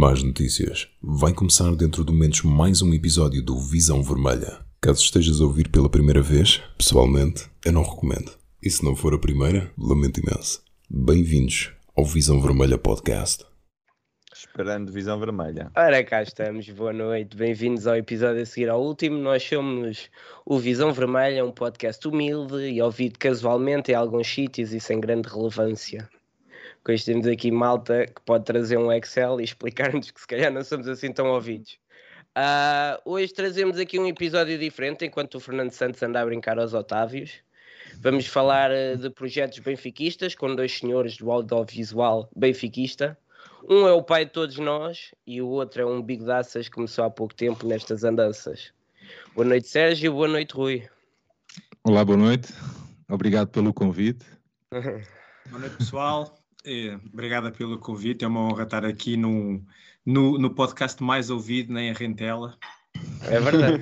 Más notícias. Vai começar dentro de momentos mais um episódio do Visão Vermelha. Caso estejas a ouvir pela primeira vez, pessoalmente, eu não recomendo. E se não for a primeira, lamento imenso. Bem-vindos ao Visão Vermelha Podcast. Esperando visão vermelha. Ora, cá estamos, boa noite, bem-vindos ao episódio a seguir ao último. Nós somos o Visão Vermelha, um podcast humilde e ouvido casualmente em alguns sítios e sem grande relevância. Hoje temos aqui malta que pode trazer um Excel e explicar-nos que se calhar não somos assim tão ouvidos. Uh, hoje trazemos aqui um episódio diferente, enquanto o Fernando Santos anda a brincar aos Otávios. Vamos falar uh, de projetos benfiquistas com dois senhores do audiovisual benfiquista. Um é o pai de todos nós e o outro é um bigodaças que começou há pouco tempo nestas andanças. Boa noite, Sérgio. Boa noite, Rui. Olá, boa noite. Obrigado pelo convite. boa noite, pessoal. É, obrigada pelo convite. É uma honra estar aqui no, no, no podcast mais ouvido na Rentela. É verdade.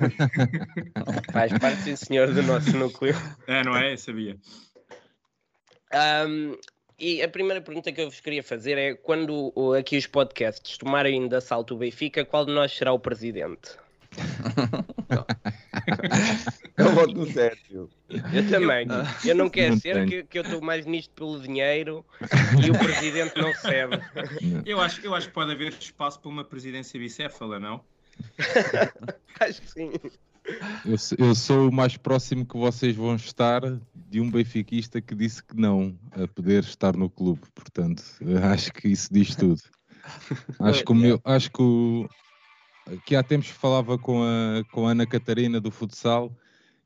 Faz parte, sim, senhor, do nosso núcleo. É, não é? Eu sabia. Um, e a primeira pergunta que eu vos queria fazer é: quando aqui os podcasts tomarem de assalto o Benfica, qual de nós será o presidente? eu voto no Sérgio. Eu também. Eu não quero não ser que, que, eu estou mais nisto pelo dinheiro e o presidente não recebe. Eu acho, eu acho que pode haver espaço para uma presidência bicéfala, não? acho que sim. Eu, eu, sou o mais próximo que vocês vão estar de um benfiquista que disse que não a poder estar no clube. Portanto, acho que isso diz tudo. Acho que, o meu, acho que, o, que há tempos falava com a, com a Ana Catarina do futsal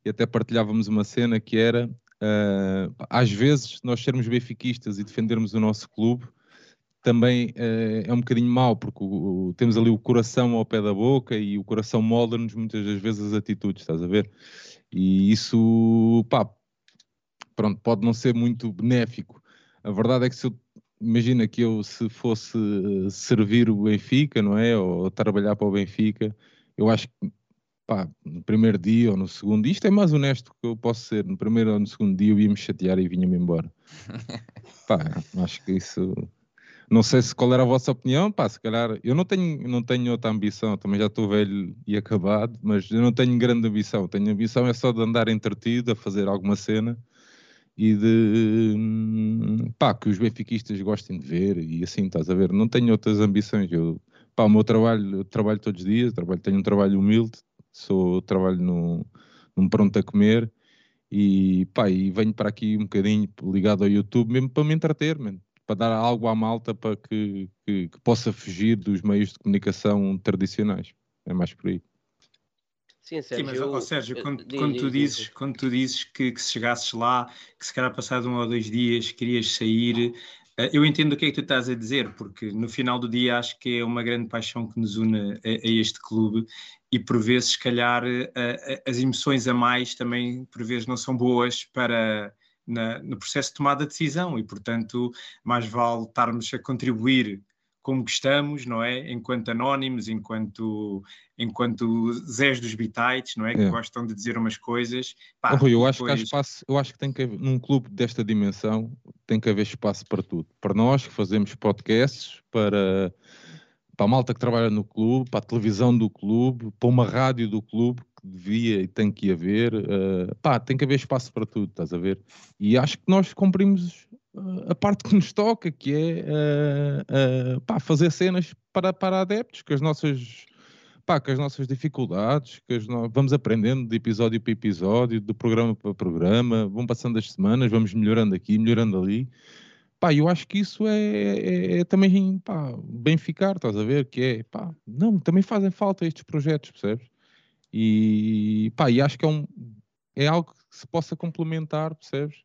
e até partilhávamos uma cena que era uh, às vezes nós sermos benfiquistas e defendermos o nosso clube também uh, é um bocadinho mau, porque o, o, temos ali o coração ao pé da boca e o coração molda-nos muitas das vezes as atitudes, estás a ver? E isso, pá, pronto, pode não ser muito benéfico. A verdade é que se eu, imagina que eu se fosse eh, servir o Benfica, não é? Ou trabalhar para o Benfica, eu acho que, pá, no primeiro dia ou no segundo, isto é mais honesto que eu posso ser, no primeiro ou no segundo dia eu ia me chatear e vinha-me embora. pá, acho que isso não sei se qual era a vossa opinião, pá, se calhar eu não tenho, não tenho outra ambição, também já estou velho e acabado, mas eu não tenho grande ambição. Tenho ambição é só de andar entretido, a fazer alguma cena e de pá, que os benfiquistas gostem de ver e assim, estás a ver? Não tenho outras ambições. Eu, pá, o meu trabalho, trabalho todos os dias, trabalho, tenho um trabalho humilde, sou, trabalho no, num pronto a comer e pá, e venho para aqui um bocadinho ligado ao YouTube mesmo para me entreter, mano para dar algo à malta para que, que, que, possa fugir dos meios de comunicação tradicionais. É mais por aí. Sim, Sérgio, Sim mas, eu, Sérgio quando, quando, tu dizes, quando tu dizes que, que, se chegasses lá, que se calhar passado um ou dois dias querias sair, eh, eu entendo o que é que tu estás a dizer, porque no final do dia acho que é uma grande paixão que nos une a, a este clube e por vezes, se calhar, a, a, as emoções a mais também por vezes não são boas para na, no processo de tomada de decisão e, portanto, mais vale estarmos a contribuir como estamos, não é? Enquanto anónimos, enquanto, enquanto Zés dos Bitites, não é? Que é. gostam de dizer umas coisas. Pá, oh, Rui, eu, acho que há espaço, eu acho que tem que haver, num clube desta dimensão, tem que haver espaço para tudo. Para nós que fazemos podcasts, para, para a malta que trabalha no clube, para a televisão do clube, para uma rádio do clube, devia e tem que haver, uh, pá, tem que haver espaço para tudo, estás a ver? E acho que nós cumprimos a parte que nos toca, que é uh, pá, fazer cenas para, para adeptos, que as nossas pá, com as nossas dificuldades, que no... vamos aprendendo de episódio para episódio, de programa para programa, vão passando as semanas, vamos melhorando aqui, melhorando ali. Pá, eu acho que isso é, é, é também pá, bem ficar, estás a ver? Que é, pá, não, também fazem falta estes projetos, percebes? E, pá, e acho que é, um, é algo que se possa complementar, percebes?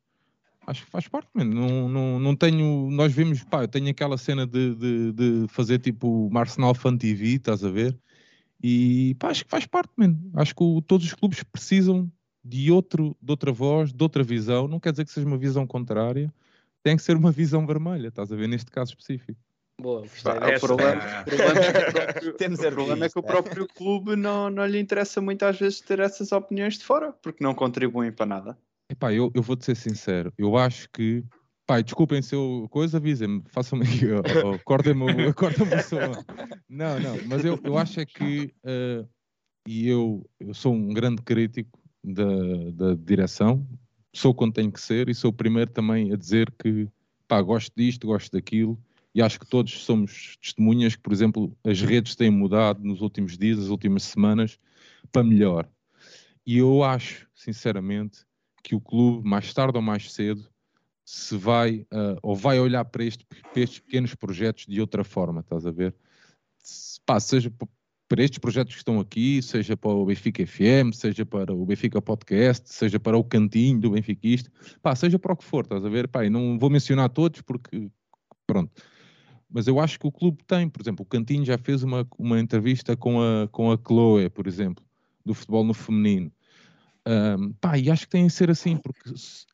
Acho que faz parte, mano. Não, não, não tenho. Nós vimos, pá, eu tenho aquela cena de, de, de fazer tipo uma Arsenal Fan TV, estás a ver? E pá, acho que faz parte, mano. Acho que o, todos os clubes precisam de, outro, de outra voz, de outra visão. Não quer dizer que seja uma visão contrária, tem que ser uma visão vermelha, estás a ver? Neste caso específico. Boa, o problema, problema, é Temos o problema é que o próprio clube não, não lhe interessa muito às vezes ter essas opiniões de fora, porque não contribuem para nada. Epá, eu, eu vou-te ser sincero, eu acho que Pai, desculpem se eu coisa, avisem-me, façam-me aqui, cortem-me o som. Não, não, mas eu, eu acho é que, uh, e eu, eu sou um grande crítico da, da direção, sou quando tenho que ser, e sou o primeiro também a dizer que, pá, gosto disto, gosto daquilo, e acho que todos somos testemunhas que, por exemplo, as redes têm mudado nos últimos dias, as últimas semanas, para melhor. E eu acho, sinceramente, que o clube, mais tarde ou mais cedo, se vai uh, ou vai olhar para, este, para, estes pequenos projetos de outra forma, estás a ver? Se, pá, seja para estes projetos que estão aqui, seja para o Benfica FM, seja para o Benfica Podcast, seja para o cantinho do Benfiquista, pá, seja para o que for, estás a ver? Pá, e não vou mencionar todos porque, pronto. Mas eu acho que o clube tem, por exemplo, o Cantinho já fez uma, uma entrevista com a, com a Chloe, por exemplo, do futebol no feminino. Um, pá, e acho que tem de ser assim, porque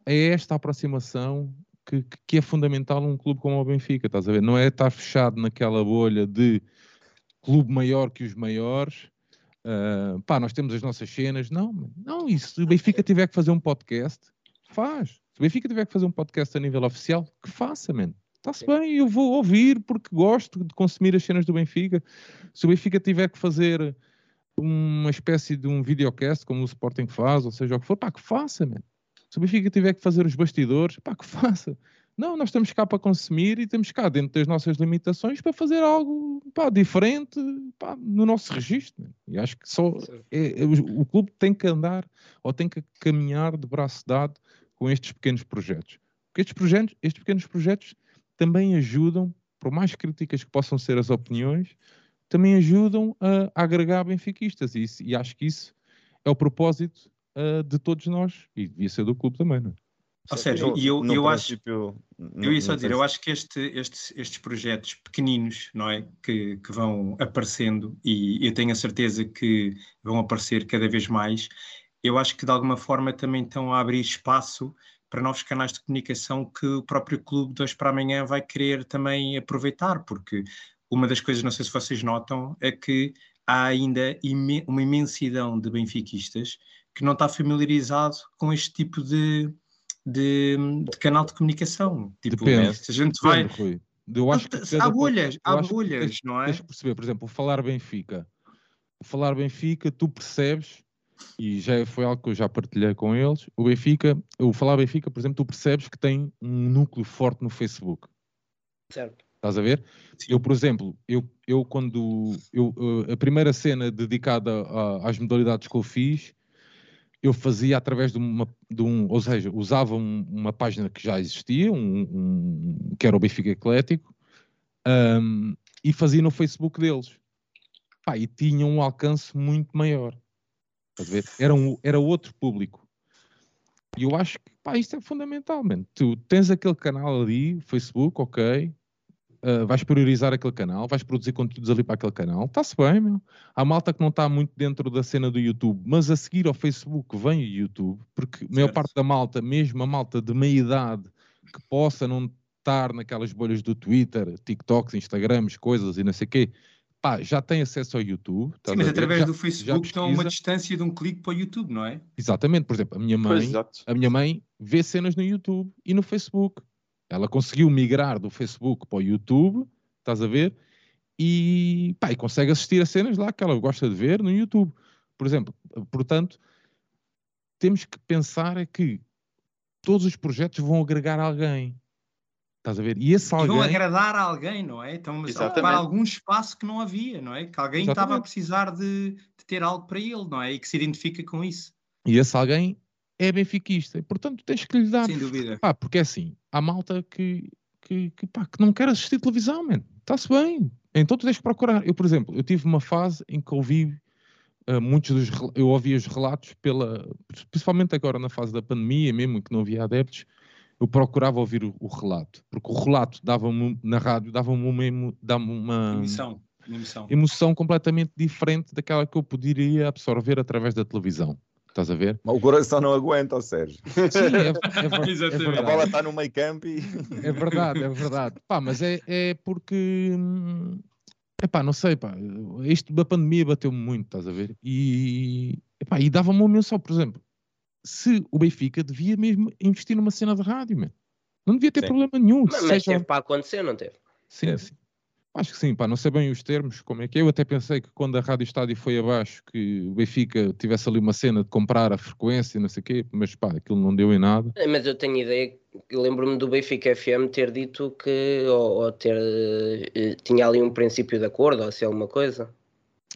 é esta aproximação que, que, é fundamental um clube como o Benfica, estás a ver? Não é estar fechado naquela bolha de clube maior que os maiores, uh, pá, nós temos as nossas cenas. Não, não, e se o Benfica tiver que fazer um podcast, faz. Se o Benfica tiver que fazer um podcast a nível oficial, que faça, mano. Está-se bem, eu vou ouvir porque gosto de consumir as cenas do Benfica. Se o Benfica tiver que fazer uma espécie de um videocast, como o Sporting faz, ou seja o que for, pá, que faça, man. Se o Benfica tiver que fazer os bastidores, pá, que faça. Não, nós estamos cá para consumir e estamos cá dentro das nossas limitações para fazer algo pá, diferente pá, no nosso registro. Man. E acho que só é, é, o, o clube tem que andar ou tem que caminhar de braço dado com estes pequenos projetos. Porque estes, projetos, estes pequenos projetos também ajudam, por mais críticas que possam ser as opiniões, também ajudam a, a agregar benfiquistas. E, e, acho que isso é o propósito uh, de todos nós e devia ser do clube também, não é? Ou seja, e eu, eu acho, eu ia só dizer, eu acho que este, estes, estes projetos pequeninos, não é, que, que vão aparecendo e eu tenho a certeza que vão aparecer cada vez mais, eu acho que de alguma forma também estão a abrir espaço para novos canais de comunicação que o próprio clube de hoje para amanhã vai querer também aproveitar, porque uma das coisas, não sei se vocês notam, é que há ainda uma imensidão de benfiquistas que não está familiarizado com este tipo de, de, de canal de comunicação. Tipo, Depende. se a gente vai. Depende, eu acho que há bolhas, há bolhas, tens, não é? Tens que perceber, por exemplo, o falar Benfica. O falar Benfica, tu percebes, e já foi algo que eu já partilhei com eles. O Benfica, o falar Benfica, por exemplo, tu percebes que tem um núcleo forte no Facebook. Certo. Estás a ver? Sim. Eu, por exemplo, eu, eu quando eu, a primeira cena dedicada a, às modalidades que eu fiz, eu fazia através de, uma, de um, ou seja, usava um, uma página que já existia, um, um, que era o Benfica Eclético, um, e fazia no Facebook deles. Pá, e tinha um alcance muito maior. Estás a ver? Era, um, era outro público. E eu acho que pá, isto é fundamental, man. Tu tens aquele canal ali, Facebook, ok, uh, vais priorizar aquele canal, vais produzir conteúdos ali para aquele canal, está-se bem, meu. Há malta que não está muito dentro da cena do YouTube, mas a seguir ao Facebook vem o YouTube, porque a maior parte da malta, mesmo a malta de meia idade, que possa não estar naquelas bolhas do Twitter, TikToks, Instagrams, coisas e não sei o quê, pá, já tem acesso ao YouTube. Sim, mas através já, do Facebook estão a uma distância de um clique para o YouTube, não é? Exatamente, por exemplo, a minha mãe, a minha mãe vê cenas no YouTube e no Facebook. Ela conseguiu migrar do Facebook para o YouTube, estás a ver? E, pá, e consegue assistir a cenas lá que ela gosta de ver no YouTube. Por exemplo, portanto, temos que pensar é que todos os projetos vão agregar alguém. Estás a ver? E esse alguém... Vão agradar a alguém, não é? Então, mas para algum espaço que não havia, não é? Que alguém Exatamente. estava a precisar de, de, ter algo para ele, não é? E que se identifica com isso. E esse alguém é benfiquista. E, portanto, tens que lhe dar. Sem dúvida. Pá, porque é assim, há malta que, que, que, pá, que não quer assistir televisão, mano. Está-se bem. Então tu tens que procurar. Eu, por exemplo, eu tive uma fase em que ouvi uh, muitos dos. Eu ouvi os relatos pela. Principalmente agora na fase da pandemia, mesmo que não havia adeptos, eu procurava ouvir o, o relato. Porque o relato dava-me na rádio, dava-me uma, dava uma, emoção, uma emoção. emoção completamente diferente daquela que eu poderia absorver através da televisão. Estás a ver? Mas o coração não aguenta, Sérgio. Sim, é, é, é verdade. A bola está no meio campo e. É verdade, é verdade. Pá, mas é, é porque. Epá, não sei, pá. Isto da pandemia bateu-me muito, estás a ver? E, epá, e dava-me uma menção, por exemplo. Se o Benfica devia mesmo investir numa cena de rádio, man. Não devia ter sim. problema nenhum. Mas, mas teve para acontecer, não teve? Sim, sim. Acho que sim, pá, não sei bem os termos, como é que é. Eu até pensei que quando a Rádio Estádio foi abaixo, que o Benfica tivesse ali uma cena de comprar a frequência, não sei o quê, mas pá, aquilo não deu em nada. É, mas eu tenho ideia, lembro-me do Benfica FM ter dito que, ou, ou ter, uh, tinha ali um princípio de acordo, ou se assim, alguma coisa,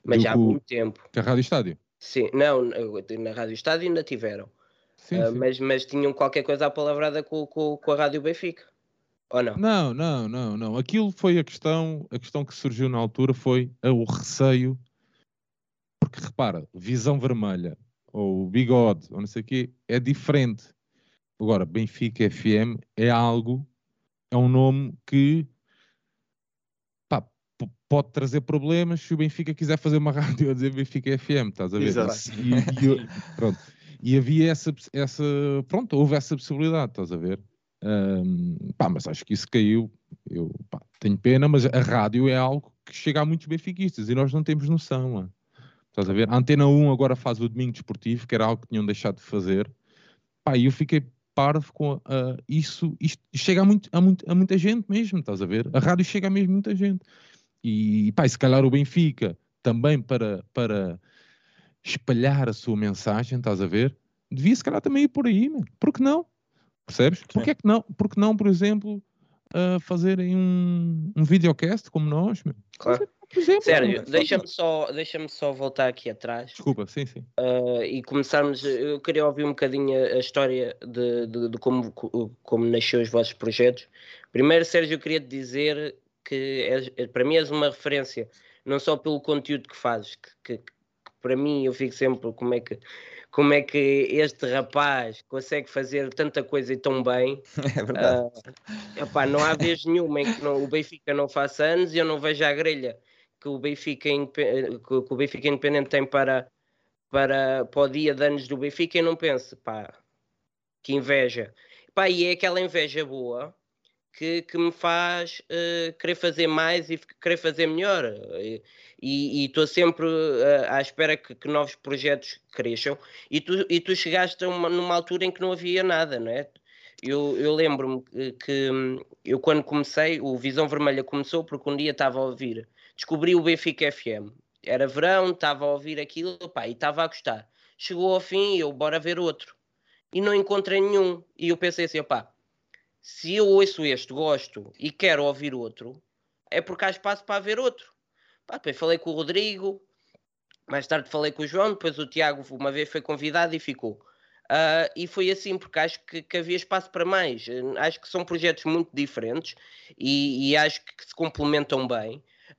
mas já há muito tempo. Que a Rádio Estádio? Sim, não, na Rádio Estádio ainda tiveram, sim, uh, sim. Mas, mas tinham qualquer coisa apalavrada com, com, com a Rádio Benfica. Ou não? Não, não, não, não. Aquilo foi a questão, a questão que surgiu na altura foi o receio, porque repara, visão vermelha ou bigode ou não sei o quê é diferente. Agora, Benfica FM é algo, é um nome que pá, pode trazer problemas se o Benfica quiser fazer uma rádio a dizer Benfica FM, estás a ver? Exato. E, e, pronto. e havia essa, essa, pronto, houve essa possibilidade, estás a ver? Um, pá, mas acho que isso caiu. Eu pá, tenho pena, mas a rádio é algo que chega a muitos benfiquistas e nós não temos noção. Mano. Estás a ver? A Antena 1 agora faz o domingo desportivo, que era algo que tinham deixado de fazer. Pá, e eu fiquei parvo com uh, isso. Isto chega a, muito, a, muito, a muita gente mesmo, estás a ver? A rádio chega a mesmo muita gente. E, pá, e se calhar o Benfica também para, para espalhar a sua mensagem, estás a ver? Devia se calhar também ir por aí, mano. Por que não? Percebes? Porquê que não, porque não, por exemplo, uh, fazerem um, um videocast como nós? Meu? Claro. Por exemplo, Sérgio, deixa-me só, deixa só voltar aqui atrás. Desculpa, sim, sim. Uh, e começarmos. Eu queria ouvir um bocadinho a história de, de, de como, como nasceu os vossos projetos. Primeiro, Sérgio, eu queria te dizer que é, para mim és uma referência, não só pelo conteúdo que fazes, que, que, que para mim eu fico sempre como é que como é que este rapaz consegue fazer tanta coisa e tão bem. É verdade. Uh, epá, não há vez nenhuma em que não, o Benfica não faça anos e eu não vejo a grelha que o Benfica, que o Benfica Independente tem para, para, para o dia de anos do Benfica e não pense, pá, que inveja. Pá, e é aquela inveja boa que, que me faz uh, querer fazer mais e querer fazer melhor. E estou sempre uh, à espera que, que, novos projetos cresçam. E tu, e tu chegaste uma, numa altura em que não havia nada, não é? Eu, eu lembro-me que, que eu, quando comecei, o Visão Vermelha começou porque um dia estava a ouvir, descobri o Benfica FM. Era verão, estava a ouvir aquilo pá, e estava a gostar. Chegou ao fim e eu, bora ver outro. E não encontrei nenhum. E eu pensei assim, opá, se eu ouço este, gosto e quero ouvir outro, é porque há espaço para haver outro. Pá, depois falei com o Rodrigo, mais tarde falei com o João, depois o Tiago uma vez foi convidado e ficou. Uh, e foi assim, porque acho que, que, havia espaço para mais. Acho que são projetos muito diferentes e, e acho que se complementam bem.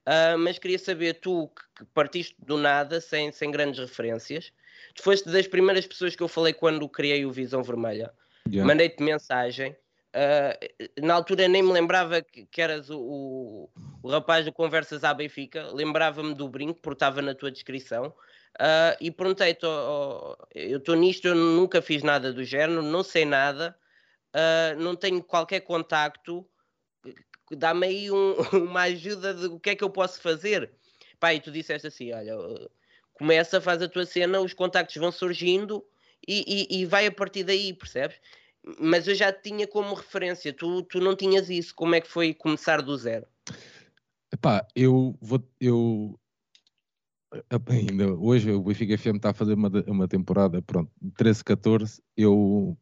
Uh, mas queria saber, tu que partiste do nada, sem, sem grandes referências, tu foste das primeiras pessoas que eu falei quando criei o Visão Vermelha. Yeah. Mandei-te mensagem Uh, na altura nem me lembrava que, que eras o, o, o, rapaz do Conversas à Benfica, lembrava-me do brinco, porque estava na tua descrição. Uh, e perguntei-te: oh, eu estou nisto, eu nunca fiz nada do género, não sei nada, uh, não tenho qualquer contacto, dá-me aí um, uma ajuda de o que é que eu posso fazer. Pá, e tu disseste assim: olha, começa, faz a tua cena, os contactos vão surgindo e, e, e vai a partir daí, percebes? Mas eu já tinha como referência, tu, tu não tinhas isso, como é que foi começar do zero? Epá, eu vou, eu ainda hoje o Benfica FM está a fazer uma, uma temporada, pronto, 13, 14, eu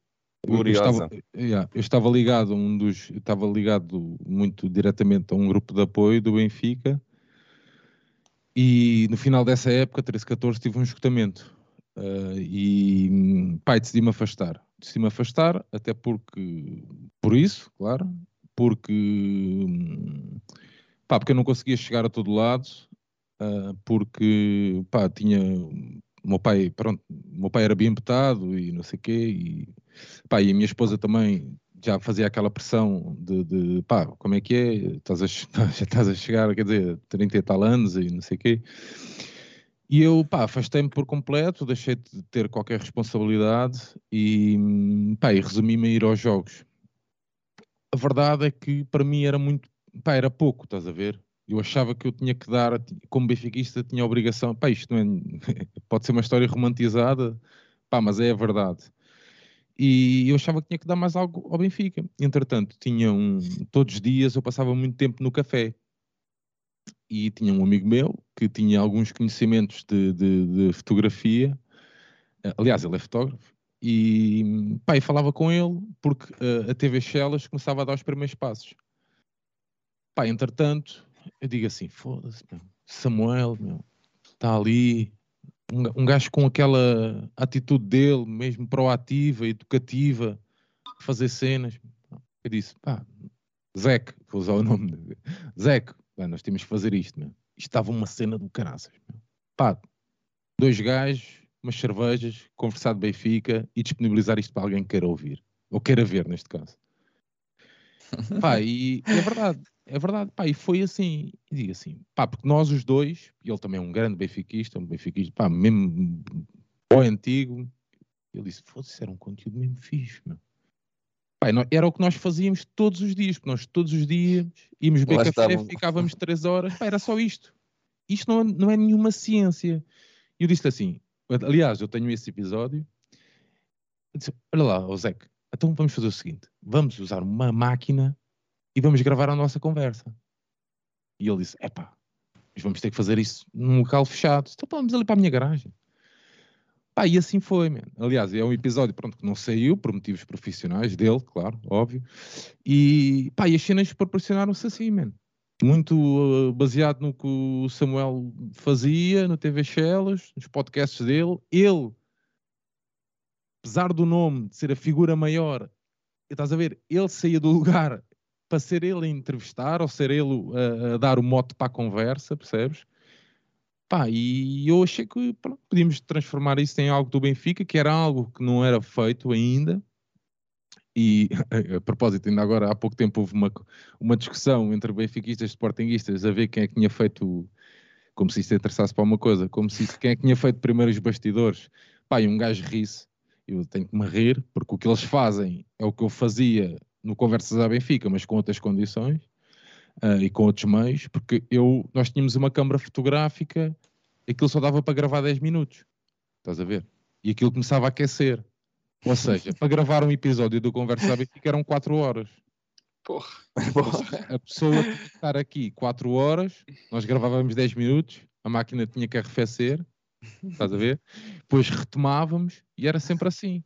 eu, estava, yeah, eu estava ligado um dos, estava ligado muito diretamente a um grupo de apoio do Benfica. E no final dessa época, 13, 14, tive um esgotamento uh, e pai, decidi-me afastar decidi me afastar, até porque, por isso, claro, porque, pá, porque eu não conseguia chegar a todo lado, uh, porque, pá, tinha, o meu pai, pronto, meu pai era bem petado e não sei o quê, e, pá, e a minha esposa também já fazia aquela pressão de, de pá, como é que é, estás a, já estás a chegar, quer dizer, 30 e tal anos e não sei o quê, e eu, pá, afastei-me por completo, deixei de ter qualquer responsabilidade e, pá, e resumi-me a ir aos jogos. A verdade é que para mim era muito, pá, era pouco, estás a ver? Eu achava que eu tinha que dar, como benfiquista, tinha a obrigação, pá, isto não é, pode ser uma história romantizada, pá, mas é a verdade. E eu achava que tinha que dar mais algo ao Benfica. Entretanto, tinha um, todos os dias eu passava muito tempo no café. E tinha um amigo meu que tinha alguns conhecimentos de, de, de fotografia. Aliás, ele é fotógrafo. E pá, falava com ele porque uh, a TV Shellas começava a dar os primeiros passos. Pá, entretanto, eu digo assim: foda-se, Samuel, meu, está ali, um, um gajo com aquela atitude dele, mesmo proativa, educativa, fazer cenas. Eu disse, pá, Zeque, vou usar o nome dele. Pá, nós temos que fazer isto, meu. Isto estava uma cena do caraças, meu. Pá, dois gajos, umas cervejas, conversar de Benfica e disponibilizar isto para alguém que queira ouvir. Ou queira ver, neste caso. Pá, e é verdade. É verdade, pá, e foi assim, e digo assim, pá, porque nós os dois, e ele também é um grande benfiquista, um benfiquista, pá, mesmo bom antigo, ele disse, foda-se, era um conteúdo mesmo fixe, meu. Pá, era o que nós fazíamos todos os dias, porque nós todos os dias íamos beber café, ficávamos três horas, pá, era só isto. Isto não é, não é nenhuma ciência. E eu disse assim, aliás, eu tenho esse episódio, disse, olha lá, oh então vamos fazer o seguinte, vamos usar uma máquina e vamos gravar a nossa conversa. E ele disse: Epá, mas vamos ter que fazer isso num local fechado. Então vamos ali para a minha garagem. Pá, e assim foi, man. Aliás, é um episódio pronto, que não saiu por motivos profissionais dele, claro, óbvio. E, pá, e as cenas proporcionaram-se assim, man. Muito uh, baseado no que o Samuel fazia no TV Shellas, nos podcasts dele. Ele, apesar do nome de ser a figura maior, estás a ver, ele saía do lugar para ser ele a entrevistar ou ser ele a, a dar o mote para a conversa, percebes? Pá, e eu achei que pronto, podíamos transformar isso em algo do Benfica, que era algo que não era feito ainda. E a propósito, ainda agora há pouco tempo houve uma, uma discussão entre benfiquistas e sportinguistas a ver quem é que tinha feito, como se isto interessasse para uma coisa, como se quem é que tinha feito primeiro os bastidores. Pá, e um gajo ri-se, eu tenho que me rir, porque o que eles fazem é o que eu fazia no Conversas à Benfica, mas com outras condições uh, e com outros meios, porque eu, nós tínhamos uma câmara fotográfica, aquilo só dava para gravar 10 minutos, estás a ver? E aquilo começava a aquecer. Ou seja, para gravar um episódio do Conversas à Benfica eram 4 horas. Porra. A pessoa tinha que estar aqui 4 horas, nós gravávamos 10 minutos, a máquina tinha que arrefecer, estás a ver? Depois retomávamos e era sempre assim.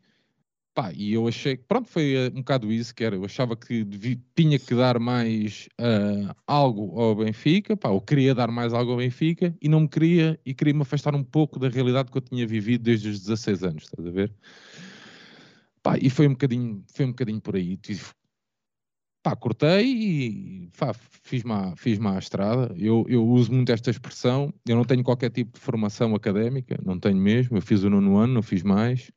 Pá, e eu achei pronto, foi uh, um bocado isso que era. Eu achava que devia, tinha que dar mais uh, algo ao Benfica, pá, eu queria dar mais algo ao Benfica e não me queria, e queria me afastar um pouco da realidade que eu tinha vivido desde os 16 anos, estás a ver? Pá, e foi um bocadinho, foi um bocadinho por aí. Pá, cortei e pá, fiz-me à, fiz à estrada. Eu, eu uso muito esta expressão. Eu não tenho qualquer tipo de formação académica, não tenho mesmo. Eu fiz o nono ano, não fiz mais.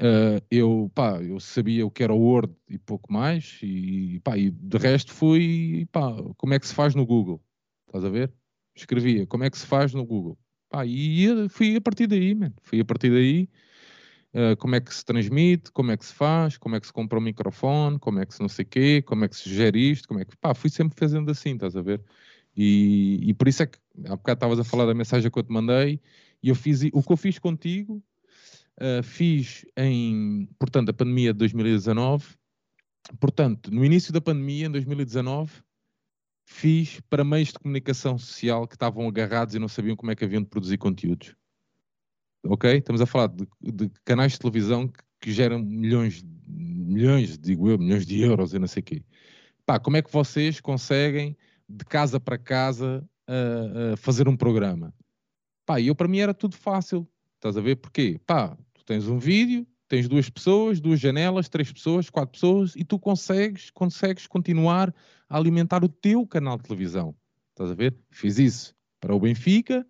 Uh, eu, pá, eu sabia o que era o Word e pouco mais, e, pá, e de resto fui, pá, como é que se faz no Google? Estás a ver? Escrevia, como é que se faz no Google? Pá, e fui a partir daí, man. Fui a partir daí, uh, como é que se transmite, como é que se faz, como é que se compra um microfone, como é que se não sei quê, como é que se gera isto, como é que, pá, fui sempre fazendo assim, estás a ver? E, e por isso é que, há bocado estavas a falar da mensagem que eu te mandei, e eu fiz, o que eu fiz contigo, Uh, fiz em, portanto, a pandemia de 2019. Portanto, no início da pandemia, em 2019, fiz para meios de comunicação social que estavam agarrados e não sabiam como é que haviam de produzir conteúdos. Ok? Estamos a falar de, de canais de televisão que, que, geram milhões, milhões, digo eu, milhões de euros e não sei o quê. Pá, como é que vocês conseguem, de casa para casa, uh, uh, fazer um programa? Pá, eu para mim era tudo fácil Estás a ver? Porquê? Pá, tu tens um vídeo, tens duas pessoas, duas janelas, três pessoas, quatro pessoas e tu consegues, consegues continuar a alimentar o teu canal de televisão. Estás a ver? Fiz isso para o Benfica,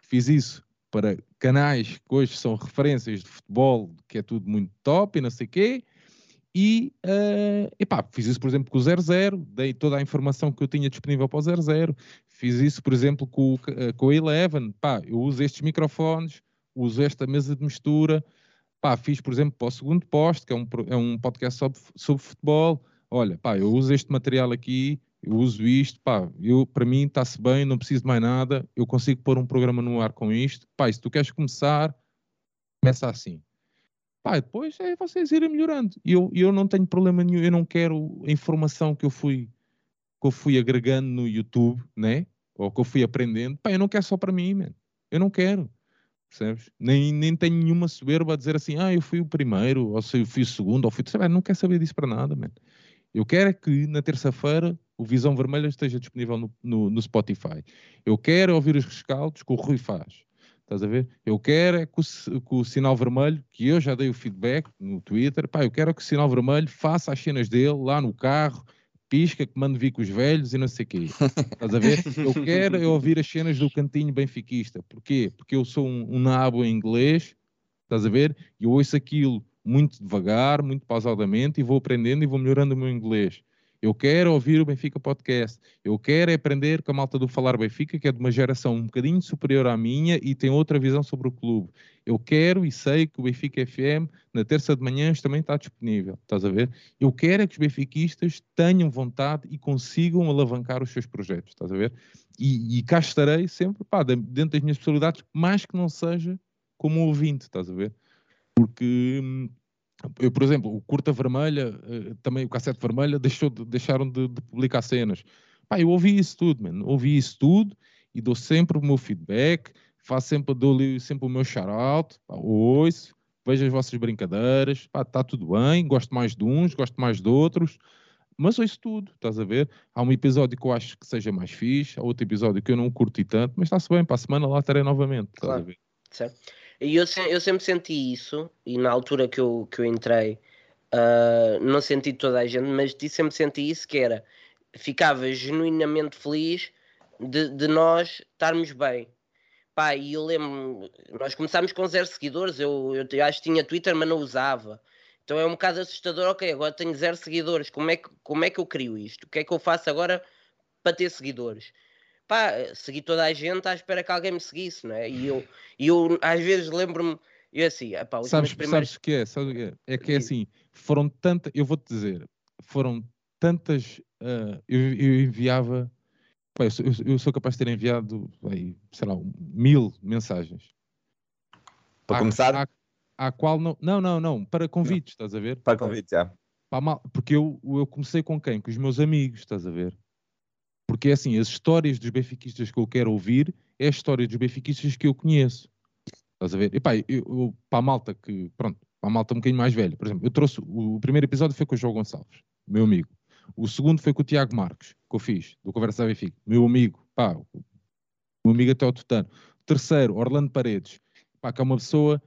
fiz isso para canais que hoje são referências de futebol, que é tudo muito top e não sei o quê. E uh, epá, fiz isso, por exemplo, com o 00, dei toda a informação que eu tinha disponível para o 00. Fiz isso, por exemplo, com, uh, com o Eleven. Pá, eu uso estes microfones, uso esta mesa de mistura. Pá, fiz, por exemplo, para o segundo posto, que é um, é um podcast sobre, sobre futebol. Olha, pá, eu uso este material aqui, eu uso isto, pá, eu, para mim está-se bem, não preciso de mais nada, eu consigo pôr um programa no ar com isto. Pá, se tu queres começar, começa assim. Pá, depois é vocês irem melhorando. E eu, eu não tenho problema nenhum, eu não quero a informação que eu fui que eu fui agregando no YouTube, né? Ou que eu fui aprendendo. Pá, eu não quero só para mim, man. Eu não quero. Percebes? Nem, nem tenho nenhuma soberba a dizer assim, ah, eu fui o primeiro, ou se eu fui o segundo, ou fui o terceiro. Não quero saber disso para nada, man. Eu quero é que na terça-feira o Visão Vermelha esteja disponível no, no, no, Spotify. Eu quero ouvir os rescaldos que o Rui faz. Estás a ver? Eu quero é que o, que o, sinal vermelho, que eu já dei o feedback no Twitter, pá, eu quero que o sinal vermelho faça as cenas dele lá no carro, pisca, que mande vir com os velhos e não sei o quê. Estás a ver? Eu quero é ouvir as cenas do cantinho benfiquista. Porquê? Porque eu sou um, um nabo em inglês, estás a ver? E eu ouço aquilo muito devagar, muito pausadamente e vou aprendendo e vou melhorando o meu inglês. Eu quero ouvir o Benfica Podcast. Eu quero aprender com a malta do Falar Benfica, que é de uma geração um bocadinho superior à minha e tem outra visão sobre o clube. Eu quero e sei que o Benfica FM, na terça de manhã, também está disponível. Estás a ver? Eu quero é que os benfiquistas tenham vontade e consigam alavancar os seus projetos. Estás a ver? E, e cá estarei sempre, pá, dentro das minhas possibilidades, mais que não seja como ouvinte. Estás a ver? Porque hum, eu, por exemplo, o Curta Vermelha, eh, também o Cassete Vermelha, deixou de, deixaram de, de, publicar cenas. Pá, eu ouvi isso tudo, man. ouvi isso tudo e dou sempre o meu feedback, faço sempre, dou-lhe sempre o meu shout-out, ouço, vejo as vossas brincadeiras, pá, está tudo bem, gosto mais de uns, gosto mais de outros, mas ouço tudo, estás a ver? Há um episódio que eu acho que seja mais fixe, há outro episódio que eu não curti tanto, mas está-se bem, para a semana lá estarei novamente, estás claro. a ver? Certo. E eu, eu sempre senti isso, e na altura que eu, que eu entrei, uh, não senti toda a gente, mas sempre senti isso, que era, ficava genuinamente feliz de, de nós estarmos bem. Pá, e eu lembro, nós começámos com zero seguidores, eu, eu, acho que tinha Twitter, mas não usava. Então é um bocado assustador, ok, agora tenho zero seguidores, como é que, como é que eu crio isto? O que é que eu faço agora para ter seguidores? Pá, segui toda a gente à espera que alguém me seguisse, não é? E eu, e eu às vezes lembro-me, eu assim, pá, sabes, primeiras... sabes o que é? Sabes o que é? É que é assim, foram tantas, eu vou-te dizer, foram tantas, uh, eu, eu, enviava, pá, eu, sou, eu, sou, capaz de ter enviado, sei lá, mil mensagens. Para à, começar? À, à, qual não, não, não, não, para convites, não. estás a ver? Para convites, já. Porque eu, eu comecei com quem? Com os meus amigos, estás a ver? Porque assim, as histórias dos benfiquistas que eu quero ouvir é a história dos benfiquistas que eu conheço. Estás a ver? E pá, eu, eu, para a malta que, pronto, para a malta um bocadinho mais velha, por exemplo, eu trouxe, o, o primeiro episódio foi com o João Gonçalves, meu amigo. O segundo foi com o Tiago Marques, que eu fiz, do Conversa Benfica, meu amigo, pá, meu amigo até o Tutano. Terceiro, Orlando Paredes, pá, que é uma pessoa,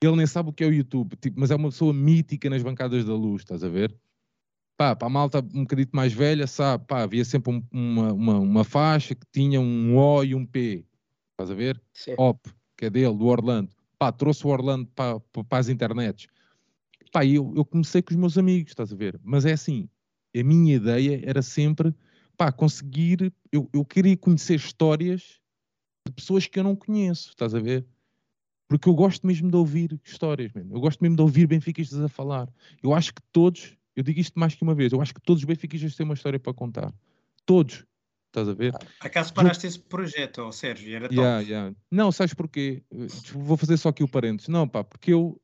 ele nem sabe o que é o YouTube, tipo, mas é uma pessoa mítica nas bancadas da luz, estás a ver? Pá, para a malta um bocadito mais velha, sabe, pá, havia sempre um, uma, uma, uma, faixa que tinha um O e um P, estás a ver? Sim. OP, que é dele, do Orlando. Pá, trouxe o Orlando para, para as internets. Pá, eu, eu comecei com os meus amigos, estás a ver? Mas é assim, a minha ideia era sempre, pá, conseguir, eu, eu queria conhecer histórias de pessoas que eu não conheço, estás a ver? Porque eu gosto mesmo de ouvir histórias, eu gosto mesmo de ouvir benfiquistas a falar. Eu acho que todos eu digo isto mais que uma vez. Eu acho que todos os benfiquistas têm uma história para contar. Todos. Estás a ver? Acaso paraste esse projeto, oh, Sérgio? Era yeah, top. Yeah. Não, sabes porquê? Vou fazer só aqui o parênteses. Não, pá, porque eu.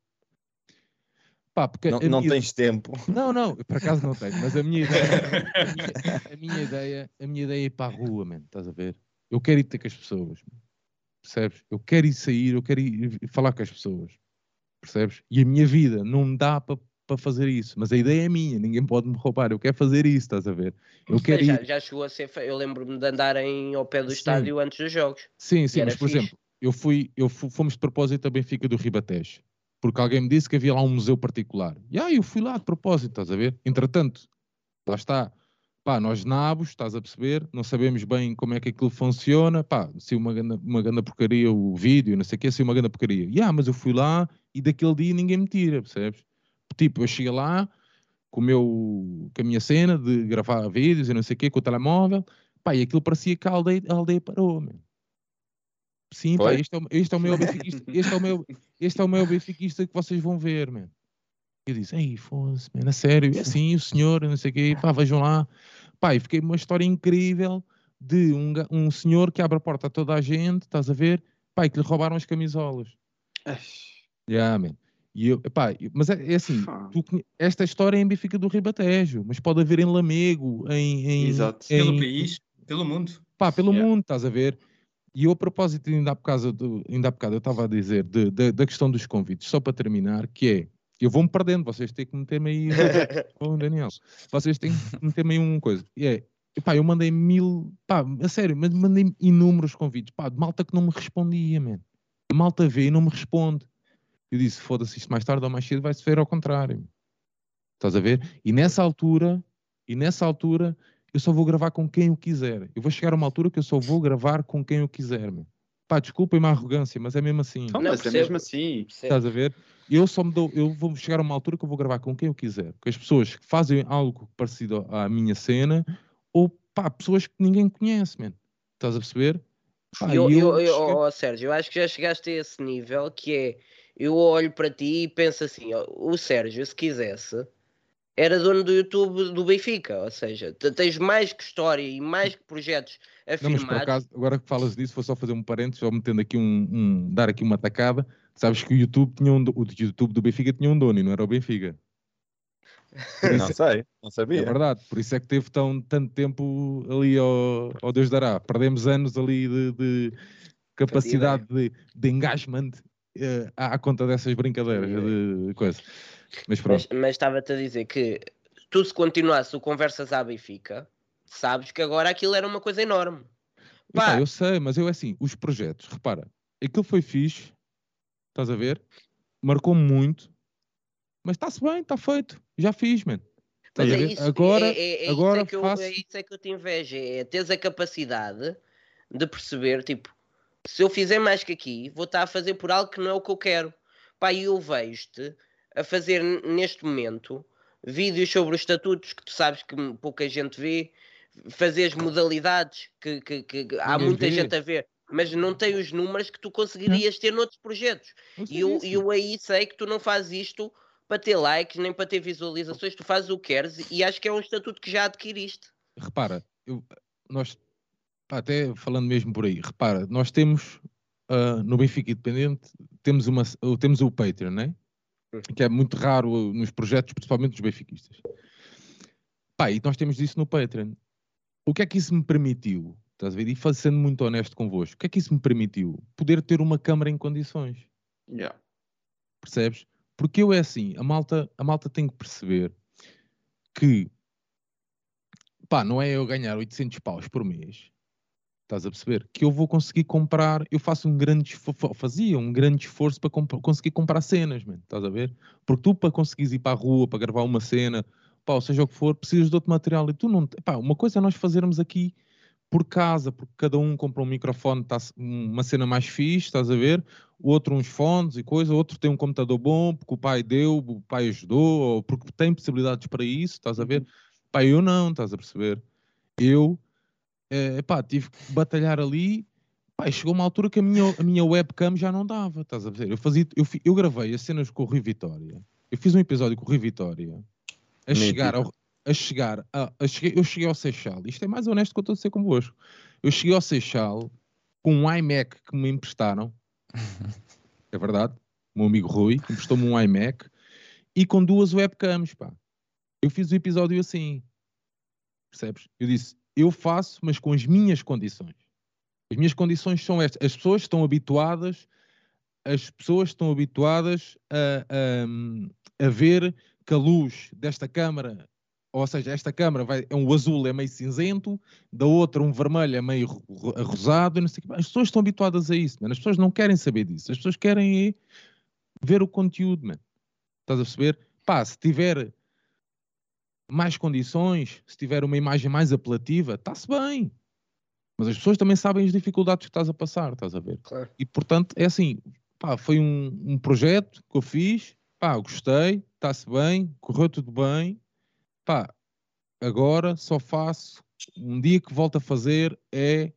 Pá, porque não, não minha... tens tempo. Não, não, por acaso não tenho, mas a minha ideia, a minha, a minha ideia, a minha ideia é ir para a rua, man, estás a ver? Eu quero ir ter com as pessoas, man. percebes? Eu quero ir sair, eu quero ir falar com as pessoas, percebes? E a minha vida não dá para para fazer isso, mas a ideia é minha, ninguém pode me roubar, eu quero fazer isso, estás a ver? Eu quero já, ir... já chegou a ser, eu lembro-me de andar em, ao pé do sim. estádio antes dos jogos. Sim, sim, mas por fixe. exemplo, eu fui, eu fomos de propósito a Benfica do Ribatejo, porque alguém me disse que havia lá um museu particular. E aí eu fui lá de propósito, estás a ver? Entretanto, lá está, pá, nós nabos, estás a perceber, não sabemos bem como é que aquilo funciona, pá, se uma uma grande porcaria o vídeo, não sei o que, se uma grande porcaria. Yeah, mas eu fui lá e daquele dia ninguém me tira, percebes? Tipo, eu cheguei lá com, o meu, com a minha cena de gravar vídeos e não sei o quê, com o telemóvel, pá, e aquilo parecia que a aldeia, a aldeia parou, meu. Sim, pá, este é, este é o meu benfiquista, este é o meu, este é o meu benfiquista que vocês vão ver, man. Eu disse, ei, foda-se, man, a sério, é assim, o senhor, não sei o quê, pá, vejam lá. Pá, e fiquei uma história incrível de um, um senhor que abre a porta a toda a gente, estás a ver, pá, e que lhe roubaram as camisolas. Yeah, man. E eu, epá, mas é, é assim, tu, esta história é em Benfica do Ribatejo, mas pode haver em Lamego, em... em Exato. Em, pelo país, pelo mundo. Pá, pelo yeah. mundo, estás a ver? E eu, a propósito, ainda há bocado, do, ainda há bocado eu estava a dizer de, de, da questão dos convites, só para terminar, que é, eu vou-me perdendo, vocês têm que meter-me aí, oh, Daniel, vocês têm que meter-me aí uma coisa, e é, pá, eu mandei mil, pá, a sério, mas mandei inúmeros convites, pá, de malta que não me respondia, man. malta vê e não me responde. Eu disse, foda-se, isto mais tarde ou mais cedo vai-se ver ao contrário. Estás a ver? E nessa altura, e nessa altura, eu só vou gravar com quem eu quiser. Eu vou chegar a uma altura que eu só vou gravar com quem eu quiser, meu. Pá, desculpem-me a arrogância, mas é mesmo assim. Não, mas é mesmo assim. Estás a ver? Eu só me dou, eu vou chegar a uma altura que eu vou gravar com quem eu quiser. Com as pessoas que fazem algo parecido à minha cena, ou pá, pessoas que ninguém conhece, man. Estás a perceber? Pá, eu, eu, eu, oh, Sérgio, eu acho que já chegaste a esse nível que é eu olho para ti e penso assim: ó, o Sérgio, se quisesse, era dono do YouTube do Benfica, ou seja, tens mais que história e mais que projetos a Não, mas por acaso, agora que falas disso, vou só fazer um parênteses, só metendo aqui um, um, dar aqui uma tacada. Sabes que o YouTube tinha um, o YouTube do Benfica tinha um dono e não era o Benfica. Não sei, não sabia. É verdade, por isso é que teve tão, tanto tempo ali ao, ao Deus dará. Perdemos anos ali de, de capacidade de, de engagement uh, à conta dessas brincadeiras de coisa. Mas pronto. Mas, mas estava-te a dizer que tu, se continuasse o Conversas à Benfica, sabes que agora aquilo era uma coisa enorme. Pá. eu sei, mas eu assim, os projetos, repara, aquilo foi fixe, estás a ver? Marcou-me muito, mas está-se bem, está feito, já fiz, mano. Mas é isso, agora, é, é, é agora isso é que faço... eu, é isso é que eu te invejo, é teres a capacidade de perceber, tipo, se eu fizer mais que aqui, vou estar a fazer por algo que não é o que eu quero. Pá, e eu vejo-te a fazer neste momento vídeos sobre os estatutos que tu sabes que pouca gente vê, fazer as modalidades que, que, que há muita vê. gente a ver, mas não tem os números que tu conseguirias ter noutros projetos. E eu, eu aí sei que tu não fazes isto para ter likes, nem para ter visualizações, tu fazes o que queres e acho que é um estatuto que já adquiriste. Repara, eu, nós, até falando mesmo por aí, repara, nós temos uh, no Benfica Independente, temos, uma, temos o Patreon, né? que é muito raro nos projetos, principalmente dos benfiquistas. Pá, e nós temos isso no Patreon. O que é que isso me permitiu? Estás a ver? E sendo muito honesto convosco, o que é que isso me permitiu? Poder ter uma câmara em condições. Yeah. Percebes? Porque eu é assim, a malta, a malta tem que perceber que pá, não é eu ganhar 800 paus por mês Estás a perceber? Que eu vou conseguir comprar, eu faço um grande fazia um grande esforço para comp conseguir comprar cenas, man, estás a ver? Porque tu para conseguires ir para a rua, para gravar uma cena, pá, seja o que for, precisas de outro material e tu não, pá, uma coisa é nós fazermos aqui por casa, porque cada um compra um microfone, tá, uma cena mais fixe, estás a ver? O outro uns fones e coisa, o outro tem um computador bom, porque o pai deu, o pai ajudou, ou porque tem possibilidades para isso, estás a ver? Uhum. Pá, eu não, estás a perceber? Eu é, pá, tive que batalhar ali. Pá, chegou uma altura que a minha, a minha webcam já não dava, estás a ver? Eu, fazia, eu, eu gravei as cenas com o Rui Vitória. Eu fiz um episódio com o Rui Vitória a chegar ao, a chegar, a, a cheguei, eu cheguei ao Seixal, isto é mais honesto que eu estou a ser convosco. Eu cheguei ao Seixal com um iMac que me emprestaram, é verdade, o meu amigo Rui emprestou-me um iMac e com duas webcams, pá. Eu fiz o episódio assim, percebes? Eu disse, eu faço, mas com as minhas condições. As minhas condições são estas. As pessoas estão habituadas, as pessoas estão habituadas a, a, a ver que a luz desta câmara, ou seja, esta câmara vai, é um azul é meio cinzento, da outra um vermelho é meio rosado, não sei o que. As pessoas estão habituadas a isso, man. as pessoas não querem saber disso, as pessoas querem é ver o conteúdo, man. Estás a perceber? Pá, se tiver mais condições, se tiver uma imagem mais apelativa, está-se bem. Mas as pessoas também sabem as dificuldades que estás a passar, estás a ver? Claro. E portanto, é assim, pá, foi um, um projeto que eu fiz, pá, gostei, está-se bem, correu tudo bem, pá, agora só faço, um dia que volto a fazer é,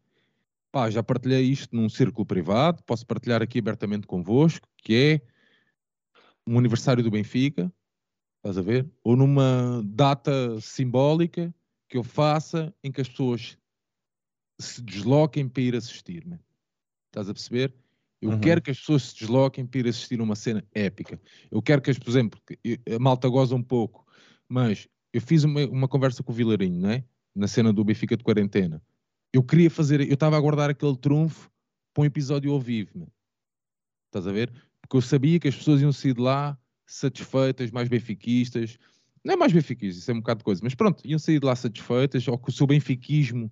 pá, já partilhei isto num círculo privado, posso partilhar aqui abertamente convosco, que é um aniversário do Benfica, Estás a ver? Ou numa data simbólica que eu faça em que as pessoas se desloquem para ir assistir. Man. Estás a perceber? Eu uhum. quero que as pessoas se desloquem para ir assistir uma cena épica. Eu quero que, as, por exemplo, a malta goza um pouco, mas eu fiz uma, uma conversa com o Vilarinho, não é? Na cena do Benfica de quarentena. Eu queria fazer, eu estava a aguardar aquele trunfo para um episódio ao vivo, man. estás a ver? Porque eu sabia que as pessoas iam sair de lá satisfeitas, mais benfiquistas. Não é mais benfiquistas, isso é um bocado de coisa, mas pronto, iam sair de lá satisfeitas, ou com o seu benfiquismo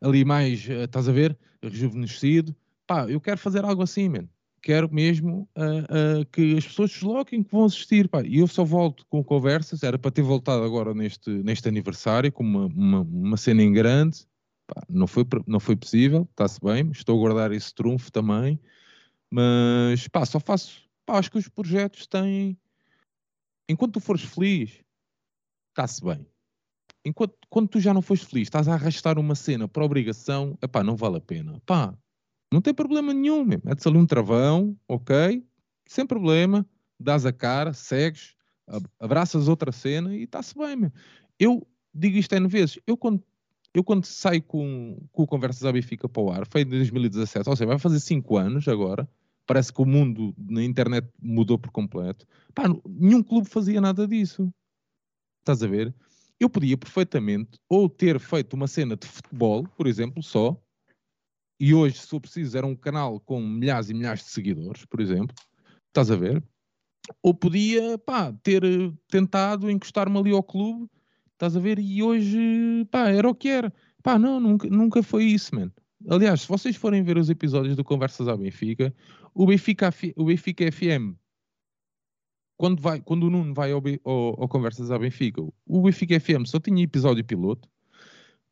ali mais, uh, estás a ver, rejuvenescido. Pá, eu quero fazer algo assim, man. Quero mesmo uh, uh, que as pessoas desloquem, que vão assistir. Pá. E eu só volto com conversas. Era para ter voltado agora neste, neste aniversário, com uma, uma, uma cena em grande. Pá, não, foi, não foi possível, está-se bem. Estou a guardar esse trunfo também. Mas pá, só faço. Pá, acho que os projetos têm. Enquanto tu fores feliz, está-se bem enquanto quando tu já não foste feliz, estás a arrastar uma cena por obrigação, epá, não vale a pena. Pá, não tem problema nenhum, mesmo. metes ali um travão, ok, sem problema, dás a cara, segues, abraças outra cena e está-se bem, mesmo. Eu digo isto N vezes, eu quando, eu quando saio com, com o Conversas à Benfica para o ar, foi em 2017, ou seja, vai fazer 5 anos agora, parece que o mundo na internet mudou por completo. Pá, nenhum clube fazia nada disso. Estás a ver? eu podia perfeitamente ou ter feito uma cena de futebol, por exemplo, só, e hoje, se for preciso, era um canal com milhares e milhares de seguidores, por exemplo, estás a ver? Ou podia, pá, ter eh, tentado encostar-me ali ao clube, estás a ver? E hoje, pá, era o que era. Pá, não, nunca, nunca foi isso, mano. Aliás, se vocês forem ver os episódios do Conversas ao Benfica, o Benfica, o Benfica FM quando, vai, quando o Nuno vai ao, ao, ao Conversas à Benfica, o Benfica FM só tinha episódio piloto.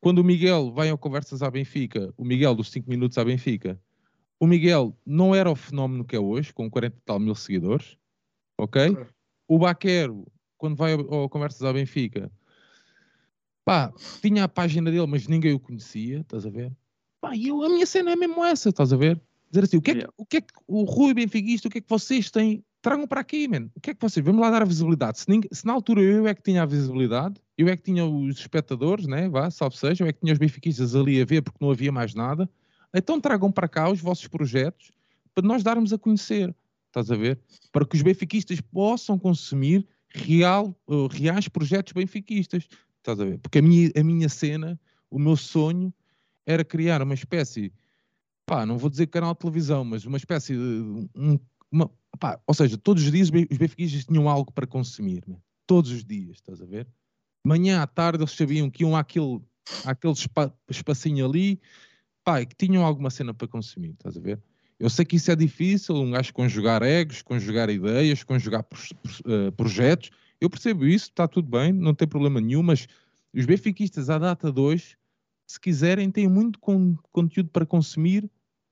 Quando o Miguel vai ao Conversas à Benfica, o Miguel dos 5 minutos à Benfica, o Miguel não era o fenómeno que é hoje, com 40 e tal mil seguidores, ok? O Baquero, quando vai ao, ao Conversas à Benfica, pá, tinha a página dele, mas ninguém o conhecia, estás a ver? Pá, e eu, a minha cena é mesmo essa, estás a ver? Dizer assim, o que é que, o, que, é que o Rui Benfiquista, o que é que vocês têm tragam para aqui, man. O que é que vocês? Vamos lá dar a visibilidade. Se, ninguém, se, na altura eu é que tinha a visibilidade, eu é que tinha os espectadores, né? Vá, salve seja, eu é que tinha os benfiquistas ali a ver porque não havia mais nada. Então tragam para cá os vossos projetos para nós darmos a conhecer. Estás a ver? Para que os benfiquistas possam consumir real, uh, reais projetos benfiquistas. Estás a ver? Porque a minha, a minha cena, o meu sonho era criar uma espécie, pá, não vou dizer canal de televisão, mas uma espécie de um, uma, Pá, ou seja, todos os dias os benfiquistas tinham algo para consumir, né? todos os dias, estás a ver? Manhã à tarde eles sabiam que iam àquele, àquele spa, espacinho ali, pá, que tinham alguma cena para consumir, estás a ver? Eu sei que isso é difícil, um gajo conjugar egos, conjugar ideias, conjugar pro, uh, projetos. Eu percebo isso, está tudo bem, não tem problema nenhum, mas os benfiquistas à data de hoje, se quiserem, têm muito con conteúdo para consumir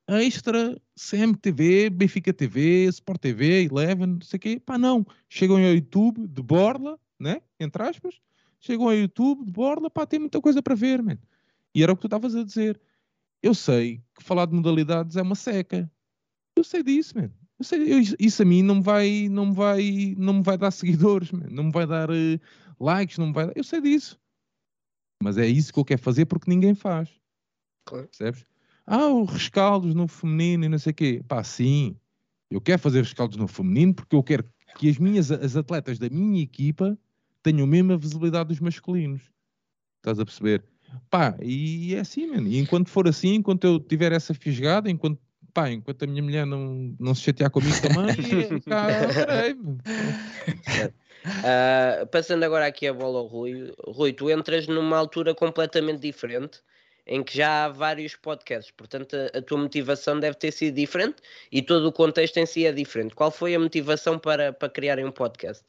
extra, CMTV, Benfica TV, Sport TV, Eleven, não sei o quê. Pá, não. Chegam ao YouTube de borla, né? Entre aspas. Chegam ao YouTube de borla, pá, tem muita coisa para ver, man. E era o que tu estavas a dizer. Eu sei que falar de modalidades é uma seca. Eu sei disso, man. Eu sei, eu, isso a mim não me vai, não me vai, não me vai dar seguidores, man. não me vai dar uh, likes, não me vai. Dar... Eu sei disso. Mas é isso que eu quero fazer porque ninguém faz. Claro. Percebes? Ah, os rescaldos no feminino e não sei o quê. Pá, sim, eu quero fazer rescaldos no feminino porque eu quero que as minhas as atletas da minha equipa tenham a mesma visibilidade dos masculinos. Estás a perceber? Pá, e é assim, mano. E enquanto for assim, enquanto eu tiver essa fisgada, enquanto, pá, enquanto a minha mulher não, não se chatear comigo também, cá, uh, passando agora aqui a bola ao Rui. Rui, tu entras numa altura completamente diferente em que já há vários podcasts, portanto a, a, tua motivação deve ter sido diferente e todo o contexto em si é diferente. Qual foi a motivação para, para criarem um podcast?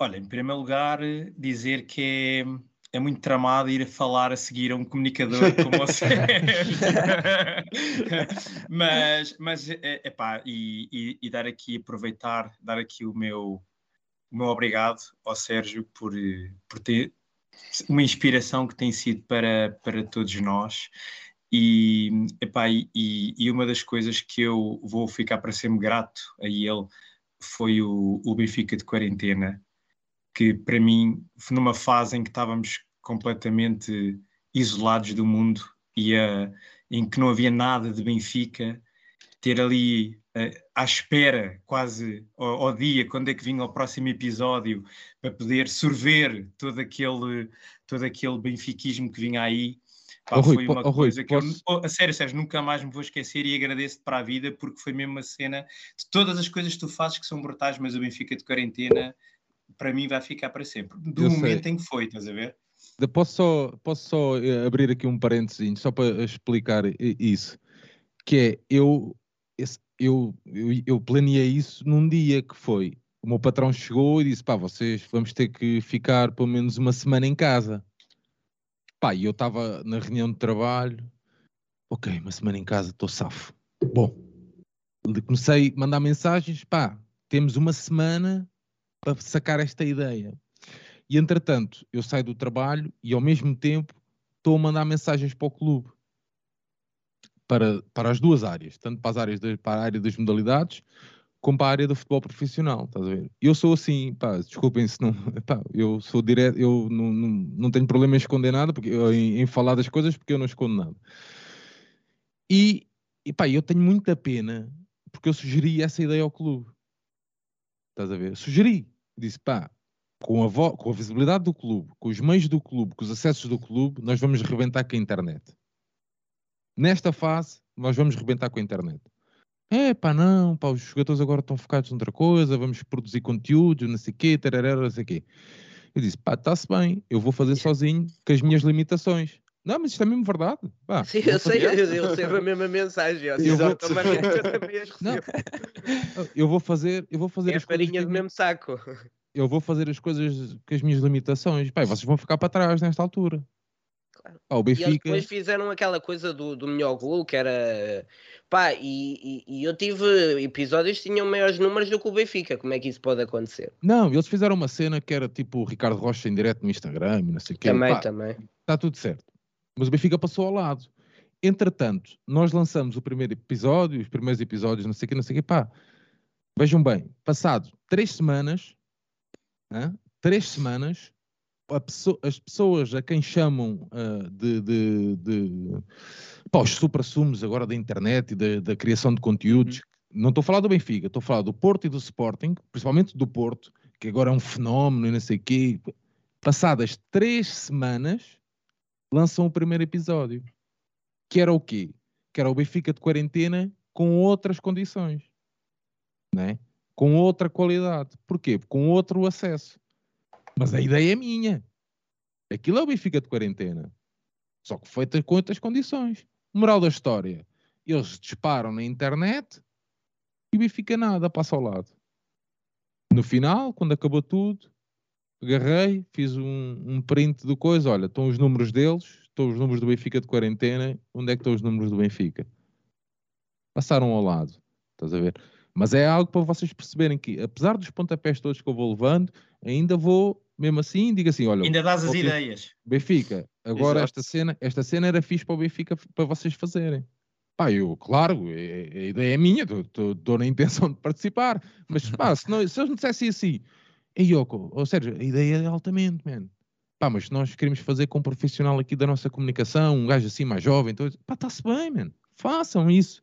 Olha, em primeiro lugar, dizer que é, é muito tramado ir a falar a seguir a um comunicador como você. mas, mas é, epá, e, e, e dar aqui, aproveitar, dar aqui o meu, o meu obrigado ao Sérgio por, por ter, uma inspiração que tem sido para, para todos nós. E, epá, e, e uma das coisas que eu vou ficar para sempre grato a ele foi o, o Benfica de quarentena, que para mim, numa fase em que estávamos completamente isolados do mundo e a, em que não havia nada de Benfica, ter ali uh, à espera, quase ao, ao, dia, quando é que vinha o próximo episódio, para poder sorver todo aquele, todo aquele benfiquismo que vinha aí. Pá, oh, foi uma oh, coisa Rui, que eu, a sério, Sérgio, nunca mais me vou esquecer e agradeço-te para a vida, porque foi mesmo uma cena de todas as coisas que tu fazes que são brutais, mas o Benfica de quarentena, para mim, vai ficar para sempre. Do eu momento sei. em que foi, estás a ver? Posso só, posso só eh, abrir aqui um parênteses só para explicar isso, que é, eu, eu, eu, eu planeei isso num dia que foi, o meu patrão chegou e disse, pá, vocês vamos ter que ficar pelo menos uma semana em casa. Pá, e eu estava na reunião de trabalho, ok, uma semana em casa, estou safo. Bom, comecei a mandar mensagens, pá, temos uma semana para sacar esta ideia. E entretanto, eu saio do trabalho e ao mesmo tempo estou a mandar mensagens para o clube. Para, para as duas áreas, tanto para, as áreas de, para a área das modalidades como para a área do futebol profissional, estás a ver? Eu sou assim, pá, desculpem se não, pá, eu sou direto, eu não, não, não tenho problema em esconder nada, porque, em, em, falar das coisas, porque eu não escondo nada. E, e pá, eu tenho muita pena, porque eu sugeri essa ideia ao clube, estás a ver? Sugeri, disse, pá, com a, com a visibilidade do clube, com os meios do clube, com os acessos do clube, nós vamos rebentar com a internet. Nesta fase, nós vamos rebentar com a internet. É pá, não, pá, os jogadores agora estão focados noutra coisa, vamos produzir conteúdo, não sei o quê, tarará, não sei o quê. Eu disse, pá, está-se bem, eu vou fazer sozinho com as minhas limitações. Não, mas isto é mesmo verdade. Pá, Sim, eu sei, eu, eu recebo a mesma mensagem. Eu, eu vou... eu eu vou fazer, eu vou fazer é as farinha do mesmo saco eu vou fazer as coisas com as minhas limitações. Pai, vocês vão ficar para trás nesta altura. Claro. O Benfica... E eles depois fizeram aquela coisa do, do melhor gol, que era. Pá, e, e, e, eu tive episódios que tinham maiores números do que o Benfica. Como é que isso pode acontecer? Não, eles fizeram uma cena que era tipo o Ricardo Rocha em direto no Instagram não sei o quê. Também, Pá, também. Está tudo certo. Mas o Benfica passou ao lado. Entretanto, nós lançamos o primeiro episódio, os primeiros episódios, não sei o quê, não sei o quê. Pá, vejam bem, passado três semanas, três semanas, pessoa, as pessoas a quem chamam uh, de, de, de pá, os supra-sumos agora da internet e da, criação de conteúdos, uhum. não estou a falar do Benfica, estou a falar do Porto e do Sporting, principalmente do Porto, que agora é um fenómeno e não sei o quê. Passadas três semanas, lançam o primeiro episódio. Que era o quê? Que era o Benfica de quarentena com outras condições. Né? com outra qualidade. Porquê? Com outro acesso. Mas a ideia é minha. Aquilo é o Benfica de quarentena. Só que feita com outras condições. Moral da história. Eles disparam na internet e o Benfica nada, passa ao lado. No final, quando acabou tudo, agarrei, fiz um, um print do coisa. Olha, estão os números deles, estão os números do Benfica de quarentena. Onde é que estão os números do Benfica? Passaram ao lado. Estás a ver? Mas é algo para vocês perceberem que, apesar dos pontapés todos que eu vou levando, ainda vou, mesmo assim, digo assim: olha. Ainda dás as ideias. Benfica, agora esta cena, esta cena era fixe para o Benfica para vocês fazerem. Pá, eu, claro, é, é, a ideia é minha, estou na intenção de participar, mas pá, se, não, se eles me dissessem assim, ei Yoko, ou seja, a ideia é altamente, man. Pá, mas nós queremos fazer com um profissional aqui da nossa comunicação, um gajo assim mais jovem, então, pá, está-se bem, man. Façam isso.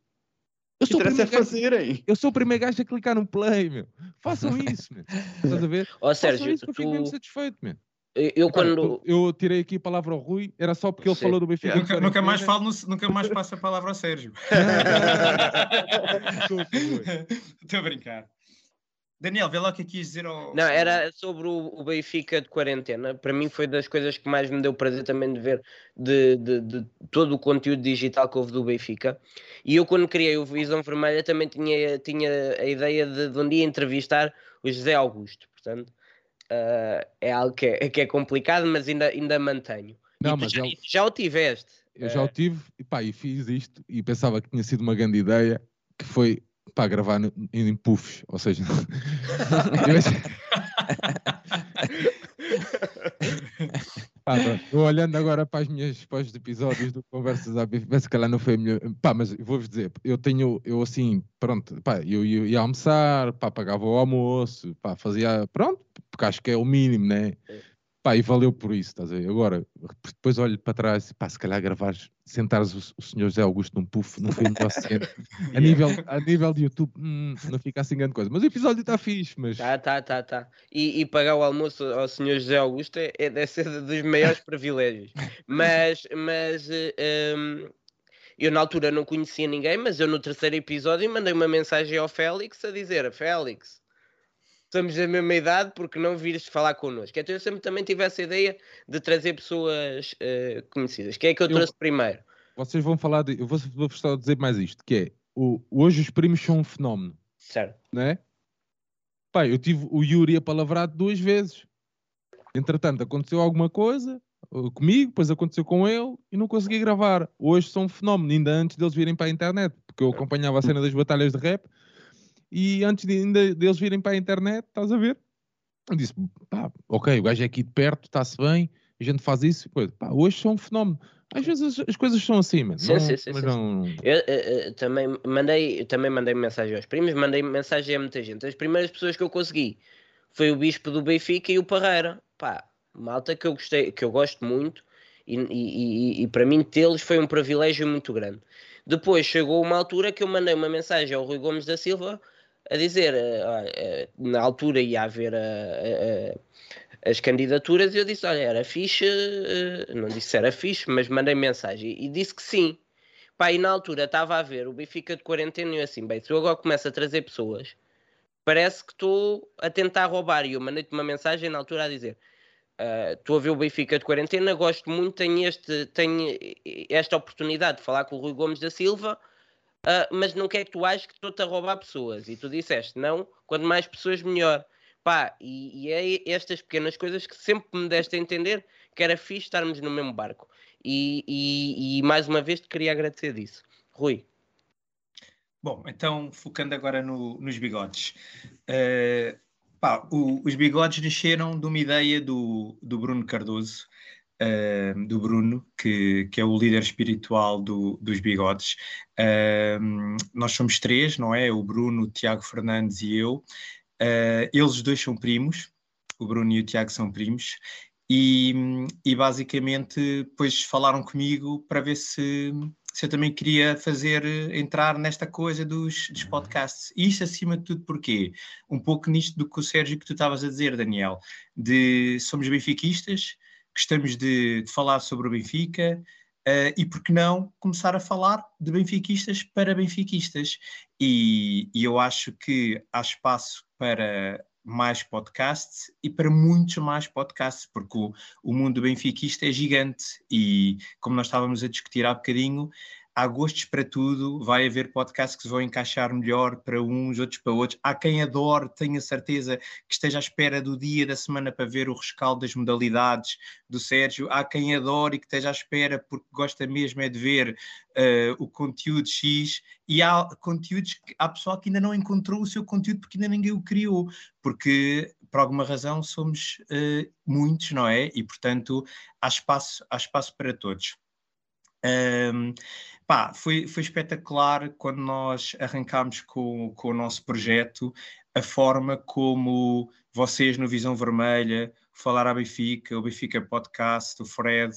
Eu sou, o primeiro é fazerem. eu sou o primeiro gajo a clicar no play, meu. Façam isso, meu. Estás a ver? Ó, Sérgio, isso, tu... eu fico mesmo satisfeito, meu. Eu, quando... eu tirei aqui a palavra ao Rui, era só porque ele falou do Benfica. Nunca, nunca mais falo, no, nunca mais passo a palavra ao Sérgio. Estou a brincar. Daniel, vê lá o que é quis dizer ao. Não, era sobre o, o, Benfica de quarentena. Para mim foi das coisas que mais me deu prazer também de ver de, de, de, todo o conteúdo digital que houve do Benfica. E eu, quando criei o Visão Vermelha, também tinha, tinha a ideia de, de um dia entrevistar o José Augusto. Portanto, uh, é algo que é, que é complicado, mas ainda, ainda mantenho. Não, mas já, eu... já o tiveste. Eu já o tive e, pá, e fiz isto e pensava que tinha sido uma grande ideia, que foi para gravar em puffs, ou seja, eu olhando agora para as minhas para os episódios do Conversas à Bife, que ela não foi a melhor. Pá, mas vou-vos dizer, eu tenho, eu assim, pronto, pá, eu ia, ia almoçar, pá, pagava o almoço, pá, fazia, pronto, porque acho que é o mínimo, né? Pá, e valeu por isso, estás a ver? Agora, depois olho para trás e pá, se calhar gravares, sentares o, o senhor José Augusto num puff, não foi melhor cena. a, nível, a nível de YouTube, hum, não fica assim grande coisa. Mas o episódio está fixe, mas. Tá, tá, tá, tá. E, e, pagar o almoço ao senhor José Augusto é, é deve ser dos maiores privilégios. Mas, mas um, eu na altura não conhecia ninguém, mas eu no terceiro episódio mandei uma mensagem ao Félix a dizer: Félix estamos da mesma idade porque não vires falar connosco. Então eu sempre também tive essa ideia de trazer pessoas uh, conhecidas. Quem é que eu, eu trouxe primeiro? Vocês vão falar de. Eu vou, vou a dizer mais isto: que é o, hoje os primos são um fenómeno. Certo. Não é? Pai, eu tive o Yuri apalavrado duas vezes. Entretanto, aconteceu alguma coisa uh, comigo, depois aconteceu com ele e não consegui gravar. Hoje são um fenómeno, ainda antes deles virem para a internet, porque eu acompanhava a cena das batalhas de rap e antes de, ainda deles virem para a internet, estás a ver? Eu disse, pá, ok, o gajo é aqui de perto, está-se bem, a gente faz isso, pois, pá, hoje são um fenómeno. Às vezes as, as coisas são assim, mano. Sim, não, sim, sim, não... Eu, eu, eu, também mandei, eu também mandei mensagem aos primos, mandei mensagem a muita gente. As primeiras pessoas que eu consegui foi o Bispo do Benfica e o Parreira. Pá, malta que eu gostei, que eu gosto muito e, e, e, e para mim tê-los foi um privilégio muito grande. Depois chegou uma altura que eu mandei uma mensagem ao Rui Gomes da Silva a dizer, uh, uh, na altura ia haver uh, as candidaturas e eu disse, olha, era fixe, não disse se era fixe, mas mandei mensagem e disse que sim. Pá, e na altura estava a ver o Benfica de quarentena e eu assim, bem, se eu agora começo a trazer pessoas, parece que estou a tentar roubar. E eu mandei-te uma mensagem na altura a dizer, estou a ver o Benfica de quarentena, gosto muito, tenho, este, tenho esta oportunidade de falar com o Rui Gomes da Silva, uh, mas não quer que tu aches que estou-te a roubar pessoas. E tu disseste, não, quanto mais pessoas, melhor. Pá, e, e é estas pequenas coisas que sempre me deste a entender que era fixe estarmos no mesmo barco. E, e, e mais uma vez te queria agradecer disso. Rui. Bom, então focando agora no, nos bigodes. Uh, pá, o, os bigodes nasceram de uma ideia do, do Bruno Cardoso, uh, do Bruno, que, que é o líder espiritual do, dos bigodes. Uh, nós somos três, não é? O Bruno, o Tiago Fernandes e eu. Uh, eles dois são primos, o Bruno e o Tiago são primos, e, e basicamente depois falaram comigo para ver se, se eu também queria fazer, entrar nesta coisa dos, dos podcasts. E isto acima de tudo porquê? Um pouco nisto do que o Sérgio que tu estavas a dizer, Daniel, de somos benfiquistas, gostamos de, de falar sobre o Benfica uh, e, por que não, começar a falar de benfiquistas para benfiquistas. E, e eu acho que há espaço para mais podcasts e para muitos mais podcasts, porque o, o mundo benfiquista é gigante e, como nós estávamos a discutir há bocadinho, há gostos para tudo, vai haver podcasts que se vão encaixar melhor para uns, outros para outros. Há quem adore, tenha certeza que esteja à espera do dia da semana para ver o rescaldo das modalidades do Sérgio. Há quem adore e que esteja à espera porque gosta mesmo é de ver uh, o conteúdo X. E há conteúdos que há pessoal que ainda não encontrou o seu conteúdo porque ainda ninguém o criou, porque por alguma razão somos uh, muitos, não é? E portanto há espaço, há espaço para todos. Um, pá, foi, foi espetacular quando nós arrancámos com, com o nosso projeto, a forma como vocês no Visão Vermelha, Falar à Benfica, o Benfica Podcast, o Fred,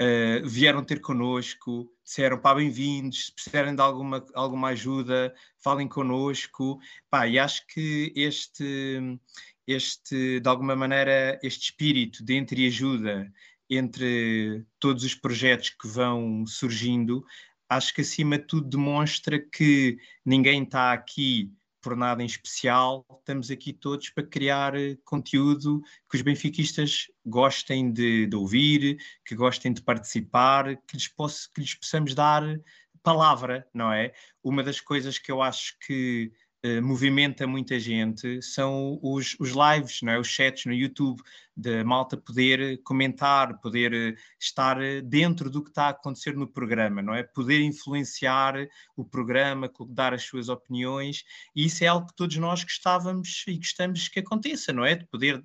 uh, vieram ter connosco, disseram pá, bem-vindos, se precisarem de alguma, alguma ajuda, falem connosco. Pá, e acho que este, este, de alguma maneira, este espírito de entreajuda entre todos os projetos que vão surgindo, acho que acima de tudo demonstra que ninguém está aqui por nada em especial, estamos aqui todos para criar eh, conteúdo que os benfiquistas gostem de, de ouvir, que gostem de participar, que lhes, possa, que lhes possamos dar palavra, não é? Uma das coisas que eu acho que eh, movimenta muita gente são os, os lives, não é? os chats no YouTube, de malta poder comentar, poder eh, estar eh, dentro do que está a acontecer no programa, não é? Poder influenciar o programa, dar as suas opiniões, e isso é algo que todos nós gostávamos e gostamos que aconteça, não é? De poder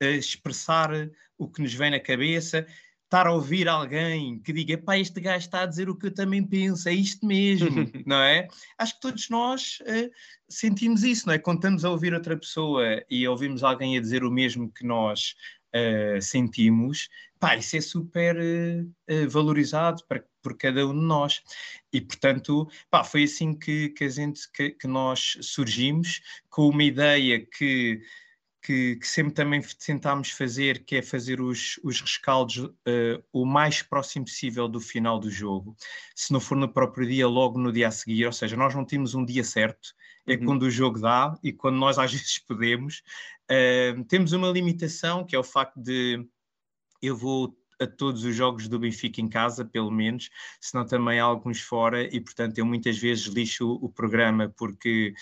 expressar o que nos vem na cabeça, estar a ouvir alguém que diga, pá, este gajo está a dizer o que eu também penso, é isto mesmo, não é? Acho que todos nós uh, sentimos isso, não é? Quando estamos a ouvir outra pessoa e ouvimos alguém a dizer o mesmo que nós uh, sentimos, pá, isso é super uh, valorizado para, por cada um de nós. E, portanto, pá, foi assim que, que, gente, que, que nós surgimos, com uma ideia que que, que, sempre também tentámos fazer, que é fazer os, os rescaldos uh, o mais próximo possível do final do jogo. Se não for no próprio dia, logo no dia a seguir, ou seja, nós não temos um dia certo, é uhum. quando o jogo dá e quando nós às vezes podemos. Uh, temos uma limitação, que é o facto de eu vou a todos os jogos do Benfica em casa, pelo menos, senão também há alguns fora, e portanto eu muitas vezes lixo o, programa porque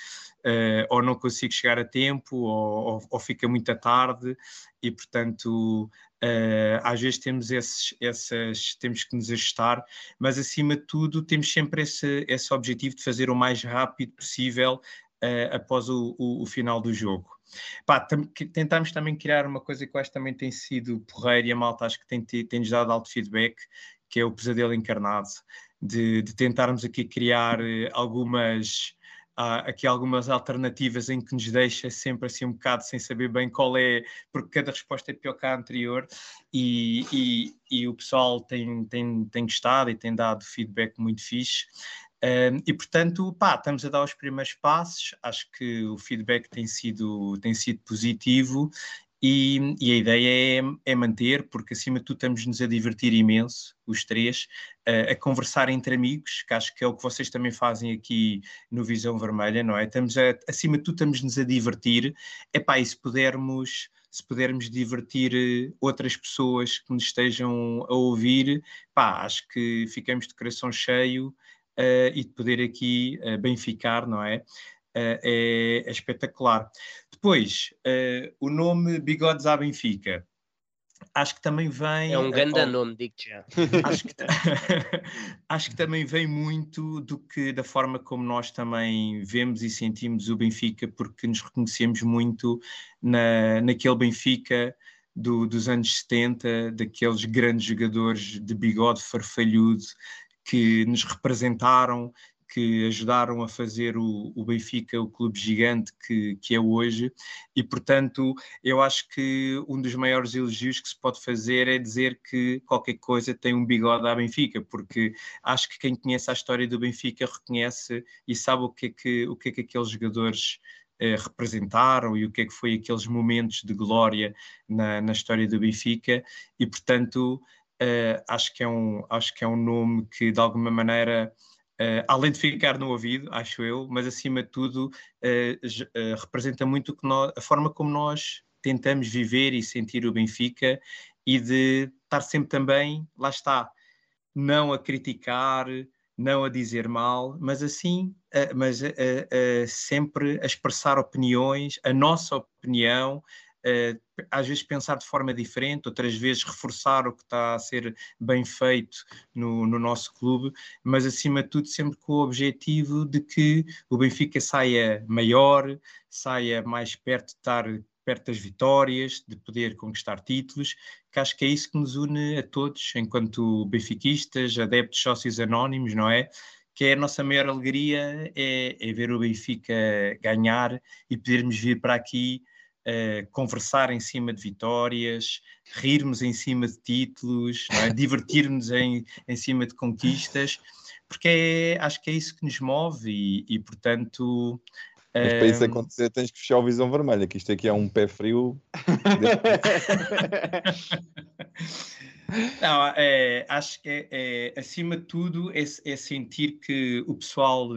uh, ou não consigo chegar a tempo ou, ou, ou fica muito tarde, e portanto uh, às vezes temos esses, essas, temos que nos ajustar, mas acima de tudo temos sempre esse, esse objetivo de fazer o mais rápido possível uh, após o, o, o final do jogo. Pá, tentámos também criar uma coisa que eu acho que também tem sido porreiro e a malta acho que tem, tem-nos dado alto feedback, que é o pesadelo encarnado, de, de tentarmos aqui criar eh, algumas há aqui algumas alternativas em que nos deixa sempre assim um bocado sem saber bem qual é, porque cada resposta é pior que a anterior e, e, e o pessoal tem, tem, tem gostado e tem dado feedback muito fixe. Um, e portanto, pá, estamos a dar os primeiros passos, acho que o feedback tem sido, tem sido positivo e, e a ideia é, é, manter, porque acima de tudo estamos-nos a divertir imenso, os três, uh, a conversar entre amigos, que acho que é o que vocês também fazem aqui no Visão Vermelha, não é? Estamos a, acima de tudo estamos-nos a divertir, é pá, e se pudermos se pudermos divertir eh, outras pessoas que nos estejam a ouvir, pá, acho que ficamos de coração cheio uh, e de poder aqui uh, bem ficar, não é? Uh, é, é, espetacular. Depois, o nome Bigodes à Benfica. Acho que também vem. É um grande oh, nome, digo já. Acho que, acho que também vem muito do que da forma como nós também vemos e sentimos o Benfica, porque nos reconhecemos muito na, naquele Benfica do, dos anos 70, daqueles grandes jogadores de bigode farfalhudo que nos representaram, que ajudaram a fazer o, o Benfica o clube gigante que, que é hoje, e portanto eu acho que um dos maiores elogios que se pode fazer é dizer que qualquer coisa tem um bigode à Benfica, porque acho que quem conhece a história do Benfica reconhece e sabe o que é que, o que, é que aqueles jogadores eh, representaram e o que é que foi aqueles momentos de glória na, na história do Benfica, e portanto uh, acho, que é um, acho que é um nome que de alguma maneira, uh, além de ficar no ouvido, acho eu, mas acima de tudo uh, representa muito nós, a forma como nós tentamos viver e sentir o Benfica e de estar sempre também, lá está, não a criticar, não a dizer mal, mas assim, mas sempre a expressar opiniões, a nossa opinião, às vezes pensar de forma diferente, outras vezes reforçar o que está a ser bem feito no, no nosso clube, mas acima de tudo sempre com o objetivo de que o Benfica saia maior, saia mais perto de estar perto das vitórias, de poder conquistar títulos, que acho que é isso que nos une a todos, enquanto benfiquistas, adeptos, sócios anónimos, não é? Que é a nossa maior alegria é, é ver o Benfica ganhar e podermos vir para aqui uh, conversar em cima de vitórias, rirmos em cima de títulos, é? divertir-nos em, em cima de conquistas, porque é, acho que é isso que nos move e, e portanto. Mas para isso acontecer tens que fechar o visão vermelha, que isto aqui é um pé frio. Não, é, acho que é, é, acima de tudo é, é sentir que o pessoal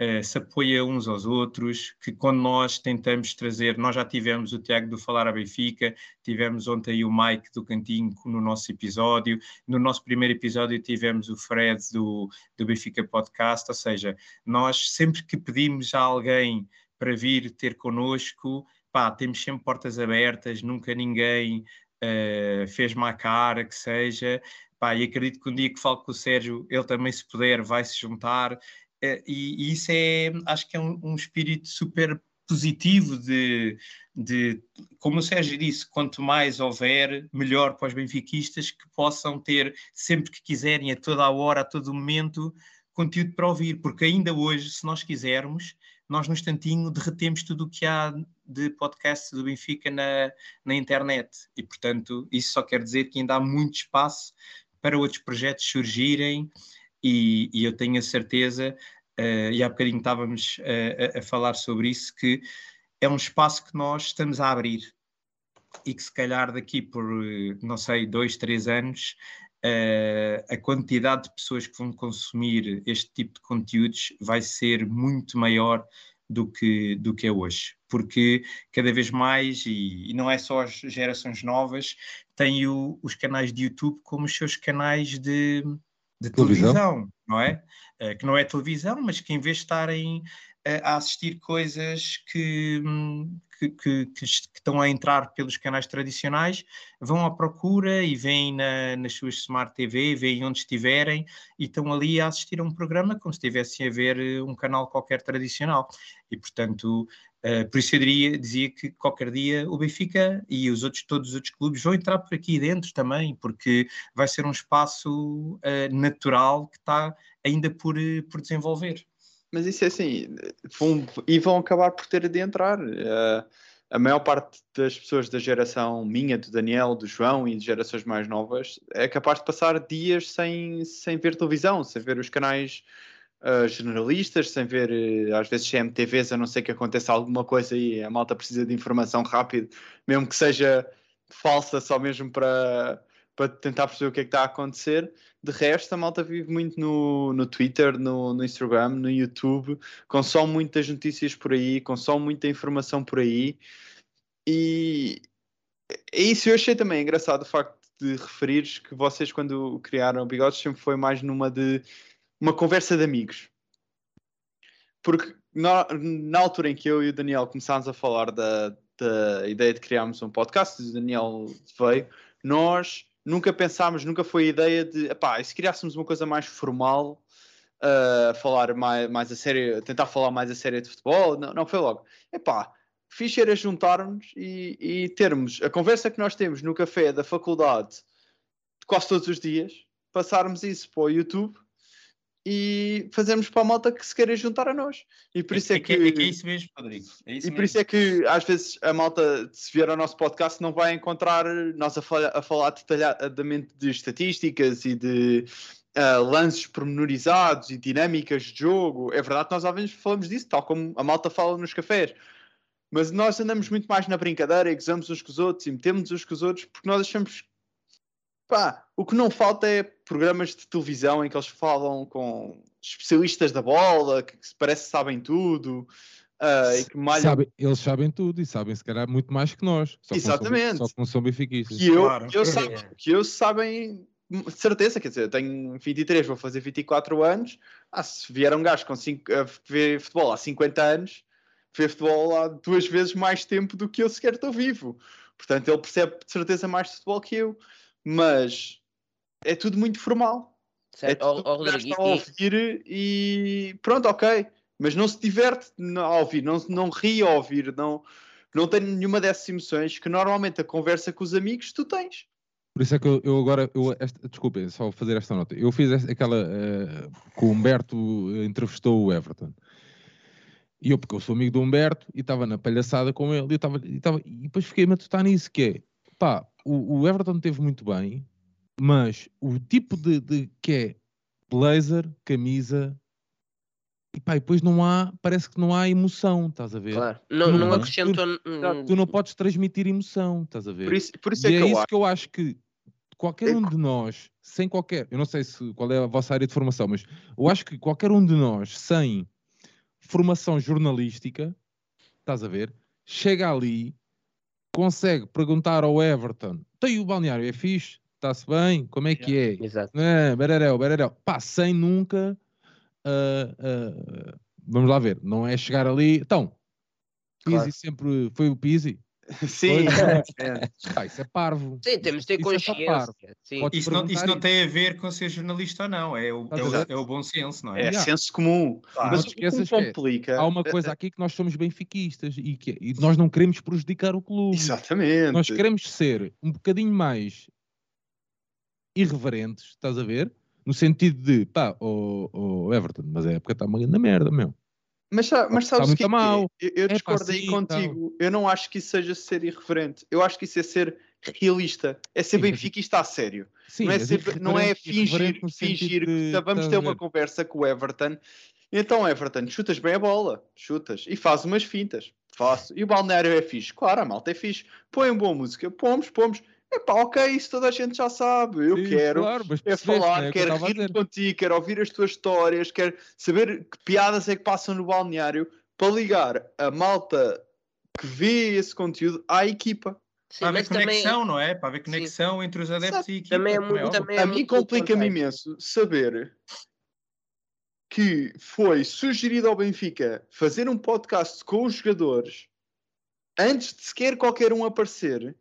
uh, se apoia uns aos outros, que quando nós tentamos trazer, nós já tivemos o Tiago do Falar a Benfica, tivemos ontem o Mike do Cantinho no nosso episódio, no nosso primeiro episódio tivemos o Fred do, do Benfica Podcast, ou seja, nós sempre que pedimos a alguém para vir ter connosco, pá, temos sempre portas abertas, nunca ninguém uh, fez má cara, que seja, pá, e acredito que um dia que falo com o Sérgio, ele também se puder vai se juntar, é, e, e, isso é, acho que é um, um espírito super positivo de, de, como o Sérgio disse, quanto mais houver, melhor para os benfiquistas que possam ter, sempre que quiserem, a toda a hora, a todo momento, conteúdo para ouvir, porque ainda hoje, se nós quisermos, nós no instantinho derretemos tudo o que há de podcast do Benfica na, na internet. E, portanto, isso só quer dizer que ainda há muito espaço para outros projetos surgirem e, e eu tenho a certeza, uh, e há bocadinho estávamos uh, a, a falar sobre isso, que é um espaço que nós estamos a abrir. E que se calhar daqui por, não sei, dois, três anos, uh, a quantidade de pessoas que vão consumir este tipo de conteúdos vai ser muito maior do que, do que é hoje, porque cada vez mais, e, e não é só as gerações novas, têm o, os canais de YouTube como os seus canais de, de televisão. televisão, não é? Uh, que não é televisão, mas que em vez de estarem uh, a assistir coisas que, hum, que, que, que, estão a entrar pelos canais tradicionais vão à procura e vêm na, nas suas Smart TV, veem onde estiverem e estão ali a assistir a um programa como se estivessem a ver eh, um canal qualquer tradicional. E, portanto, uh, por isso eu diria, dizia que qualquer dia o Benfica e os outros, todos os outros clubes vão entrar por aqui dentro também, porque vai ser um espaço uh, natural que está ainda por, por desenvolver. Mas isso é assim, vão, e vão acabar por ter de entrar. Uh, a maior parte das pessoas da geração minha, do Daniel, do João e de gerações mais novas é capaz de passar dias sem, sem ver televisão, sem ver os canais uh, generalistas, sem ver uh, às vezes CMTVs, a não ser que aconteça alguma coisa e a malta precisa de informação rápida, mesmo que seja falsa, só mesmo para para tentar perceber o que é que está a acontecer. De resto, a malta vive muito no, no Twitter, no, no Instagram, no YouTube, consome muitas notícias por aí, consome muita informação por aí. E é isso eu achei também engraçado o facto de referires que vocês, quando criaram o Bigodes, sempre foi mais numa de uma conversa de amigos. Porque na, na altura em que eu e o Daniel começámos a falar da, da ideia de criarmos um podcast, o Daniel veio, nós nunca pensámos, nunca foi a ideia de, epá, e se criássemos uma coisa mais formal, uh, falar mais, mais a sério, tentar falar mais a sério de futebol, não, não foi logo. Epá, fixe era juntarmos e, e termos a conversa que nós temos no café da faculdade quase todos os dias, passarmos isso para o YouTube e fazermos para a malta que se queira juntar a nós. E por é, isso é, é que, é, que é isso mesmo, Rodrigo. É isso e mesmo. por isso é que às vezes a malta, se vier ao nosso podcast, não vai encontrar nós a, falar, a falar detalhadamente de estatísticas e de uh, lances pormenorizados e dinâmicas de jogo. É verdade que nós às vezes falamos disso, tal como a malta fala nos cafés. Mas nós andamos muito mais na brincadeira e gozamos uns com os outros e metemos uns com os outros porque nós achamos Pá, o que não falta é programas de televisão em que eles falam com especialistas da bola, que, que parece que sabem tudo. Uh, e que malham... Sabe, eles sabem tudo e sabem se calhar muito mais que nós. Só Exatamente. Que só que não são benfiquistas. Que eu, claro. eu sabe, que eu sabem de certeza, quer dizer, eu tenho 23, vou fazer 24 anos. Ah, se vier um gajo com cinco, a ver futebol há 50 anos, vê futebol há duas vezes mais tempo do que eu sequer estou vivo. Portanto, ele percebe de certeza mais de futebol que eu mas é tudo muito formal. Certo. É tudo oh, oh, Rodrigo, a ouvir e pronto, ok. Mas não se diverte a ouvir, não, não ri a ouvir, não, não tem nenhuma dessas emoções que normalmente a conversa com os amigos tu tens. Por isso é que eu, eu agora, eu, esta, desculpem, só fazer esta nota. Eu fiz esta, aquela uh, que o Humberto entrevistou o Everton. E eu, porque eu sou amigo do Humberto, e estava na palhaçada com ele, e, eu e, tava, e depois fiquei a matutar nisso, que é, pá, o, o Everton teve muito bem, mas o tipo de, de que é blazer, camisa, e pá, e depois não há, parece que não há emoção, estás a ver? Claro, não, não, não acrescentou. Tu, tu, não podes transmitir emoção, estás a ver? Por isso, por isso é, e é, que, isso que eu acho que qualquer é... um de nós, sem qualquer, eu não sei se, qual é a vossa área de formação, mas eu acho que qualquer um de nós, sem formação jornalística, estás a ver, chega ali consegue perguntar ao Everton: tem o balneário, é fixe? Está-se bem? Como é que é? Exato. É, bererel, bererel. Pá, sem nunca. Uh, uh, vamos lá ver, não é chegar ali. Então, Pizzi claro. sempre foi o Pizzi. Sim, é. ah, isso é parvo. Sim, temos de ter isso é consciência. É isso, não, isso não tem a ver com ser jornalista ou não, é o, é o, é o, bom senso, não é? É senso comum. Claro. Mas o que complica... há uma coisa aqui que nós somos benfiquistas e, que, e nós não queremos prejudicar o clube. Exatamente. Nós queremos ser um bocadinho mais irreverentes, estás a ver? no sentido de, pá, o oh, oh Everton, mas a época está uma grande merda, meu. Mas, mas sabes o que, é mal. eu, eu discordo aí contigo. Eu não acho que isso seja ser irreverente. Eu acho que isso é ser realista. É ser benfiquista a sério. Sim, não é, ser, não é fingir, fingir que vamos ter uma conversa com o Everton. Então, Everton, chutas bem a bola, chutas e faz umas fintas. Faço. E o balneário é fixe. Claro, a malta é fixe. Põem boa música. Pomos, pomos. Epá, ok, isso toda a gente já sabe. Eu Sim, quero claro, é falar, é quero rir contigo, quero ouvir as tuas histórias, quero saber que piadas é que passam no balneário para ligar a malta que vê esse conteúdo à equipa. Sim, para haver conexão, também... não é? Para haver conexão Sim. entre os adeptos Exato. e a equipa. Também é muito, também é a mim complica-me imenso saber que foi sugerido ao Benfica fazer um podcast com os jogadores antes de sequer qualquer um aparecer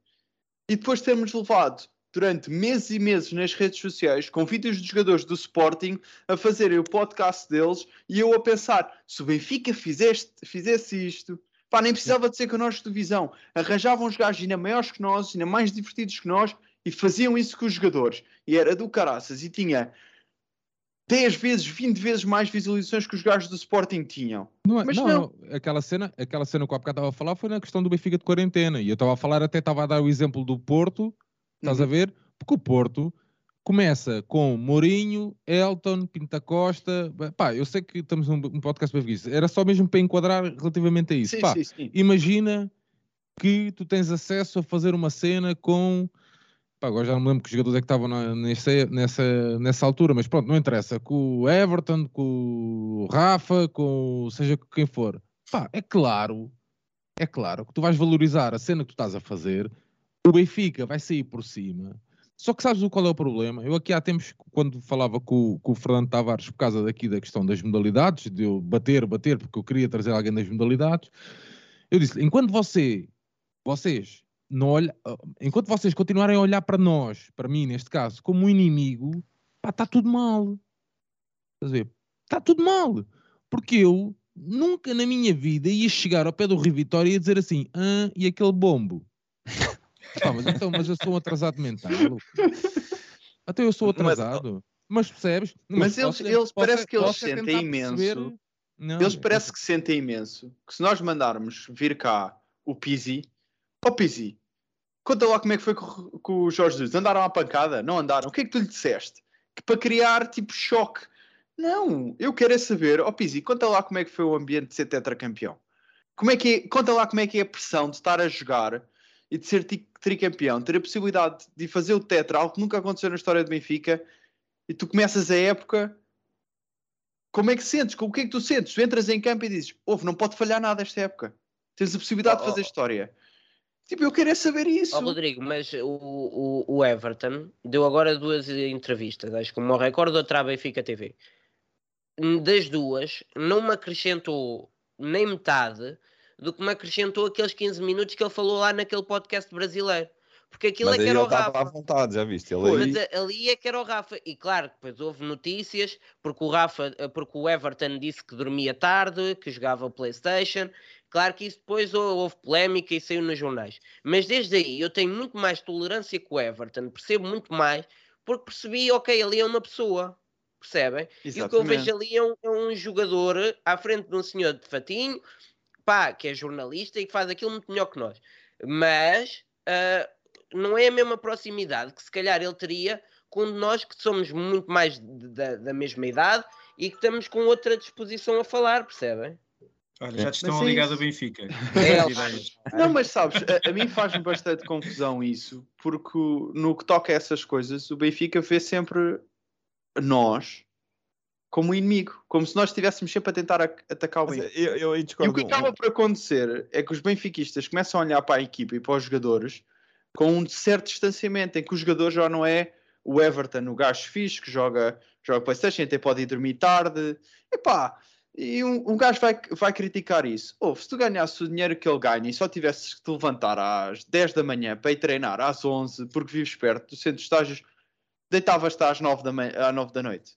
e depois termos levado durante meses e meses nas redes sociais com vídeos dos jogadores do Sporting a fazerem o podcast deles e eu a pensar se o Benfica fizeste, fizesse isto pá, nem precisava de ser connosco de visão arranjavam os gajos ainda maiores que nós ainda mais divertidos que nós e faziam isso com os jogadores. E era do caraças e tinha 10 vezes, 20 vezes mais visualizações que os gajos do Sporting tinham. Não, é, Mas não, não. Aquela cena, aquela cena que o bocado estava a falar foi na questão do Benfica de quarentena. E eu estava a falar, até estava a dar o exemplo do Porto, estás uhum. a ver? Porque o Porto começa com Mourinho, Elton, Pinta Costa. Pá, eu sei que estamos num, num podcast para isso. Era só mesmo para enquadrar relativamente a isso. Sim, Pá, sim, sim. Imagina que tu tens acesso a fazer uma cena com Pá, agora já não me lembro que jogadores é que estavam nessa, nessa, nessa altura, mas pronto, não interessa. Com o Everton, com o Rafa, com seja quem for. Pá, é claro, é claro que tu vais valorizar a cena que tu estás a fazer, o Benfica vai sair por cima. Só que sabes qual é o problema? Eu aqui há tempos, quando falava com, com o Fernando Tavares por causa daqui da questão das modalidades, de eu bater, bater, porque eu queria trazer alguém das modalidades, eu disse: enquanto você, vocês não olha, enquanto vocês continuarem a olhar para nós, para mim neste caso, como um inimigo, pá, está tudo mal. Está tudo mal. Porque eu nunca na minha vida ia chegar ao pé do Rio Vitória e ia dizer assim, ah, e aquele bombo? pá, mas, então, mas eu sou um atrasado mental. Até eu sou atrasado. Mas, mas percebes? Mas, mas eles, posso, eles posso, parece que eles sentem imenso. Não, eles parece que sentem imenso que se nós mandarmos vir cá o Pizzi, ó oh, Pizzi, Conta lá como é que foi com, com o Jorge Jesus. Andaram à pancada? Não andaram? O que é que tu lhe disseste? Que para criar tipo choque. Não, eu quero é saber, ó oh, Pizzi, conta lá como é que foi o ambiente de ser tetracampeão. Como é que é, conta lá como é que é a pressão de estar a jogar e de ser tricampeão, ter a possibilidade de fazer o tetra, algo que nunca aconteceu na história do Benfica, e tu começas a época. Como é que sentes? O que é que tu sentes? Tu entras em campo e dizes: Ouve, não pode falhar nada esta época. Tens a possibilidade oh, de fazer história. Tipo, eu queria saber isso. Oh, Rodrigo, mas o, o, o, Everton deu agora duas entrevistas, acho que uma recorde outra à Benfica TV. Das duas, não me acrescentou nem metade do que me acrescentou aqueles 15 minutos que ele falou lá naquele podcast brasileiro. Porque aquilo mas é que era o Rafa. à vontade, já viste? Ele aí... Mas ali é que era o Rafa. E claro, depois houve notícias, porque o Rafa, porque o Everton disse que dormia tarde, que jogava Playstation, Claro que isso depois houve polémica e saiu nos jornais. Mas desde aí eu tenho muito mais tolerância com o Everton, percebo muito mais, porque percebi, ok, ali é uma pessoa. Percebem? Exatamente. E o que eu vejo ali é um, é um, jogador à frente de um senhor de fatinho, pá, que é jornalista e que faz aquilo muito melhor que nós. Mas uh, não é a mesma proximidade que se calhar ele teria com nós que somos muito mais da, da mesma idade e que estamos com outra disposição a falar, percebem? Olha, já te estão a ligar ao Benfica. É, não, mas sabes, a, a mim faz-me bastante confusão isso, porque no que toca a essas coisas, o Benfica vê sempre nós como inimigo, como se nós estivéssemos sempre a tentar atacar o Benfica. Eu, eu, eu e o que acaba por acontecer é que os benfiquistas começam a olhar para a equipa e para os jogadores com um certo distanciamento, em que o jogador já não é o Everton, o gajo fixe, que joga, joga Playstation, até pode ir dormir tarde. Epá, e um, um gajo vai, vai criticar isso. Ou se tu ganhasses o dinheiro que ele ganha e só tivesses que te levantar às 10 da manhã para ir treinar às 11 porque vives perto do centro de estágios, deitavas-te às 9 da, às 9 da noite.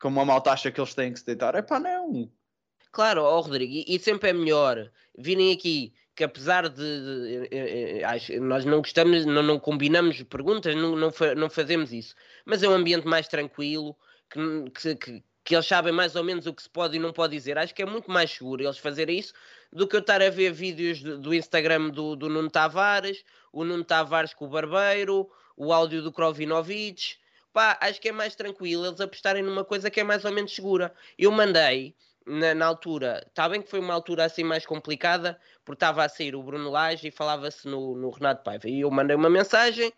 Como uma malta acha que eles têm que se deitar. É pá, não. Claro, ó Rodrigo, e, sempre é melhor virem aqui que apesar de, de, de, de nós não gostamos, não, não combinamos perguntas, não, não, não, fazemos isso, mas é um ambiente mais tranquilo, que, que, eles sabem mais ou menos o que se pode e não pode dizer. Acho que é muito mais seguro eles fazerem isso do que eu estar a ver vídeos do, Instagram do, do Nuno Tavares, o Nuno Tavares com o Barbeiro, o áudio do Krovinovic. Pá, acho que é mais tranquilo eles apostarem numa coisa que é mais ou menos segura. Eu mandei na, na, altura, está bem que foi uma altura assim mais complicada, porque estava a sair o Bruno Lage e falava-se no, no, Renato Paiva. E eu mandei uma mensagem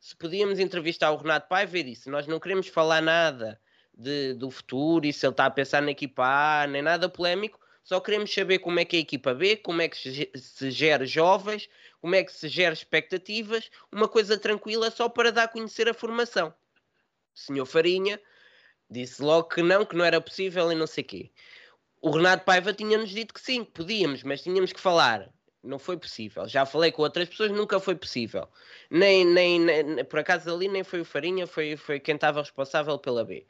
se podíamos entrevistar o Renato Paiva e disse: Nós não queremos falar nada de, do futuro e se ele está a pensar na equipa A, nem nada polémico, só queremos saber como é que é a equipa B, como é que se gera jovens, como é que se gera expectativas, uma coisa tranquila só para dar a conhecer a formação. O senhor Farinha disse logo que não, que não era possível e não sei o quê o Renato Paiva tinha-nos dito que sim, que podíamos, mas tínhamos que falar. Não foi possível. Já falei com outras pessoas, nunca foi possível. Nem, nem, nem por acaso ali nem foi o Farinha, foi, foi quem estava responsável pela B.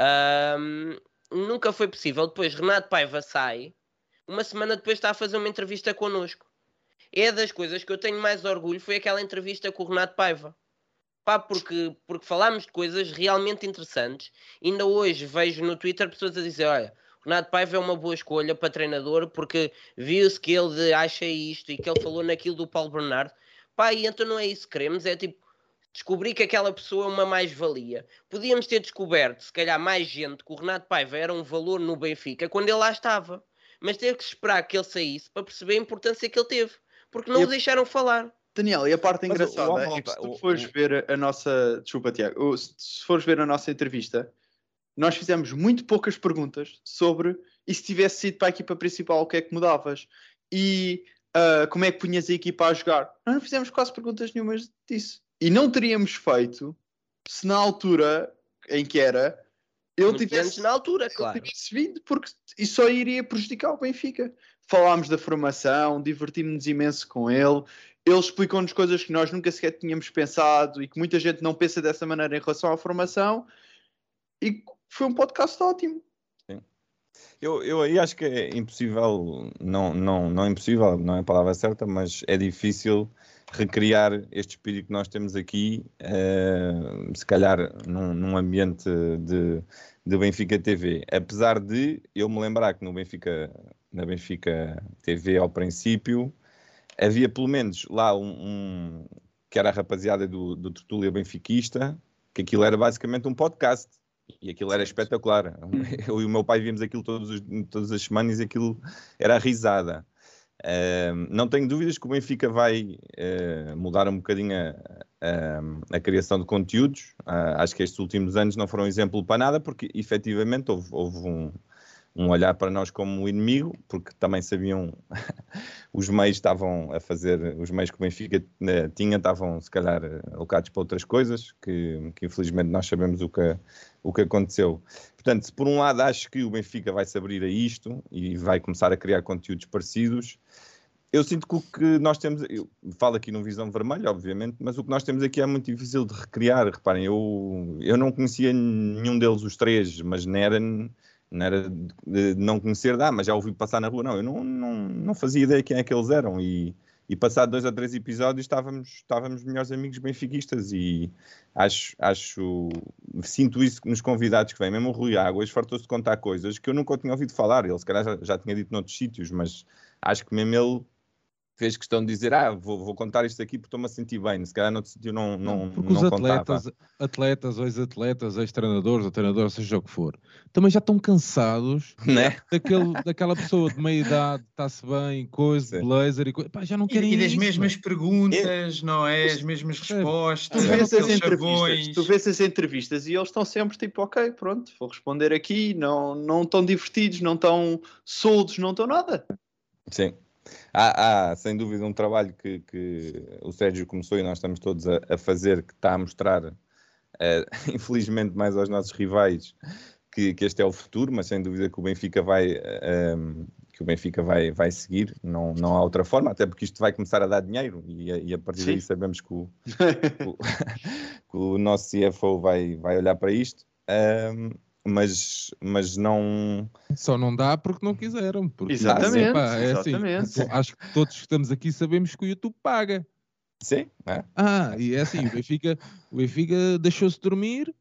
Um, nunca foi possível. Depois Renato Paiva sai, uma semana depois está a fazer uma entrevista connosco. É das coisas que eu tenho mais orgulho foi aquela entrevista com o Renato Paiva. Pá, porque, porque falámos de coisas realmente interessantes. Ainda hoje vejo no Twitter pessoas a dizer: olha, Renato Paiva é uma boa escolha para treinador porque viu-se que ele acha isto e que ele falou naquilo do Paulo Bernardo. Pá, e então não é isso que queremos, é tipo descobrir que aquela pessoa é uma mais-valia. Podíamos ter descoberto, se calhar, mais gente que o Renato Paiva era um valor no Benfica quando ele lá estava. Mas ter que esperar que ele saísse para perceber a importância que ele teve. Porque não e o deixaram falar. Daniel, e a parte engraçada o, o, é que se tu fores ver a nossa. Desculpa, Tiago. Se fores ver a nossa entrevista, nós fizemos muito poucas perguntas sobre e se tivesse sido para a equipa principal, o que é que mudavas? E uh, como é que punhas a equipa a jogar? Nós não fizemos quase perguntas nenhumas disso. E não teríamos feito se na altura em que era eu tivesse, na altura, claro. tivesse vindo, porque isso só iria prejudicar o Benfica. Falámos da formação, divertimos-nos imenso com ele. Ele explicou-nos coisas que nós nunca sequer tínhamos pensado e que muita gente não pensa dessa maneira em relação à formação. E foi um podcast ótimo. Sim. Eu, eu aí acho que é impossível, não, não, não é impossível, não é a palavra certa, mas é difícil recriar este espírito que nós temos aqui, uh, se calhar num, num ambiente de, de, Benfica TV. Apesar de eu me lembrar que no Benfica, na Benfica TV ao princípio, havia pelo menos lá um, um que era a rapaziada do, do Tertúlia Benfiquista, que aquilo era basicamente um podcast. E aquilo era espetacular. Eu e o meu pai vimos aquilo todos os, todas as semanas e aquilo era risada. Não tenho dúvidas que o Benfica vai uh, mudar um bocadinho a, a, a criação de conteúdos. Uh, acho que estes últimos anos não foram exemplo para nada, porque efetivamente houve, houve um, um olhar para nós como inimigo, porque também sabiam os meios estavam a fazer, os meios que o Benfica né, tinha estavam se calhar alocados para outras coisas, que, que infelizmente nós sabemos o que, o que aconteceu. Portanto, se por um lado acho que o Benfica vai se abrir a isto e vai começar a criar conteúdos parecidos, eu sinto que o que nós temos, eu falo aqui no Visão Vermelha, obviamente, mas o que nós temos aqui é muito difícil de recriar. Reparem, eu, eu não conhecia nenhum deles, os três, mas Neren não era de não conhecer, ah, mas já ouvi passar na rua. Não, eu não, não, não fazia ideia quem é que eles eram. E, e passado dois ou três episódios estávamos, estávamos melhores amigos benfiquistas. E acho, acho, sinto isso nos convidados que vêm. Mesmo o Rui Águas fartou-se de contar coisas que eu nunca tinha ouvido falar. Ele, se calhar, já, já tinha dito noutros sítios, mas acho que mesmo ele fez questão de dizer, ah, vou, vou contar isto aqui porque estou-me a sentir bem, se calhar noutro sítio não, não, porque não os atletas, contava. atletas, ex-atletas, ex-treinadores, ou treinadores, seja o que for, também já estão cansados né? daquele, daquela pessoa de meia idade, está-se bem, coisa, Sim. blazer e coisa, Pá, já não querem E, e das isso, mesmas perguntas, não é? As mesmas respostas, tu vês, as entrevistas, tu vês as entrevistas e eles estão sempre tipo, ok, pronto, vou responder aqui, não, não estão divertidos, não estão soltos, não estão nada. Sim. Há, há, sem dúvida um trabalho que, que, o Sérgio começou e nós estamos todos a, a fazer, que está a mostrar, uh, infelizmente, mais aos nossos rivais, que, que, este é o futuro, mas sem dúvida que o Benfica vai, uh, que o Benfica vai, vai seguir, não, não há outra forma, até porque isto vai começar a dar dinheiro e, e a partir Sim. daí sabemos que o, o, que o, nosso CFO vai, vai olhar para isto. Um, mas, mas não. Só não dá porque não quiseram. Porque, exatamente. Pá, é assim, exatamente. Assim, acho que todos que estamos aqui sabemos que o YouTube paga. Sim, é. Ah, e é assim, o Benfica, o Benfica deixou-se dormir.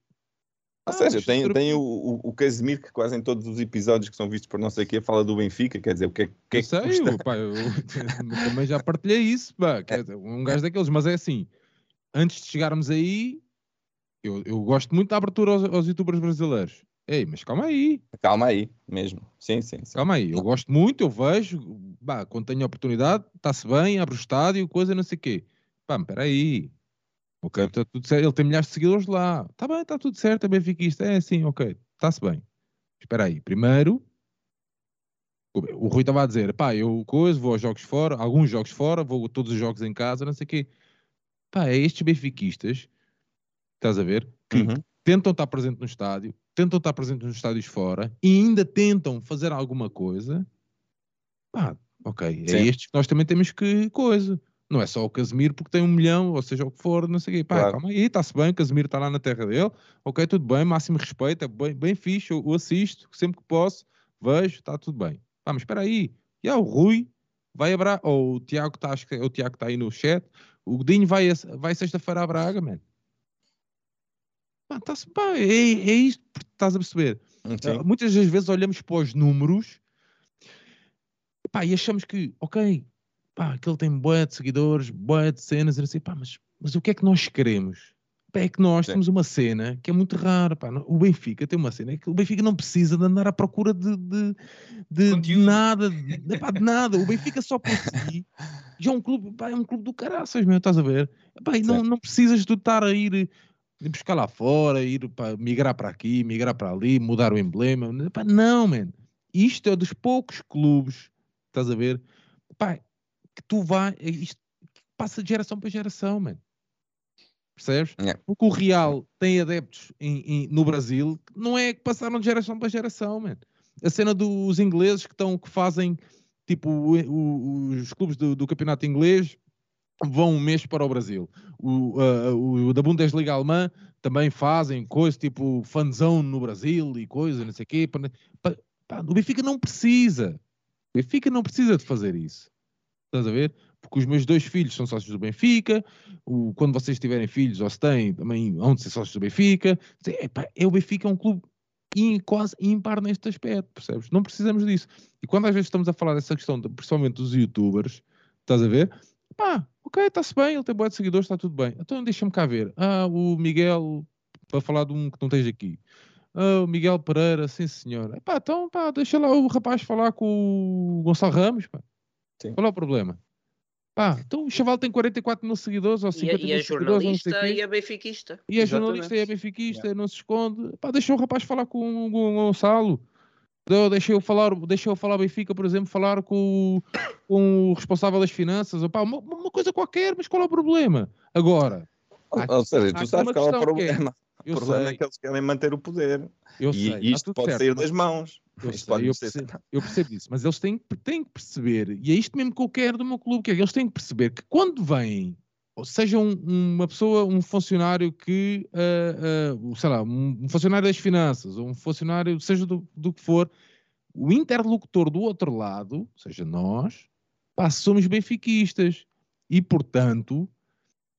Ou ah, seja, tem, tem o, o, o Casemiro que quase em todos os episódios que são vistos por não sei o quê fala do Benfica, quer dizer, o que é que, é sei, custa? Pá, eu, eu, também já partilhei isso, pá, quer dizer, um gajo daqueles, mas é assim, antes de chegarmos aí, eu, eu gosto muito da abertura aos, aos youtubers brasileiros. Ei, mas calma aí. Calma aí, mesmo. Sim, sim. sim. Calma aí. Eu gosto muito, eu vejo. Bah, quando tenho a oportunidade, está-se bem, abre o estádio, coisa, não sei o quê. Pá, espera aí. Ok, está tudo certo. Ele tem milhares de seguidores lá. Está bem, está tudo certo, é benfiquista. É sim, ok. Está-se bem. Espera aí. Primeiro, o Rui estava a dizer, pá, eu coisa, vou aos jogos fora, alguns jogos fora, vou a todos os jogos em casa, não sei o quê. Pá, é estes benfiquistas, estás a ver, que uhum. tentam estar presente no estádio, tentam estar presentes nos estádios fora e ainda tentam fazer alguma coisa. Pá, ok, é Sim. estes que nós também temos que coisa. Não é só o Casemiro porque tem um milhão, ou seja, o que for, não sei o quê. Pá, claro. calma aí, está-se bem, o Casemiro está lá na terra dele, ok, tudo bem, máximo respeito, é bem, bem fixe, eu, eu assisto sempre que posso, vejo, está tudo bem. Pá, mas espera aí, e o Rui vai a Braga, ou o Tiago está, acho que é o Tiago está aí no chat, o Godinho vai, vai sexta-feira a Braga, mano. Pá, tá pá, é, é isto, estás a perceber? Uh, muitas das vezes olhamos para os números pá, e achamos que, ok, pá, aquele tem boé de seguidores, boé de cenas, e assim, pá, mas, mas o que é que nós queremos? Pá, é que nós Sim. temos uma cena que é muito rara. Pá. O Benfica tem uma cena é que o Benfica não precisa de andar à procura de, de, de, de nada, de, pá, de, nada. O Benfica só por si já é um clube, pá, é um clube do caraças, meu, estás a ver? Pá, e não, não precisas de estar a ir de buscar lá fora, ir para migrar para aqui, migrar para ali, mudar o emblema. Pá, não, man. Isto é dos poucos clubes, estás a ver? Pá, que tu vai, isto passa de geração para geração, man. Percebes? Yeah. Porque o Real tem adeptos em, em, no Brasil não é que passaram de geração para geração, man. A cena dos ingleses que estão que fazem tipo o, o, os clubes do, do campeonato inglês vão um mês para o Brasil. O, uh, o da Bundesliga alemã também fazem coisas tipo fanzone no Brasil e coisas, não sei o quê. o Benfica não precisa. O Benfica não precisa de fazer isso. Estás a ver? Porque os meus dois filhos são sócios do Benfica. O, quando vocês tiverem filhos, ou se têm, também vão ser sócios do Benfica. é, o Benfica é um clube quase ímpar neste aspecto, percebes? Não precisamos disso. E quando às vezes estamos a falar dessa questão, de, principalmente dos youtubers, estás a ver? Pá, ok, está-se bem, ele tem boa de seguidores, está tudo bem. Então deixa-me cá ver. Ah, o Miguel, para falar de um que não tens aqui. Ah, o Miguel Pereira, sim senhor. Pá, então pá, deixa lá o rapaz falar com o Gonçalo Ramos. Pá. Sim. Qual é o problema? Pá, então o Chaval tem 44 mil seguidores ou 50 e, mil seguidores. E é jornalista e é benfiquista. E é jornalista e é benfiquista, yeah. não se esconde. Pá, deixa o rapaz falar com, com o Gonçalo. Deixei eu falar, deixei eu falar Benfica, por exemplo, falar com, com o responsável das finanças, uma, uma, coisa qualquer, mas qual é o problema? Agora, ou seja, tu sabes qual é o problema. É, o problema sei. é que eles querem manter o poder. Eu e, sei, isto pode certo, sair das mãos. Eu, sei, eu, percebo, eu, percebo, isso, mas eles têm, têm que perceber, e é isto mesmo que eu quero do meu clube, que é, eles têm que perceber que quando vêm seja um, uma pessoa, um funcionário que, uh, uh, sei lá, um funcionário das finanças, ou um funcionário, seja do, do que for, o interlocutor do outro lado, seja nós, pá, somos benfiquistas. E, portanto,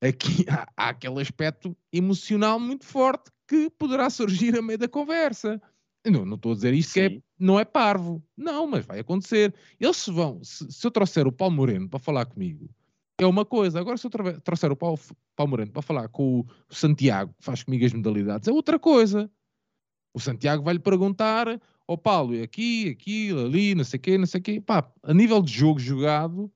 aqui há, há, aquele aspecto emocional muito forte que poderá surgir a meio da conversa. Não, não estou a dizer isto Sim. que é, não é parvo. Não, mas vai acontecer. Eles se vão, se, se eu trouxer o Paulo Moreno para falar comigo, é uma coisa. Agora, se eu trouxer o Paulo, Paulo Moreno para falar com o Santiago, que faz comigo as modalidades, é outra coisa. O Santiago vai-lhe perguntar, ó oh, Paulo, é aqui, aquilo, ali, não sei o quê, não sei o quê. Pá, a nível de jogo jogado,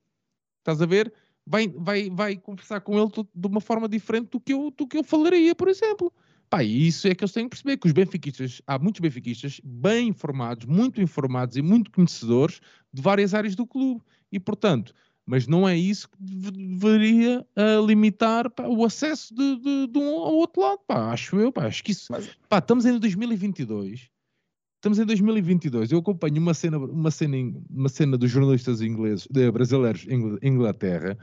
estás a ver? Vai, vai, vai conversar com ele de uma forma diferente do que eu, do que eu falaria, por exemplo. Pá, e isso é que eles têm que perceber, que os benfiquistas, há muitos benfiquistas bem informados, muito informados e muito conhecedores de várias áreas do clube. E, portanto, mas não é isso que deveria uh, limitar pá, o acesso de, de, de, um ao outro lado, pá, acho eu, pá, acho que isso, mas... pá, estamos em 2022, estamos em 2022, eu acompanho uma cena, uma cena, uma cena dos jornalistas ingleses, de, brasileiros em Inglaterra,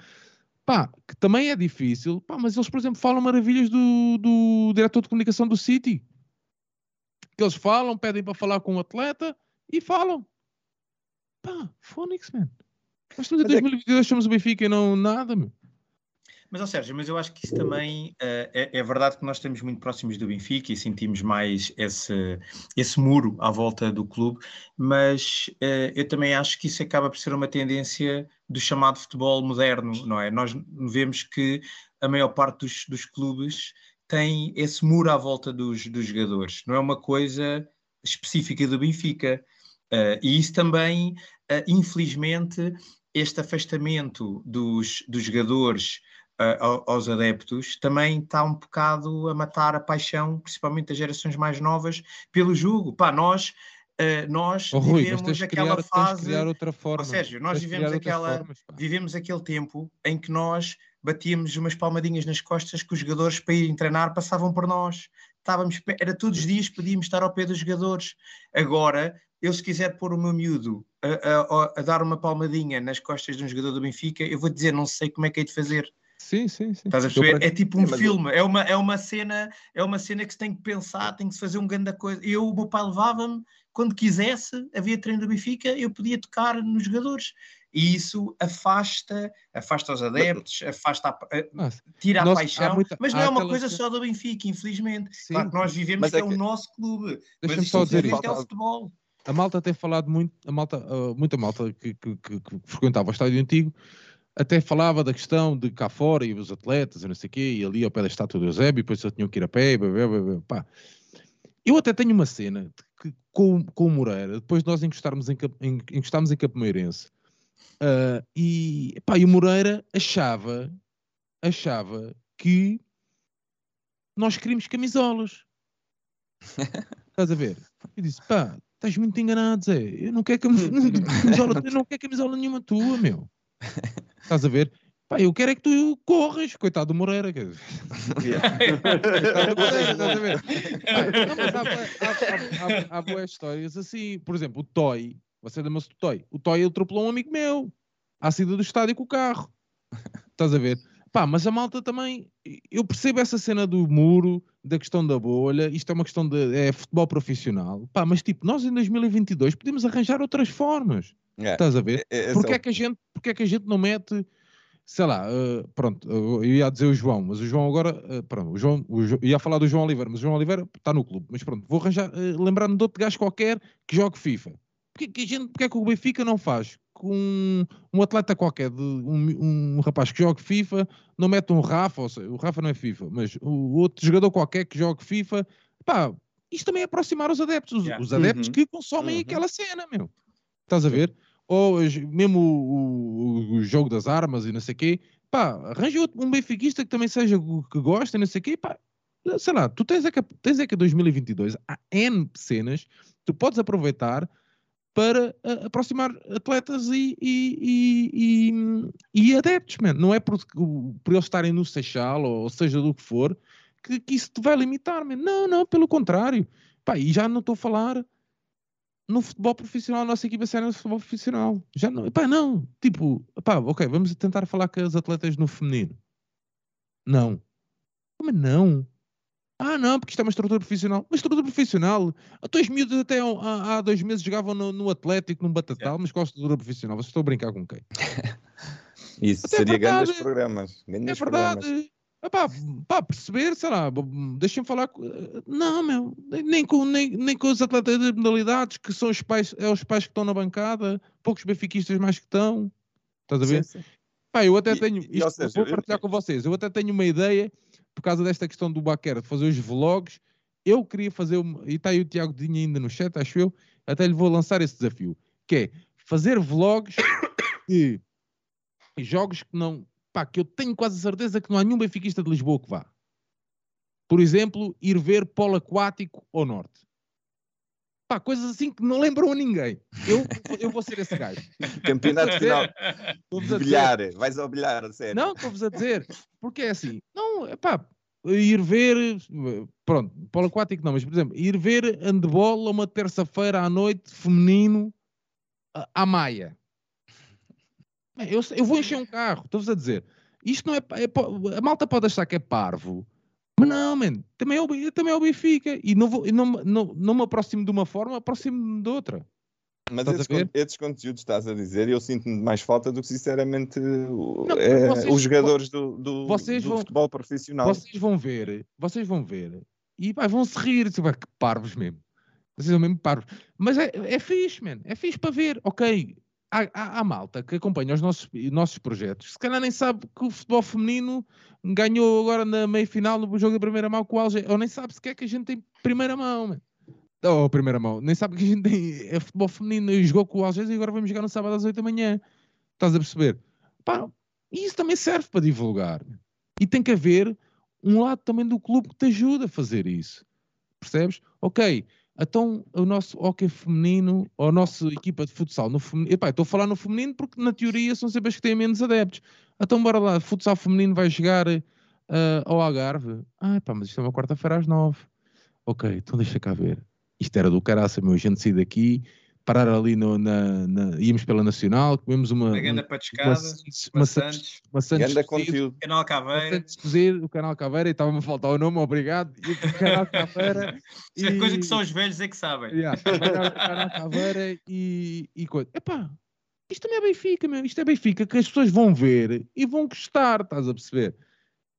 pá, que também é difícil, pá, mas eles, por exemplo, falam maravilhas do, do diretor de comunicação do City, que eles falam, pedem para falar com o um atleta e falam. Pá, Fónix, man. Nós estamos em 2022, é... somos o Benfica e não nada, meu. Mas, ó Sérgio, mas eu acho que isso também uh, é, é, verdade que nós estamos muito próximos do Benfica e sentimos mais esse, esse muro à volta do clube, mas uh, eu também acho que isso acaba por ser uma tendência do chamado futebol moderno, não é? Nós vemos que a maior parte dos, dos clubes tem esse muro à volta dos, dos jogadores, não é uma coisa específica do Benfica. Uh, e isso também, infelizmente, este afastamento dos, dos jogadores uh, aos adeptos, também está um bocado a matar a paixão, principalmente das gerações mais novas, pelo jogo. Pá, nós Uh, nós oh, Rui, vivemos aquela criar, fase. Criar outra forma. Ou seja, nós vivemos, aquela, formas, vivemos aquele tempo em que nós batíamos umas palmadinhas nas costas que os jogadores para irem treinar passavam por nós. Estávamos, era todos os dias podíamos estar ao pé dos jogadores. Agora, eu se quiser pôr o meu miúdo a, a, a, dar uma palmadinha nas costas de um jogador do Benfica, eu vou dizer, não sei como é que é de fazer. Sim, sim, sim. Estás a perceber? É tipo um é, filme, é uma, é, uma cena, é uma cena que se tem que pensar, tem que se fazer um grande coisa. Eu, o meu pai levava-me, quando quisesse, havia treino do Benfica, eu podia tocar nos jogadores. E isso afasta, afasta os adeptos, afasta a, a, tira a paixão, muita, mas não é uma coisa só do Benfica, infelizmente. Sim, claro que nós vivemos mas é, que é o nosso clube, mas só dizer isto é o futebol. A malta tem falado muito, a malta, uh, muita malta que, que, que, que frequentava o estádio antigo, até falava da questão de cá fora e os atletas e não sei o quê, e ali ao pé da estátua do Eusébio, depois só tinham que ir a pé, blá, blá, blá, pá. Eu até tenho uma cena que, com, com o Moreira, depois de nós encostarmos em, em, encostarmos em Capomeirense, uh, e, pá, e o Moreira achava, achava que nós queríamos camisolas. Estás a ver? Eu disse, pá, estás muito enganado, Zé. Eu não quero camisola, eu não quero camisola nenhuma tua, meu. Estás a ver? Pá, eu quero é que tu corras, coitado do Moreira. Quer dizer. coitado do Moreira, estás a ver? não, mas há, há, há, há, boas histórias assim. Por exemplo, o Toy, você lembra-se do Toy? O Toy atropelou um amigo meu à saída do estádio com o carro. Estás a ver? Pá, mas a malta também, eu percebo essa cena do muro, da questão da bolha, isto é uma questão de é futebol profissional. Pá, mas tipo, nós em 2022 podemos arranjar outras formas. É, Estás a ver? É, é porque, é que a gente, porque é que a gente não mete, sei lá, uh, pronto, eu ia dizer o João, mas o João agora, uh, pronto, o João, o João, ia falar do João Oliveira, mas o João Oliveira está no clube, mas pronto, vou arranjar, uh, lembrar-me de outro gajo qualquer que jogue FIFA. Porque, que gente, porque é que o Benfica não faz com um, um atleta qualquer, de, um, um rapaz que jogue FIFA, não mete um Rafa, ou seja, o Rafa não é FIFA, mas o outro jogador qualquer que jogue FIFA, pá, isto também é aproximar os adeptos, os, yeah. os adeptos uhum. que consomem uhum. aquela cena, meu. Estás a ver? ou mesmo o, o, o, jogo das armas e não sei o quê, pá, arranja um benfiquista que também seja que gosta e não sei o quê, pá, sei lá, tu tens é que, tens é que 2022 há N cenas, tu podes aproveitar para uh, aproximar atletas e, e, e, e, adeptos, man. não é por, por eles estarem no Seixal ou seja do que for que, que isso te vai limitar, man. não, não, pelo contrário, pá, e já não estou a falar no futebol profissional, a nossa equipa séria no futebol profissional. Já não, pá, não. Tipo, pá, ok, vamos tentar falar com as atletas no feminino. Não. Mas não. Ah, não, porque isto é uma estrutura profissional. Uma estrutura profissional. As tuas miúdas até há, há, dois meses jogavam no, no Atlético, no Batatal, mas qual estrutura profissional? Vocês estão a brincar com quem? Isso até é seria é grandes programas. Grandes é verdade. Programas. Epá, pá, perceber, sei lá, deixem-me falar. Com... Não, meu, nem com, nem, nem com os atletas de modalidades, que são os pais, é os pais que estão na bancada, poucos benfiquistas mais que estão. Estás a ver? Sim, sim. Pá, eu até e, tenho. E, isto, seja, vou partilhar eu... com vocês. Eu até tenho uma ideia, por causa desta questão do Baquer, de fazer os vlogs. Eu queria fazer. E está aí o Tiago Dinho ainda no chat, acho eu. Até lhe vou lançar esse desafio. Que é fazer vlogs de jogos que não pá, que eu tenho quase certeza que não há nenhum benfiquista de Lisboa que vá. Por exemplo, ir ver polo aquático ao norte. Pá, coisas assim que não lembram a ninguém. Eu, eu vou ser esse gajo. Campeonato final bilhar. Vais ao bilhar, a sério. Não, estou-vos a dizer. Porque é assim. Não, pá, ir ver... Pronto, polo aquático não, mas por exemplo, ir ver handball uma terça-feira à noite feminino à Maia. Eu, eu vou encher um carro, estou-vos a dizer. Isto não é, é, A malta pode achar que é parvo, Mas não, man, também é o, também é o Benfica. E não, vou, não, não, não me aproximo de uma forma, aproximo de outra. Mas esses, esses, conteúdos estás a dizer, eu sinto-me mais falta do que sinceramente não, é, vocês, os jogadores do, do, do vão, futebol profissional. Vocês vão ver, vocês vão ver e vão se rir, tipo, que parvos mesmo. Vocês são mesmo parvos. Mas é, é fixe, man. É fixe para ver. Ok, há, há, há, malta que acompanha os nossos, nossos projetos, se calhar nem sabe que o futebol feminino ganhou agora na meia final no jogo da primeira mão com o Alger, ou nem sabe sequer que a gente tem primeira mão, man. ou primeira mão, nem sabe que a gente tem é futebol feminino e jogou com o Alger e agora vamos jogar no sábado às 8 da manhã. Estás a perceber? Pá, isso também serve para divulgar. E tem que haver um lado também do clube que te ajuda a fazer isso. Percebes? Ok, então, o nosso hockey feminino, ou a nossa equipa de futsal no feminino, epá, estou a falar no feminino porque na teoria são sempre as que têm menos adeptos. Então, bora lá, futsal feminino vai chegar uh, ao Algarve. Ah, mas isto é uma quarta-feira às nove. Ok, então deixa cá ver. Isto era do caraça, meu, a gente sair daqui, parar ali no, na, na, íamos pela Nacional, comemos uma. Uma ganda patiscada, uma, Santos, uma Santos ganda conteúdo. Canal Caveira. o Canal Caveira, e estava-me a faltar o nome, obrigado. E o Canal Caveira. Isso é coisa que só os velhos é que sabem. Yeah, o Canal Caveira e, e coisa. Epá, isto também é Benfica, meu. Isto é Benfica que as pessoas vão ver e vão gostar, estás a perceber?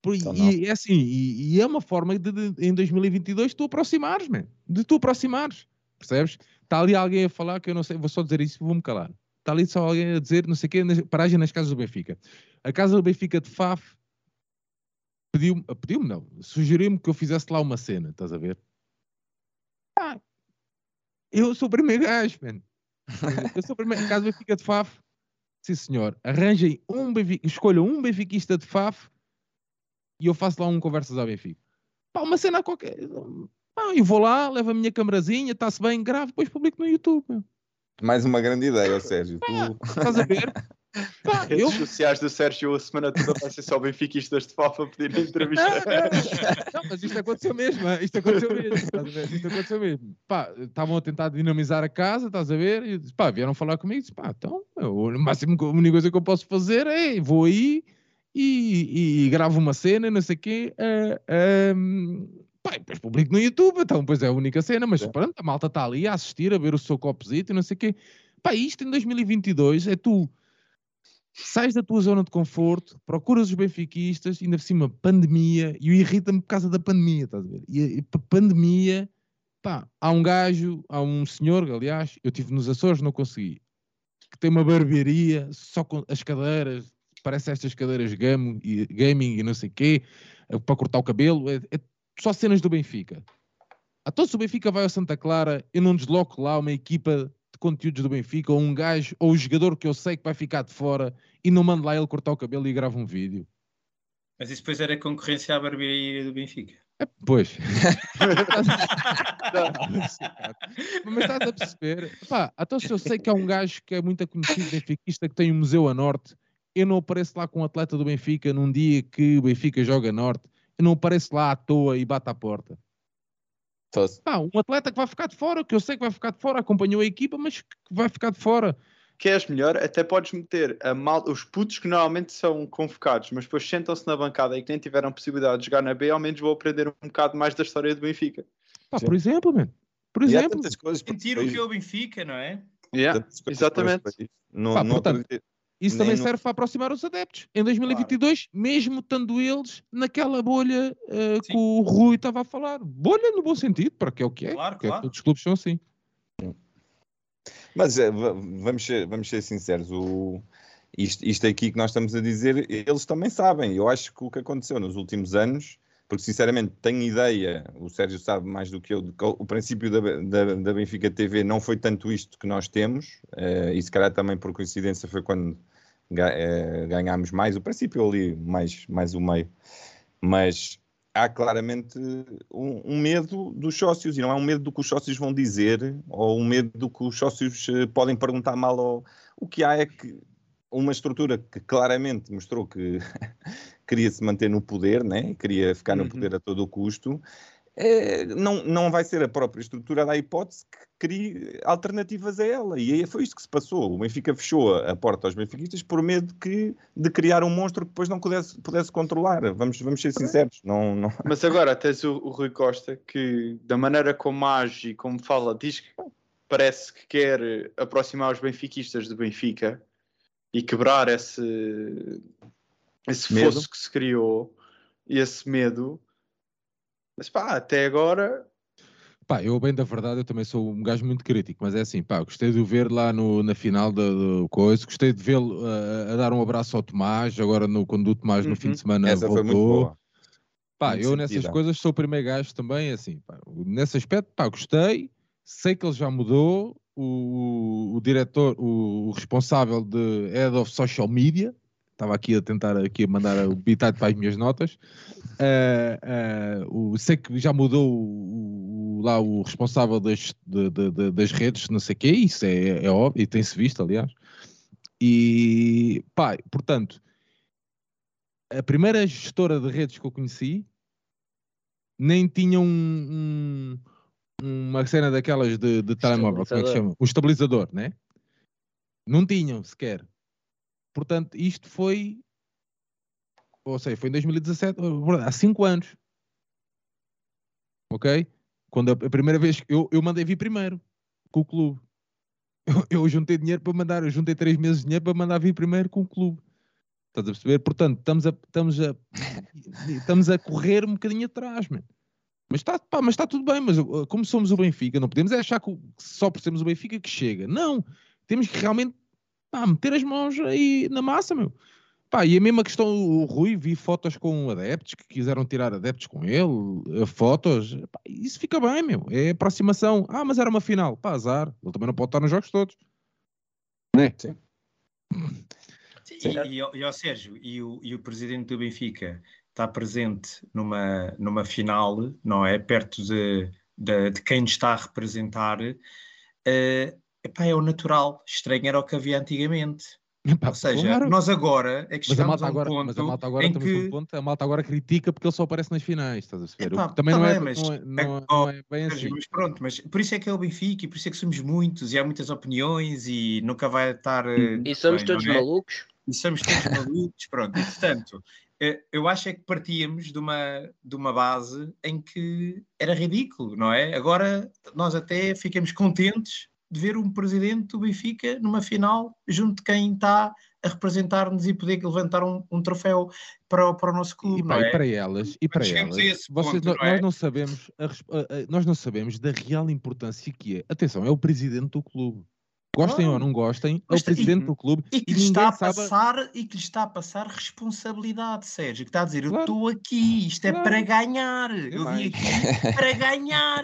Por, então, e, é assim, e, e, é uma forma de, de, em 2022 tu aproximares, man, de tu aproximares, percebes? Está ali alguém a falar que eu não sei, vou só dizer isso e vou-me calar. Está ali só alguém a dizer, não sei o quê, paragem nas casas do Benfica. A casa do Benfica de Faf pediu-me, pediu não, sugeriu-me que eu fizesse lá uma cena, estás a ver? Ah, eu sou o primeiro gajo, man. Eu sou o primeiro. A casa do Benfica de Faf, sim senhor, arranjem um Benfica, escolham um benfiquista de Faf e eu faço lá um conversas ao Benfica. Pá, uma cena qualquer ah, eu vou lá, levo a minha camarazinha, está-se bem, gravo, depois publico no YouTube. Mais uma grande ideia, Sérgio. Tu... Estás a ver? Pá, Redes eu... sociais do Sérgio a semana toda vai ser só benfiquistas de Fafa pedir entrevista. Não, mas isto aconteceu mesmo, isto aconteceu mesmo, Isto aconteceu mesmo. Pá, estavam a tentar dinamizar a casa, estás a ver? E pá, vieram falar comigo e disse, pá, então, o máximo, a única coisa que eu posso fazer é, vou aí e, e, e gravo uma cena, não sei o quê, uh, um, Pá, depois publico no YouTube, então pois é a única cena, mas é. pronto, a malta está ali a assistir, a ver o seu copozito e não sei o quê. Pá, isto em 2022 é tu sais da tua zona de conforto, procuras os benfiquistas, ainda por cima pandemia, e o irrita-me por causa da pandemia, estás a ver? E, e pandemia, pá, há um gajo, há um senhor, aliás, eu tive nos Açores, não consegui, que tem uma barbearia, só com as cadeiras, parece estas cadeiras gaming e, gaming e não sei o quê, é para cortar o cabelo, é, é só cenas do Benfica. Então, se o Benfica vai ao Santa Clara, eu não desloco lá uma equipa de conteúdos do Benfica, ou um gajo, ou um jogador que eu sei que vai ficar de fora, e não mando lá ele cortar o cabelo e grava um vídeo. Mas isso depois era concorrência à barbearia do Benfica. É, pois. Mas estás a perceber? Pá, então se eu sei que há um gajo que é muito conhecido benfiquista que tem um museu a norte, eu não apareço lá com um atleta do Benfica num dia que o Benfica joga a norte não aparece lá à toa e bate à porta. Pá, um atleta que vai ficar de fora, que eu sei que vai ficar de fora, acompanhou a equipa, mas que vai ficar de fora. Queres melhor? Até podes meter mal... os putos que normalmente são convocados, mas depois sentam-se na bancada e que nem tiveram possibilidade de jogar na B, ao menos vou aprender um bocado mais da história do Benfica. Pá, por exemplo, man. Por exemplo. Sentir o que é o Benfica, não é? Yeah, exatamente. No, Pá, no portanto, isso também serve para aproximar os adeptos. Em 2022, claro. mesmo estando eles naquela bolha uh, que o Rui estava a falar. Bolha no bom sentido, para que é o que é. Claro, claro. todos os clubes são assim. Mas eh, vamos, ser, vamos ser sinceros, o, isto, isto aqui que nós estamos a dizer, eles também sabem. Eu acho que o que aconteceu nos últimos anos, porque sinceramente tenho ideia, o Sérgio sabe mais do que eu, que o princípio da, da, da Benfica TV não foi tanto isto que nós temos, uh, e se calhar também por coincidência foi quando ganhámos mais o princípio ali, mais, mais o meio. Mas há claramente um, um, medo dos sócios, e não é um medo do que os sócios vão dizer, ou um medo do que os sócios uh, podem perguntar mal. O que há é que uma estrutura que claramente mostrou que queria se manter no poder, né? queria ficar no uhum. poder a todo o custo, é, não, não vai ser a própria estrutura da hipótese que crie alternativas a ela. E aí foi isto que se passou. O Benfica fechou a porta aos benfiquistas por medo que, de criar um monstro que depois não pudesse, pudesse controlar. Vamos, vamos ser sinceros. Não, não... Mas agora tens o, o Rui Costa que, da maneira como age e como fala, diz que parece que quer aproximar os benfiquistas do Benfica e quebrar esse, esse fosso que se criou e esse medo mas pá, até agora. Pá, eu bem da verdade, eu também sou um gajo muito crítico, mas é assim, pá, gostei de o ver lá no, na final da coisa, gostei de vê-lo uh, a dar um abraço ao Tomás, agora no, quando o Tomás uhum. no fim de uhum. semana Essa voltou. Pá, muito eu nessas sentido. coisas sou o primeiro gajo também, assim, pá, nesse aspecto, pá, gostei, sei que ele já mudou, o, o, o diretor, o, o, responsável de Head of Social Media, estava aqui a tentar aqui a mandar o bitite para as minhas notas. Uh, uh, o, sei que já mudou o, o, lá o responsável das, de, de, das redes, não sei o quê, isso é, é óbvio, e tem-se visto, aliás. E pá, portanto, a primeira gestora de redes que eu conheci nem tinha um, um, uma cena daquelas de, de telemóvel, como é que se chama? Um estabilizador, né? Não tinham sequer. Portanto, isto foi. Ou seja, foi em 2017, há 5 anos. Ok? Quando a, primeira vez eu, eu mandei vir primeiro com o clube. Eu, eu, juntei dinheiro para mandar, eu juntei 3 meses de dinheiro para mandar vir primeiro com o clube. Estás a perceber? Portanto, estamos a, estamos a, estamos a correr um bocadinho atrás, man. Mas está, mas está tudo bem, mas uh, como somos o Benfica, não podemos achar que só por sermos o Benfica que chega. Não, temos que realmente pá, meter as mãos aí na massa, meu. Pá, e a mesma questão, o Rui, vi fotos com adeptos que quiseram tirar adeptos com ele, eh, fotos, pá, isso fica bem, meu. É aproximação. Ah, mas era uma final. Pá, azar. Ele também não pode estar nos jogos todos. Né? Sim. Sim. E, e, e, ó, Sérgio, e o, e o presidente do Benfica está presente numa, numa final, não é? Perto de, de, de quem está a representar. Uh, epá, é o natural. Estranho era o que havia antigamente. Epá, Ou seja, claro. nós agora é que mas chegamos a, agora, a um ponto mas a malta agora em que... Ponto, a malta agora critica porque ele só aparece nas finais, estás a ver? Epá, também não, é, mas, não, é, não, é, não é bem assim. Mas pronto, mas por isso é que é o Benfica e por isso é que somos muitos e há muitas opiniões e nunca vai estar... Eh, e somos bem, todos é? malucos. E somos todos malucos, pronto. E portanto, eh, eu acho é que partíamos de uma, de uma base em que era ridículo, não é? Agora nós até ficamos contentes de ver um presidente do Benfica numa final junto de quem está a representar-nos e poder levantar um, um troféu para o, para o nosso clube. E, pá, é? e para elas, e para elas, vocês, ponto, não é? nós, não sabemos a, a, nós não sabemos da real importância que é. Atenção, é o presidente do clube. Gostem ou não gostem, é o presidente e, do clube e que, lhe está a passar, sabe... e que lhe está a passar responsabilidade, Sérgio, que está a dizer, claro. eu estou aqui, isto é claro. para ganhar, eu vim aqui para ganhar,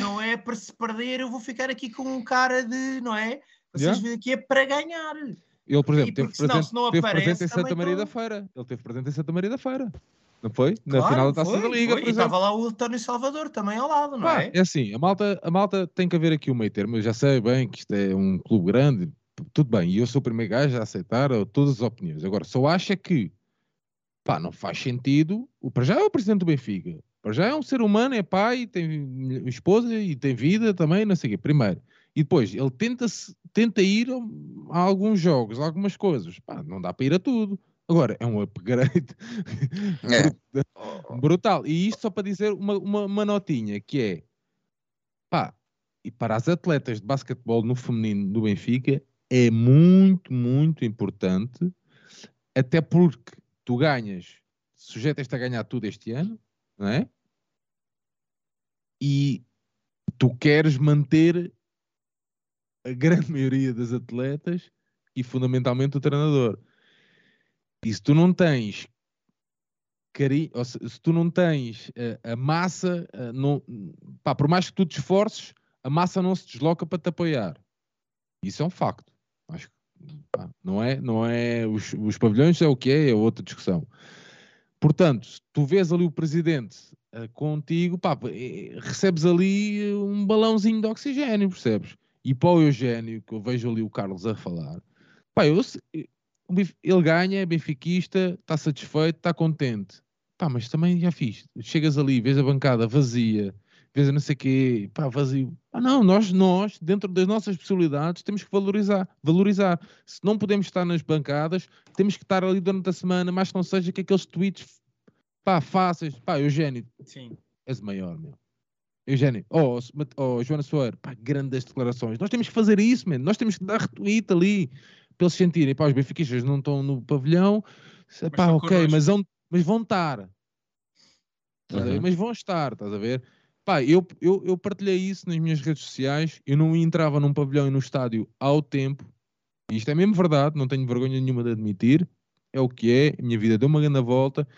não é para se perder, eu vou ficar aqui com um cara de, não é? Vocês yeah. vêm aqui é para ganhar. Ele, por exemplo, teve, presente, senão, teve presente em Santa Maria tô... da Feira. Ele teve presente em Santa Maria da Feira. Não foi? Na claro, final da Taça da Liga, foi. E estava lá o António Salvador também ao lado, não Pá, é? É assim, a malta, a malta tem que haver aqui um meio termo. Eu já sei bem que isto é um clube grande, tudo bem. E eu sou o primeiro gajo a aceitar todas as opiniões. Agora, só acha que pá, não faz sentido. O para já é o presidente do Benfica. Para já é um ser humano, é pai, tem esposa e tem vida também, não sei o quê. Primeiro. E depois, ele tenta, tenta ir a alguns jogos, a algumas coisas. Pá, não dá para ir a tudo. Agora, é um upgrade é. brutal. E isto só para dizer uma, uma, uma, notinha, que é pá, e para as atletas de basquetebol no feminino do Benfica é muito, muito importante, até porque tu ganhas, sujeitas-te a ganhar tudo este ano, não é? E tu queres manter a grande maioria das atletas e fundamentalmente o treinador. E se tu não tens ou se, se tu não tens uh, a massa, uh, não, pá, por mais que tu te esforces, a massa não se desloca para te apoiar. Isso é um facto. Acho pá, não é, não é os, os pavilhões é o que é, é outra discussão. Portanto, tu vês ali o presidente uh, contigo, pá, recebes ali um balãozinho de oxigênio, percebes? E para o Eugênio, que eu vejo ali o Carlos a falar, pá, eu, ele ganha, é benfiquista, está satisfeito, está contente. Pá, mas também já fiz. Chegas ali, vês a bancada vazia, vês a não sei o quê, pá, vazio. Ah, não, nós, nós, dentro das nossas possibilidades, temos que valorizar. Valorizar. Se não podemos estar nas bancadas, temos que estar ali durante a semana, mas não seja que aqueles tweets, pá, fáceis. Pá, Eugénio, Sim. és maior, meu. Eugénio, oh, oh Joana Soeiro, pá, grandes declarações. Nós temos que fazer isso, man. nós temos que dar retweet ali, para eles sentirem, pá, os benfiquistas não estão no pavilhão, pá, ok, mas vão, mas vão estar. Uhum. Mas vão estar, estás a ver? Pá, eu, eu, eu partilhei isso nas minhas redes sociais. Eu não entrava num pavilhão e no estádio ao tempo. E isto é mesmo verdade, não tenho vergonha nenhuma de admitir. É o que é. A minha vida deu uma grande volta.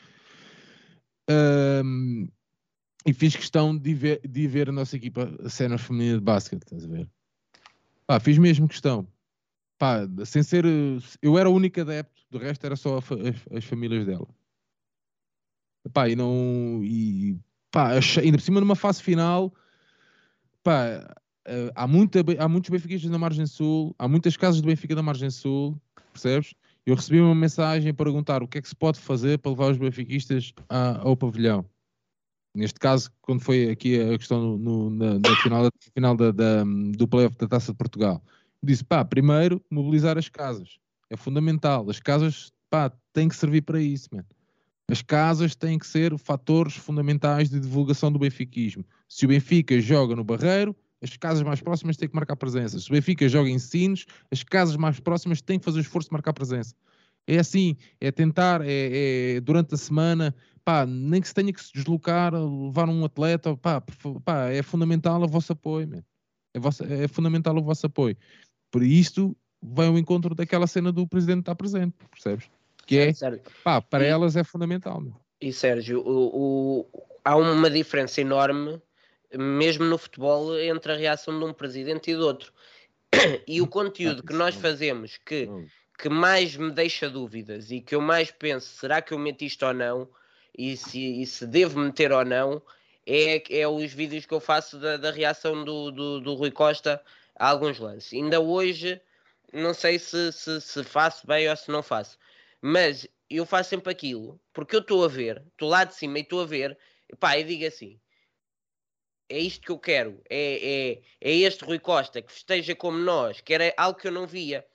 Um, e fiz questão de ver, de ver a nossa equipa a cena feminina de basquete, estás a ver? Pá, fiz mesmo questão. Pá, sem ser. Eu era o único adepto, do resto era só as, as famílias dela. Pá, e não. E, pá, ainda por cima numa fase final, pá, eh, há, muita, há muitos benfiquistas na Margem Sul, há muitas casas do Benfica da Margem Sul, percebes? Eu recebi uma mensagem a perguntar o que é que se pode fazer para levar os benfiquistas ao pavilhão. Neste caso, quando foi aqui a questão no, na, na, final, da, final da, da, do playoff da Taça de Portugal, disse, pá, primeiro mobilizar as casas. É fundamental. As casas, pá, têm que servir para isso, mano. As casas têm que ser fatores fundamentais de divulgação do benfiquismo. Se o Benfica joga no Barreiro, as casas mais próximas têm que marcar presença. Se o Benfica joga em Sines, as casas mais próximas têm que fazer o esforço de marcar presença. É assim, é tentar, é, é, durante a semana, pá, nem que se tenha que se deslocar, levar um atleta, pá, pá é fundamental o vosso apoio, É, vosso, é fundamental o vosso apoio. Por isto, vai ao encontro daquela cena do presidente estar presente, percebes? que é, pá, para e, elas é fundamental. Meu. E Sérgio, o, o, há uma diferença enorme, mesmo no futebol, entre a reação de um presidente e do outro. E o conteúdo que nós fazemos que, que mais me deixa dúvidas e que eu mais penso, será que eu meto isto ou não? E se, e se devo meter ou não, é, é os vídeos que eu faço da, da reação do, do, do Rui Costa alguns lances. Ainda hoje, não sei se, se, se faço bem ou se não faço mas eu faço sempre aquilo, porque eu estou a ver, estou lá de cima e estou a ver, pá, e digo assim: é isto que eu quero, é, é, é este Rui Costa que festeja como nós, que era algo que eu não via,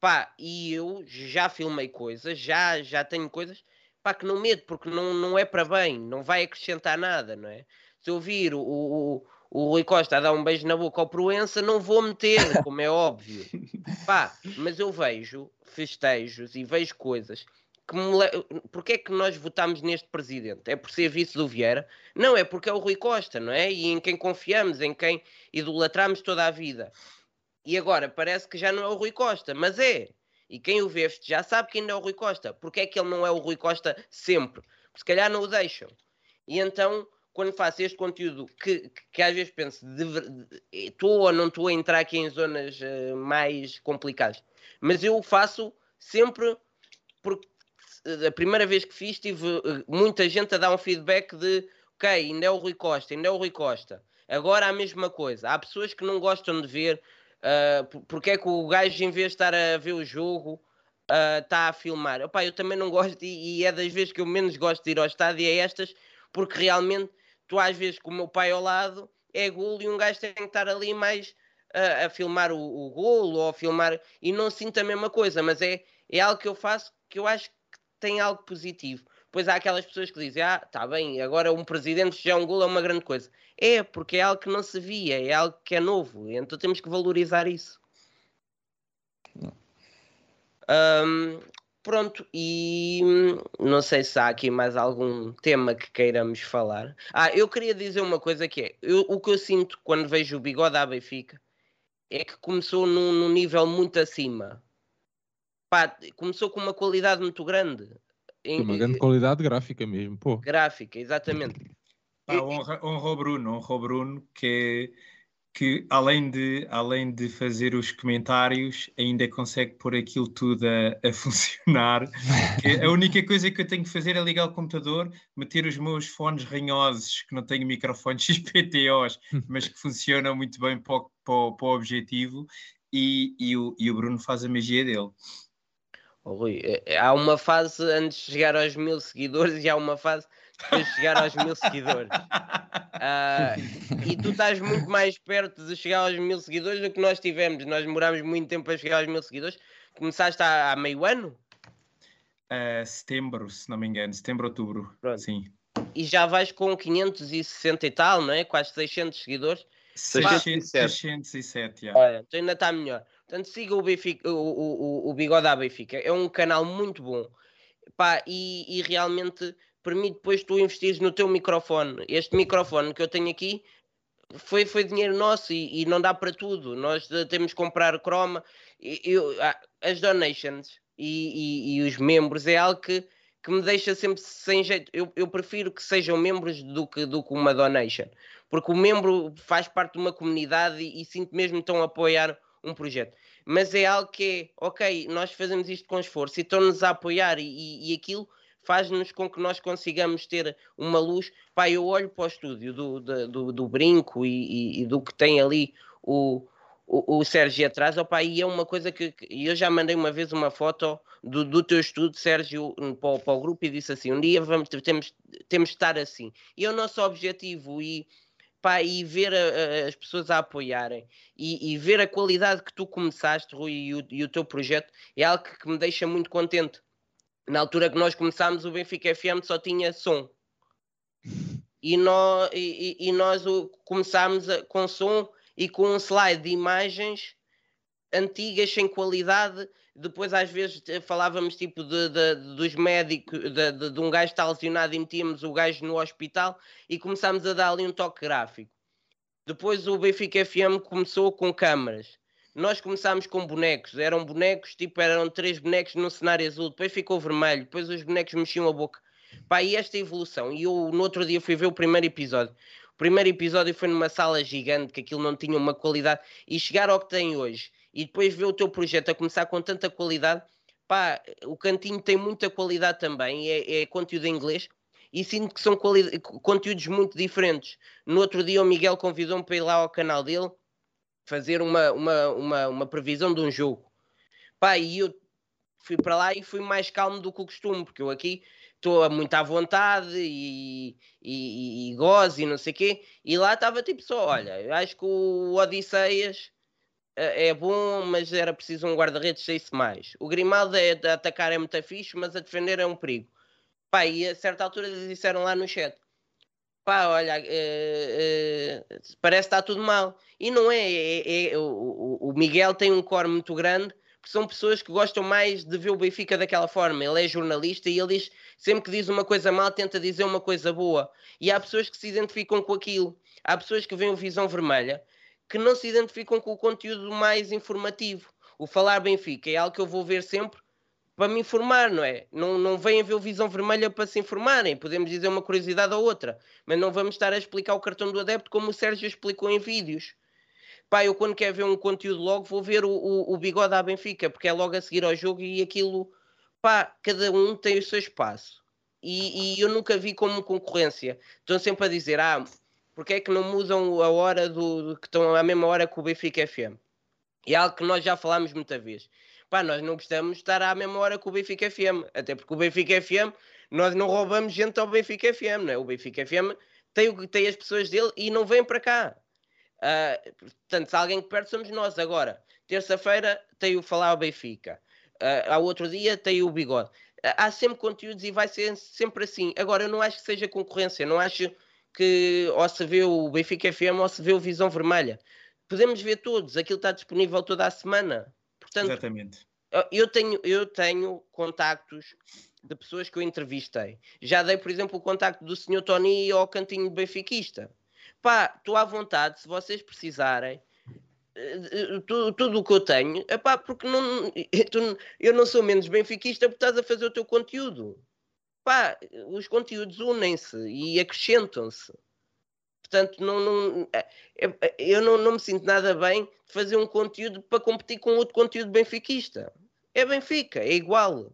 pá, e eu já filmei coisas, já, já tenho coisas, pá, que não medo, porque não, não é para bem, não vai acrescentar nada, não é? Se eu vir o, o o Rui Costa a dar um beijo na boca ao Proença, não vou meter, como é óbvio. Pá, mas eu vejo festejos e vejo coisas que me le... Porquê é que nós votámos neste presidente? É por ser vice do Vieira? Não, é porque é o Rui Costa, não é? E em quem confiamos, em quem idolatramos toda a vida. E agora parece que já não é o Rui Costa, mas é. E quem o vê já sabe que ainda é o Rui Costa. Porquê é que ele não é o Rui Costa sempre? Porque se calhar não o deixam. E então quando faço este conteúdo que, que, às vezes penso, estou ou não estou a entrar aqui em zonas uh, mais complicadas, mas eu faço sempre porque eh, a primeira vez que fiz tive uh, muita gente a dar um feedback de ok, ainda é o Rui Costa, ainda é o Rui Costa. Agora a mesma coisa. Há pessoas que não gostam de ver uh, porque é que o gajo, em vez de estar a ver o jogo, está a filmar. Opa, eu também não gosto, e, e, é das vezes que eu menos gosto de ir ao estádio, é estas, porque realmente tu às vezes com o meu pai ao lado é golo e um gajo tem que estar ali mais a, a filmar o, o golo ou a filmar e não sinto a mesma coisa, mas é, é algo que eu faço que eu acho que tem algo positivo. Pois há aquelas pessoas que dizem, ah, tá bem, agora um presidente já um golo é uma grande coisa. É, porque é algo que não se via, é algo que é novo, então temos que valorizar isso. Um, Pronto, e hum, não sei se há aqui mais algum tema que queiramos falar. Ah, eu queria dizer uma coisa que é, eu, o que eu sinto quando vejo o bigode à Benfica é que começou num, num nível muito acima. Pá, começou com uma qualidade muito grande. Em, uma grande qualidade gráfica mesmo, pô. Gráfica, exatamente. Pá, honra, honra o Bruno, honra o Bruno, que é que além de, além de fazer os comentários, ainda consegue pôr aquilo tudo a, a funcionar. a única coisa que eu tenho que fazer é ligar o computador, meter os meus fones ranhosos, que não tenho microfones XPTOs, mas que funcionam muito bem para o, para para o objetivo, e, e, o, e o Bruno faz a magia dele. Oh, Rui, é, há uma fase antes de chegar aos mil seguidores e há uma fase para chegar aos mil seguidores. Uh, e tu estás muito mais perto de chegar aos mil seguidores do que nós tivemos. Nós demorámos muito tempo a chegar aos mil seguidores. Começaste há, há meio ano? Uh, setembro, se não me engano, setembro, outubro. Pronto. Sim. E já vais com 560 e tal, não é? Quase 600 seguidores. 607. 607, yeah. Olha, então ainda está melhor. Portanto, siga o, Benfica, o, o, o, o Bigode à Benfica. É um canal muito bom. Pá, e, e realmente permite depois tu investires no teu microfone. Este microfone que eu tenho aqui foi, foi dinheiro nosso e, e não dá para tudo. Nós temos que comprar croma. Eu, as donations e, e, e, os membros é algo que, que me deixa sempre sem jeito. Eu, eu prefiro que sejam membros do que, do que uma donation, porque o membro faz parte de uma comunidade e, e sinto mesmo tão a apoiar um projeto. Mas é algo que é, ok, nós fazemos isto com esforço e estão-nos a apoiar e, e aquilo faz-nos com que nós consigamos ter uma luz. Pá, eu olho para o estúdio do, do, do, Brinco e, e, e, do que tem ali o, o, o Sérgio atrás, opa, e é uma coisa que, que, eu já mandei uma vez uma foto do, do teu estudo, Sérgio, para, para o grupo e disse assim: um dia vamos, temos, temos de estar assim. E é o nosso objetivo. E, pá, e ver a, as pessoas a apoiarem e, e, ver a qualidade que tu começaste, Rui, e o, e o teu projeto é algo que, que me deixa muito contente na altura que nós começámos, o Benfica FM só tinha som. E nós, e, e nós começámos com som e com um slide de imagens antigas, sem qualidade. Depois, às vezes, falávamos tipo de, de, dos médicos, de, de, de um gajo que está lesionado e metíamos o gajo no hospital e começámos a dar ali um toque gráfico. Depois o Benfica FM começou com câmaras nós começámos com bonecos, eram bonecos, tipo, eram três bonecos num cenário azul, depois ficou vermelho, depois os bonecos mexiam a boca. Pá, e esta evolução, e eu no outro dia fui ver o primeiro episódio. O primeiro episódio foi numa sala gigante, que aquilo não tinha uma qualidade, e chegar ao que tem hoje, e depois ver o teu projeto a começar com tanta qualidade, pá, o cantinho tem muita qualidade também, é, é conteúdo em inglês, e sinto que são conteúdos muito diferentes. No outro dia o Miguel convidou-me para ir lá ao canal dele, fazer uma, uma, uma, uma previsão de um jogo. Pá, e eu fui para lá e fui mais calmo do que o costume, porque eu aqui estou muito à vontade e, e, e gozo e não sei o quê. E lá estava tipo só, olha, acho que o Odisseias é, é bom, mas era preciso um guarda-redes saísse mais. O Grimaldo é, a atacar é muito fixe, mas a defender é um perigo. Pá, e a certa altura disseram lá no chat, pá, olha, uh, uh, parece que está tudo mal. E não é, é, é o, o, Miguel tem um core muito grande, porque são pessoas que gostam mais de ver o Benfica daquela forma. Ele é jornalista e ele diz, sempre que diz uma coisa mal, tenta dizer uma coisa boa. E há pessoas que se identificam com aquilo. Há pessoas que veem o Visão Vermelha que não se identificam com o conteúdo mais informativo. O Falar Benfica é algo que eu vou ver sempre para me informar, não é? Não, não vêm ver o Visão Vermelha para se informarem. Podemos dizer uma curiosidade ou outra, mas não vamos estar a explicar o cartão do adepto como o Sérgio explicou em vídeos. Pá, eu quando quero ver um conteúdo logo vou ver o, o, o bigode à Benfica, porque é logo a seguir ao jogo e aquilo, pá, cada um tem o seu espaço. E, e eu nunca vi como concorrência. Estão sempre a dizer, ah, porque é que não mudam a hora do, que estão à mesma hora que o Benfica FM? É algo que nós já falámos muita vez pá, nós não gostamos de estar à mesma hora que o Benfica FM, até porque o Benfica FM, nós não roubamos gente ao Benfica FM, não é? O Benfica FM tem, tem as pessoas dele e não vêm para cá. Uh, portanto, se alguém que perde somos nós. Agora, terça-feira tem o Falar ao Benfica, uh, ao outro dia tem o Bigode. Uh, há sempre conteúdos e vai ser sempre assim. Agora, eu não acho que seja concorrência, não acho que ou se vê o Benfica FM ou se vê o Visão Vermelha. Podemos ver todos, aquilo está disponível toda a semana. Portanto, Exatamente. Eu tenho, eu tenho contactos de pessoas que eu entrevistei. Já dei, por exemplo, o contacto do Sr. Tony ao cantinho benfiquista. Pá, estou à vontade, se vocês precisarem, eh, eh, tudo, tudo o que eu tenho, é pá, porque não, eu não sou menos benfiquista porque estás a fazer o teu conteúdo. Pá, os conteúdos unem-se e acrescentam-se. Portanto, não, não, é, é, eu não, não me sinto nada bem de fazer um conteúdo para competir com outro conteúdo benfiquista. É Benfica, é igual.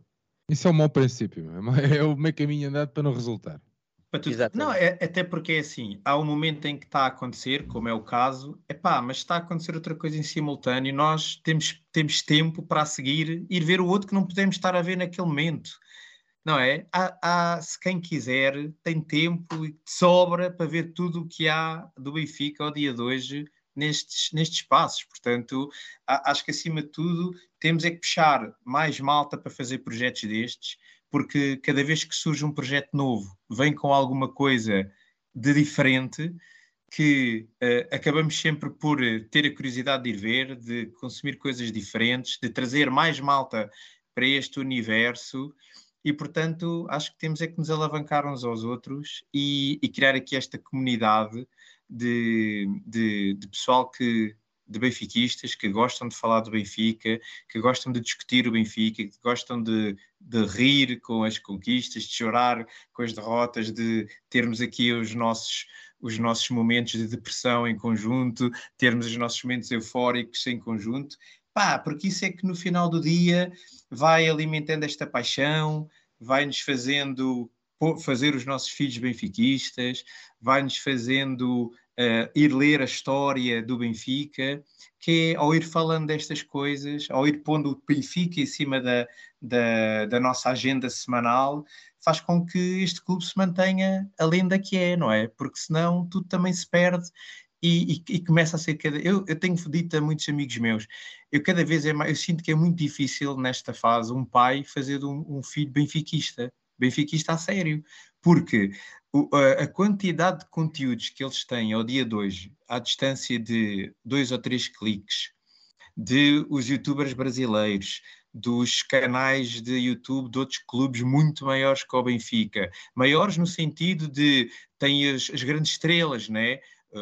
Isso é um mau princípio, é o meio caminho andado para não resultar. Não, é, até porque é assim, há um momento em que está a acontecer, como é o caso, é pá, mas está a acontecer outra coisa em simultâneo, nós temos, temos tempo para seguir, ir ver o outro que não podemos estar a ver naquele momento. Não é? Há, há, se quem quiser, tem tempo e sobra para ver tudo o que há do Benfica ao dia de hoje nestes, nestes passos. Portanto, acho que acima de tudo temos é que puxar mais malta para fazer projetos destes, porque cada vez que surge um projeto novo, vem com alguma coisa de diferente que uh, acabamos sempre por ter a curiosidade de ir ver, de consumir coisas diferentes, de trazer mais malta para este universo e, portanto, acho que temos é que nos alavancar uns aos outros e, e criar aqui esta comunidade de, de, de pessoal que de benfiquistas que gostam de falar do Benfica, que gostam de discutir o Benfica, que gostam de, de rir com as conquistas, de chorar com as derrotas, de termos aqui os nossos os nossos momentos de depressão em conjunto, termos os nossos momentos eufóricos em conjunto, pá, porque isso é que no final do dia vai alimentando esta paixão, vai nos fazendo fazer os nossos filhos benfiquistas, vai-nos fazendo uh, ir ler a história do Benfica, que é ao ir falando destas coisas, ao ir pondo o Benfica em cima da, da, da nossa agenda semanal, faz com que este clube se mantenha a lenda que é, não é? Porque senão tudo também se perde e, e, e, começa a ser cada eu, eu tenho dito a muitos amigos meus eu cada vez é mais, eu sinto que é muito difícil nesta fase um pai fazer um, um filho benfiquista benfiquista a sério porque o, a, a, quantidade de conteúdos que eles têm ao dia de hoje à distância de dois ou três cliques de os youtubers brasileiros dos canais de YouTube de outros clubes muito maiores que o Benfica. Maiores no sentido de tem as, as grandes estrelas, né?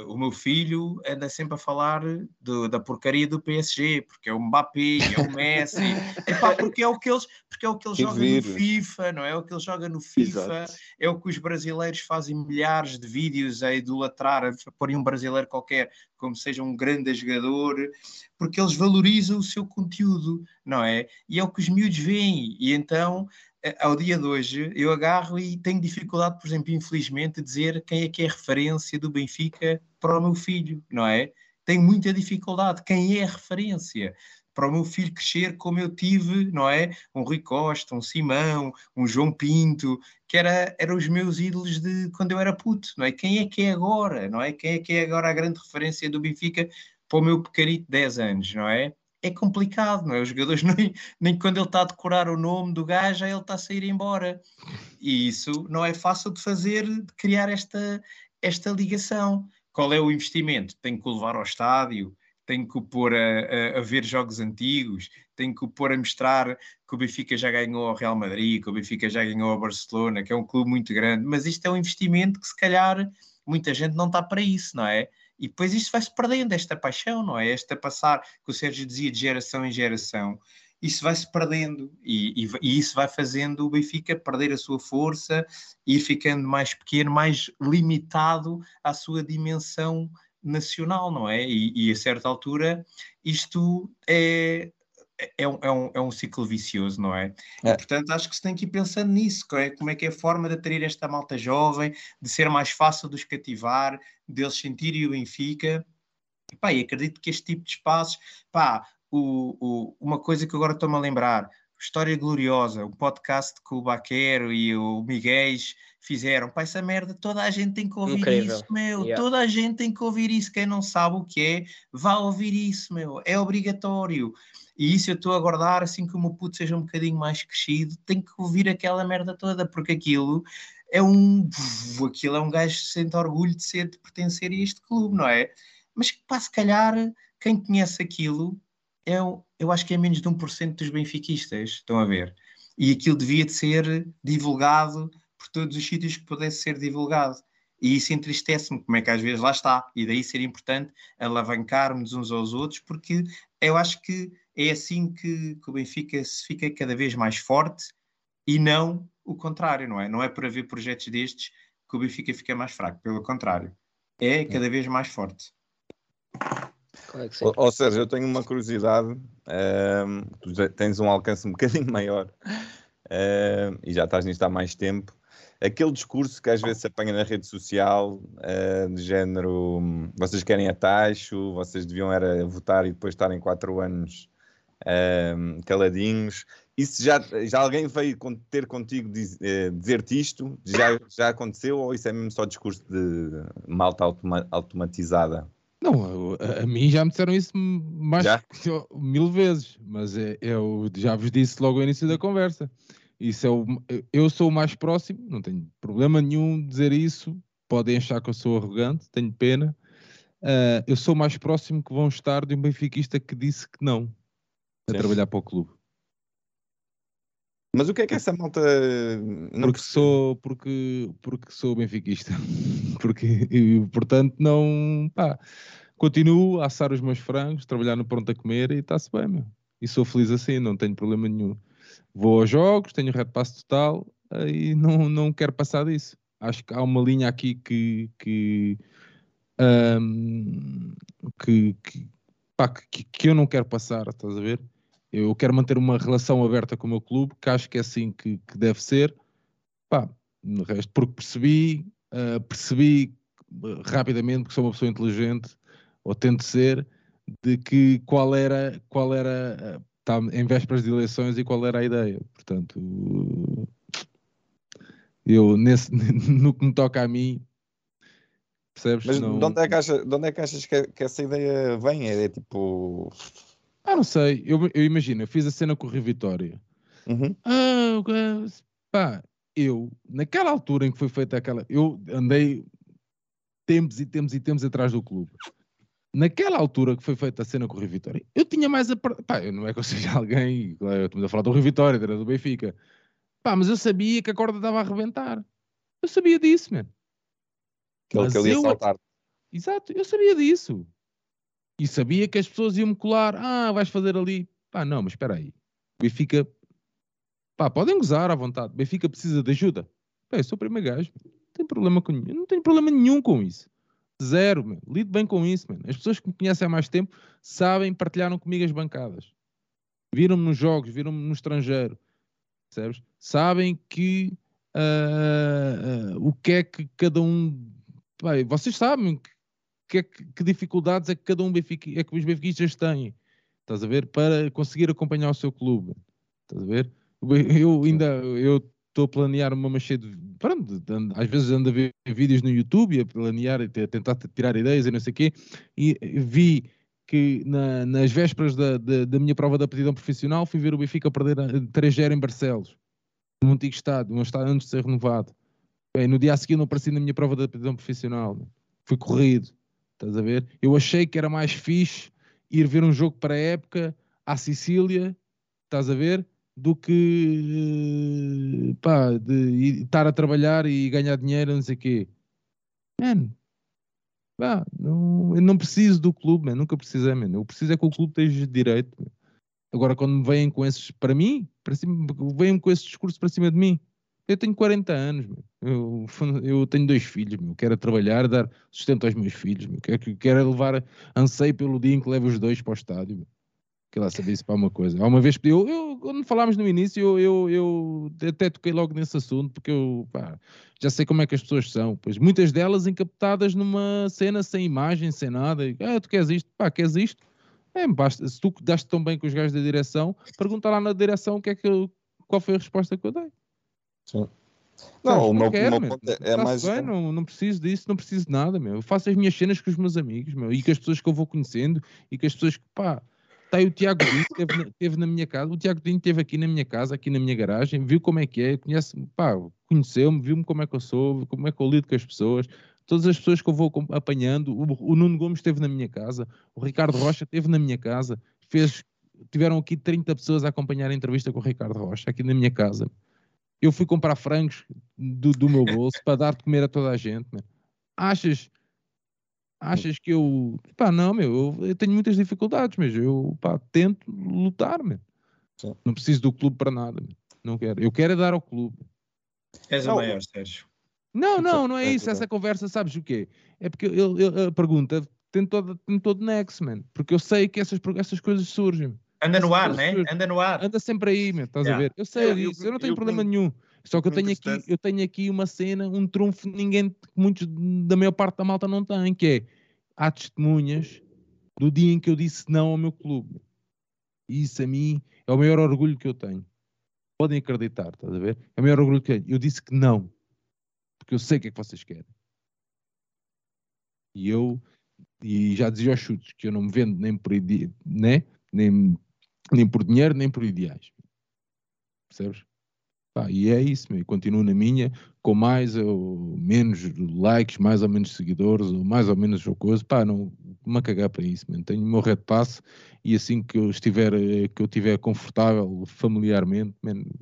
O meu filho anda sempre a falar do, da porcaria do PSG, porque é o Mbappé, é o Messi, Epá, porque é o que eles, porque é o que ele joga no FIFA, não é? é? o que ele joga no FIFA, Exato. é o que os brasileiros fazem milhares de vídeos a idolatrar, a pôr um brasileiro qualquer como seja um grande jogador, porque eles valorizam o seu conteúdo, não é? E é o que os miúdos veem, e então ao dia de hoje, eu agarro e tenho dificuldade, por exemplo, infelizmente, de dizer quem é que é referência do Benfica para o meu filho, não é? Tenho muita dificuldade. Quem é referência? Para o meu filho crescer como eu tive, não é? Um Rui Costa, um Simão, um João Pinto, que era, eram os meus ídolos de quando eu era puto, não é? Quem é que é agora, não é? Quem é que é agora a grande referência do Benfica para o meu pequenito de 10 anos, não é? É complicado, não é? Os jogadores nem, nem quando ele está a decorar o nome do gajo, ele está a sair embora. E isso não é fácil de fazer, de criar esta, esta ligação. Qual é o investimento? Tem que o levar ao estádio, tem que o pôr a, a, a, ver jogos antigos, tem que o pôr a mostrar que o Benfica já ganhou ao Real Madrid, que o Benfica já ganhou ao Barcelona, que é um clube muito grande, mas isto é um investimento que se calhar muita gente não está para isso, não é? E depois isto vai-se perdendo, esta paixão, não é? Esta passar, que o Sérgio dizia, de geração em geração, isso vai-se perdendo e, e, e, isso vai fazendo o Benfica perder a sua força, ir ficando mais pequeno, mais limitado à sua dimensão nacional, não é? E, e a certa altura isto é, é um, é, um, é um ciclo vicioso, não é? é? E, portanto, acho que se tem que ir pensando nisso, é, como é que é a forma de atrair esta malta jovem, de ser mais fácil de os cativar, deles sentirem o Benfica. E, pá, e acredito que este tipo de espaços, pá, o, o, uma coisa que agora estou-me a lembrar, História Gloriosa, o podcast que o Baquero e o Miguel fizeram. Pá, essa merda, toda a gente tem que ouvir Incrível. isso, meu. Yeah. Toda a gente tem que ouvir isso. Quem não sabe o que é, vá ouvir isso, meu. É obrigatório. E isso eu estou a guardar assim que o meu puto seja um bocadinho mais crescido, tem que ouvir aquela merda toda, porque aquilo é um. Aquilo é um gajo que sente orgulho de ser, de pertencer a este clube, não é? Mas pá, se calhar quem conhece aquilo é, eu acho que é menos de 1% dos benfiquistas, estão a ver? E aquilo devia de ser divulgado por todos os sítios que pudesse ser divulgado. E isso entristece-me, como é que às vezes lá está. E daí ser importante alavancarmos uns aos outros, porque eu acho que é assim que, que o Benfica se fica cada vez mais forte e não o contrário, não é? Não é por haver projetos destes que o Benfica fica mais fraco, pelo contrário, é cada vez mais forte. Claro ou, ou seja, eu tenho uma curiosidade, um, ehm, tu tens um alcance um bocadinho maior um, ehm, e já estás nisto há mais tempo. Aquele discurso que às vezes se apanha na rede social, uh, de género, vocês querem a taxa, vocês deviam era votar e depois estarem quatro anos uh, caladinhos. Isso já, já alguém veio ter contigo diz, uh, dizer-te isto? Já, já aconteceu ou isso é mesmo só discurso de malta automa automatizada? Não, a, a, mim já me disseram isso mais mil vezes, mas é, eu já vos disse logo no início da conversa. Isso é o, eu sou o mais próximo, não tenho problema nenhum dizer isso. Podem achar que eu sou arrogante, tenho pena. Uh, eu sou o mais próximo que vão estar de um benfiquista que disse que não a Sim. trabalhar para o clube. Mas o que é que essa malta não porque sou porque porque sou benfiquista porque e, portanto não pá, continuo a assar os meus frangos trabalhar no pronto a comer e está-se bem meu. e sou feliz assim não tenho problema nenhum vou aos jogos tenho red pass total e não não quero passar disso acho que há uma linha aqui que que um, que, que, pá, que, que eu não quero passar estás a ver eu quero manter uma relação aberta com o meu clube, que acho que é assim que, que deve ser. Pá, no resto, porque percebi, uh, percebi rapidamente que sou uma pessoa inteligente, ou tento ser, de que qual era, qual era, uh, tá, em vésperas de eleições e qual era a ideia. Portanto, eu, nesse, no que me toca a mim, percebes? Mas não... de, onde é que achas, de onde é que achas que, que essa ideia vem? É, é tipo ah, não sei. Eu, eu imagino, eu fiz a cena com o Rio Vitória. Uhum. Ah, pá, eu, naquela altura em que foi feita aquela. Eu andei tempos e tempos e tempos atrás do clube. Naquela altura que foi feita a cena com o Rio Vitória, eu tinha mais a. Pá, eu não é que eu seja alguém. Eu estou a falar do Rio Vitória, era do Benfica. Pá, mas eu sabia que a corda estava a arrebentar. Eu sabia disso, mano. Que ele ia saltar. Exato, eu sabia disso. E sabia que as pessoas iam me colar. Ah, vais fazer ali. Pá, não, mas espera aí. Benfica. Pá, podem gozar à vontade. Benfica precisa de ajuda. Pá, eu sou o primeiro gajo. Não tem problema com Eu não tenho problema nenhum com isso. Zero, meu. Lido bem com isso, mano. As pessoas que me conhecem há mais tempo sabem, partilharam comigo as bancadas. Viram-me nos jogos, viram-me no estrangeiro. Percebes? Sabem que uh, uh, o que é que cada um. Pá, vocês sabem que que, é que, que, dificuldades é que cada um Benfica, é que os benfiquistas têm, estás a ver, para conseguir acompanhar o seu clube, estás a ver? Eu ainda, eu estou a planear uma machê de, pronto, às vezes ando a ver vídeos no YouTube e a planear, a tentar tirar ideias e não sei o quê, e vi que na, nas vésperas da, da, da, minha prova da aptidão profissional fui ver o Benfica perder 3-0 em Barcelos, no antigo estádio, um estádio antes de ser renovado. Bem, no dia a seguir não apareci na minha prova da aptidão profissional, fui corrido. Estás a ver? Eu achei que era mais fixe ir ver um jogo para a época à Sicília, estás a ver? Do que pá, de estar a trabalhar e ganhar dinheiro, não sei o quê. Man, pá, não, eu não preciso do clube, man, nunca precisei, man. Eu preciso é que o clube esteja direito. Agora, quando me vêm com esses, para mim, para cima, vêm com esse discurso para cima de mim, eu tenho 40 anos, eu, eu, tenho dois filhos, meu. quero trabalhar, dar sustento aos meus filhos, meu. quero, quero levar anseio pelo dia em que levo os dois para o estádio. Meu. Que lá sabia isso para uma coisa. Há uma vez, eu, eu, quando falámos no início, eu, eu, eu até toquei logo nesse assunto, porque eu pá, já sei como é que as pessoas são. Pois muitas delas encaptadas numa cena sem imagem, sem nada. E, ah, tu queres isto? Pá, queres isto? É, basta, se tu daste tão bem com os gajos da direção, pergunta lá na direção que é que eu, qual foi a resposta que eu dei. Sim. Não, o meu, quero, meu ponto é, é mais. Bem, não, não preciso disso, não preciso de nada, meu. Eu faço as minhas cenas com os meus amigos, meu, e com as pessoas que eu vou conhecendo, e com as pessoas que, pá, está aí o Tiago Dinho, esteve, esteve na minha casa, o Tiago Dinho esteve aqui na minha casa, aqui na minha garagem, viu como é que é, conhece pá, conheceu-me, viu-me como é que eu sou, como é que eu lido com as pessoas, todas as pessoas que eu vou apanhando, o, o Nuno Gomes esteve na minha casa, o Ricardo Rocha esteve na minha casa, fez, tiveram aqui 30 pessoas a acompanhar a entrevista com o Ricardo Rocha, aqui na minha casa eu fui comprar frangos do, do meu bolso para dar de comer a toda a gente, meu. Achas, achas que eu, pá, não, meu, eu, eu tenho muitas dificuldades, mas eu, pá, tento lutar, meu. Sim. Não preciso do clube para nada, meu. não quero. Eu quero é dar ao clube. És o maior, Sérgio. Não, não, não é isso. Essa conversa, sabes o quê? É porque eu, eu, a pergunta tem todo, tem todo nexo, man. Porque eu sei que essas, essas coisas surgem. Anda no ar, né? Anda no ar. Anda sempre aí, meu, estás yeah. a ver? Eu sei eu, disso, eu, eu não tenho eu, problema nenhum. Só que eu tenho, aqui, eu tenho aqui uma cena, um trunfo que ninguém, muitos da maior parte da malta não tem, que é há testemunhas do dia em que eu disse não ao meu clube. E isso a mim é o maior orgulho que eu tenho. Podem acreditar, estás a ver? É o maior orgulho que eu tenho. Eu disse que não, porque eu sei o que é que vocês querem. E eu, e já dizia aos chutes, que eu não me vendo nem por, né? nem, nem por dinheiro, nem por ideais. Percebes? Pá, e é isso, meu. continuo na minha, com mais ou menos likes, mais ou menos seguidores, ou mais ou menos coisa. Pá, não me cagar para isso, meu. tenho o meu red pass e assim que eu estiver, que eu estiver confortável familiarmente,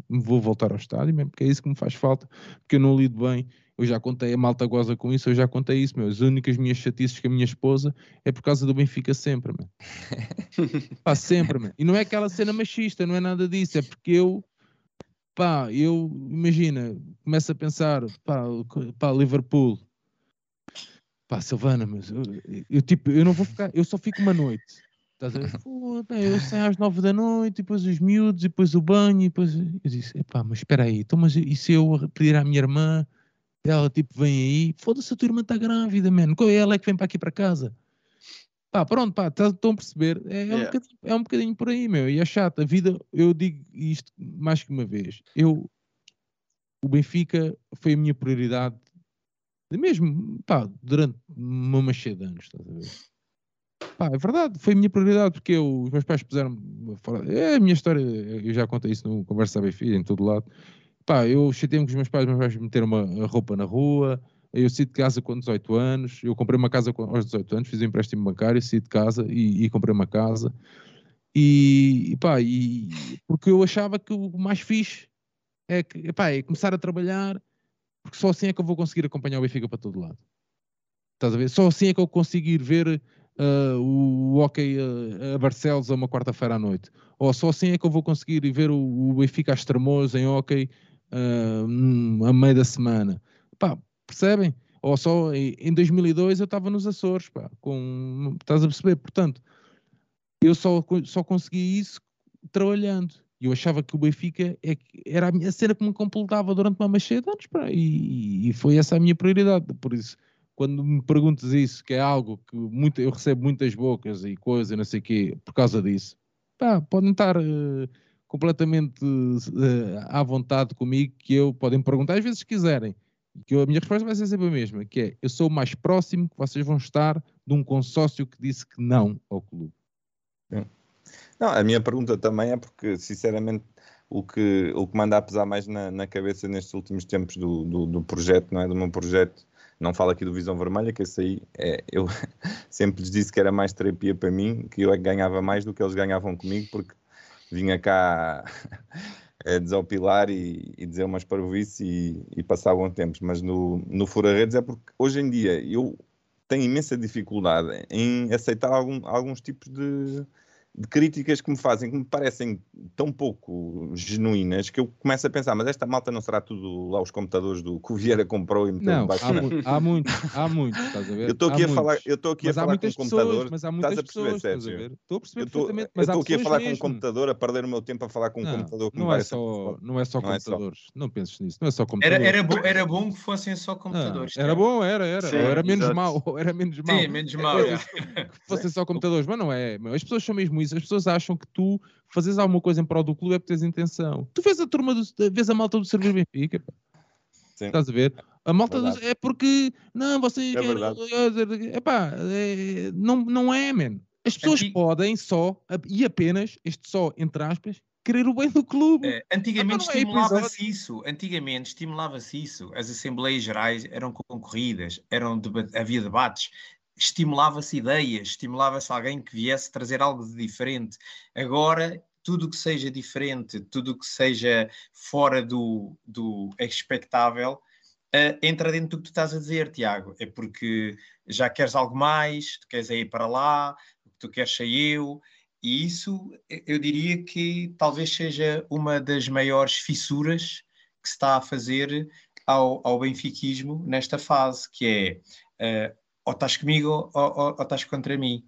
vou voltar ao estádio, porque é isso que me faz falta, porque eu não lido bem. Eu já contei, a malta goza com isso, eu já contei isso, meu. As únicas minhas chatices com a minha esposa é por causa do Benfica sempre, man. Pá, sempre, man. E não é aquela cena machista, não é nada disso, é porque eu pá, eu imagina, começo a pensar, pá, pá Liverpool, pá, Silvana, mas eu, eu, tipo, eu não vou ficar, eu só fico uma noite. Estás a ver? eu saio às nove da noite, e depois os miúdos, e depois o banho, e depois eu disse, epá, mas espera aí, então, mas e se eu pedir à minha irmã, ela tipo vem aí, foda-se, a tua irmã está grávida, mano, ela é que vem para aqui para casa. Pá, pronto, pá, tá, estão a perceber? É, é, um bocadinho, é um bocadinho por aí, meu. E é chato. A vida, eu digo isto mais que uma vez. Eu, o Benfica foi a minha prioridade, mesmo, pá, durante uma machê de anos, estás a ver? Pá, é verdade, foi a minha prioridade, porque eu, os meus pais puseram fora. É a minha história, eu já contei isso no Conversa da Benfica, em todo lado. Pá, eu chatei-me com os meus pais, meus pais meteram uma roupa na rua, eu saí de casa com 18 anos, eu comprei uma casa aos 18 anos, fiz um empréstimo bancário, saí de casa e, e comprei uma casa. E, e, pá, e porque eu achava que o mais fixe é, que, pá, é começar a trabalhar, porque só assim é que eu vou conseguir acompanhar o Benfica para todo lado. Estás a ver? Só assim é que eu conseguir ver uh, o hockey uh, a Barcelos a uma quarta-feira à noite. Ou só assim é que eu vou conseguir ver o, o Benfica a Estremoz em hockey uh, a meio da semana. Pá, percebem? Ou só em 2002 eu estava nos Açores, pá, com, estás a perceber? Portanto, eu só, só consegui isso trabalhando. Eu achava que o Benfica é, era a minha cena que me completava durante uma cheia de anos, pá, e, e, foi essa a minha prioridade. Por isso, quando me perguntas isso, que é algo que muito, eu recebo muitas bocas e coisas, não sei o quê, por causa disso, pá, podem estar uh, completamente uh, à vontade comigo, que eu podem perguntar às vezes se quiserem que a minha resposta vai ser sempre a mesma, que é, eu sou o mais próximo que vocês vão estar de um consórcio que disse que não ao clube. Não, a minha pergunta também é porque, sinceramente, o que, o que manda a pesar mais na, na cabeça nestes últimos tempos do, do, do, projeto, não é? Do meu projeto, não falo aqui do Visão Vermelha, que esse aí, é, eu sempre lhes disse que era mais terapia para mim, que eu é que ganhava mais do que eles ganhavam comigo, porque vinha cá é desopilar e, e dizer umas parvoices e, e passar bons tempos. Mas no, no Fura Redes é porque hoje em dia eu tenho imensa dificuldade em aceitar algum, alguns tipos de, de críticas que me fazem, que me parecem tão pouco genuínas, que eu começo a pensar, mas esta malta não será tudo lá os computadores do que o Vieira comprou e meteu não, há, há muitos, há muitos, estás a ver? Eu estou aqui há a muitos. falar, eu estou aqui mas a falar com um computador, mas há muitas estás a perceber, pessoas, Sérgio? Estou a perceber perfeitamente, mas eu estou aqui a falar mesmo. com um computador, a perder o meu tempo a falar com um não, computador que não, é só, não é só não computadores, é só. não penses nisso, não é só computadores. Era, era, bo, era bom que fossem só computadores. era bom, era, era, Sim, era menos mal, era menos mal. Sim, menos mal. Que fossem só computadores, mas não é, as pessoas são mesmo isso, as pessoas acham que tu fazes alguma coisa em prol do clube é por teres intenção. Tu vês a turma do, vês a malta do Servir Benfica, pá. Sim. Estás a ver? A malta do, é porque não, você é verdade. Epá, é, não, não é, man. As pessoas Antig... podem só e apenas, este só entre aspas, querer o bem do clube. É, antigamente é estimulava-se isso. Antigamente estimulava-se isso. As assembleias gerais eram concorridas, eram havia debates estimulava-se ideias, estimulava-se alguém que viesse trazer algo de diferente. Agora, tudo que seja diferente, tudo que seja fora do, do expectável, uh, entra dentro do que tu estás a dizer, Tiago. É porque já queres algo mais, tu queres ir para lá, tu queres ser eu. E isso, eu diria que talvez seja uma das maiores fissuras que se está a fazer ao, ao benfiquismo nesta fase, que é uh, ou estás comigo ou, ou, ou estás contra mim.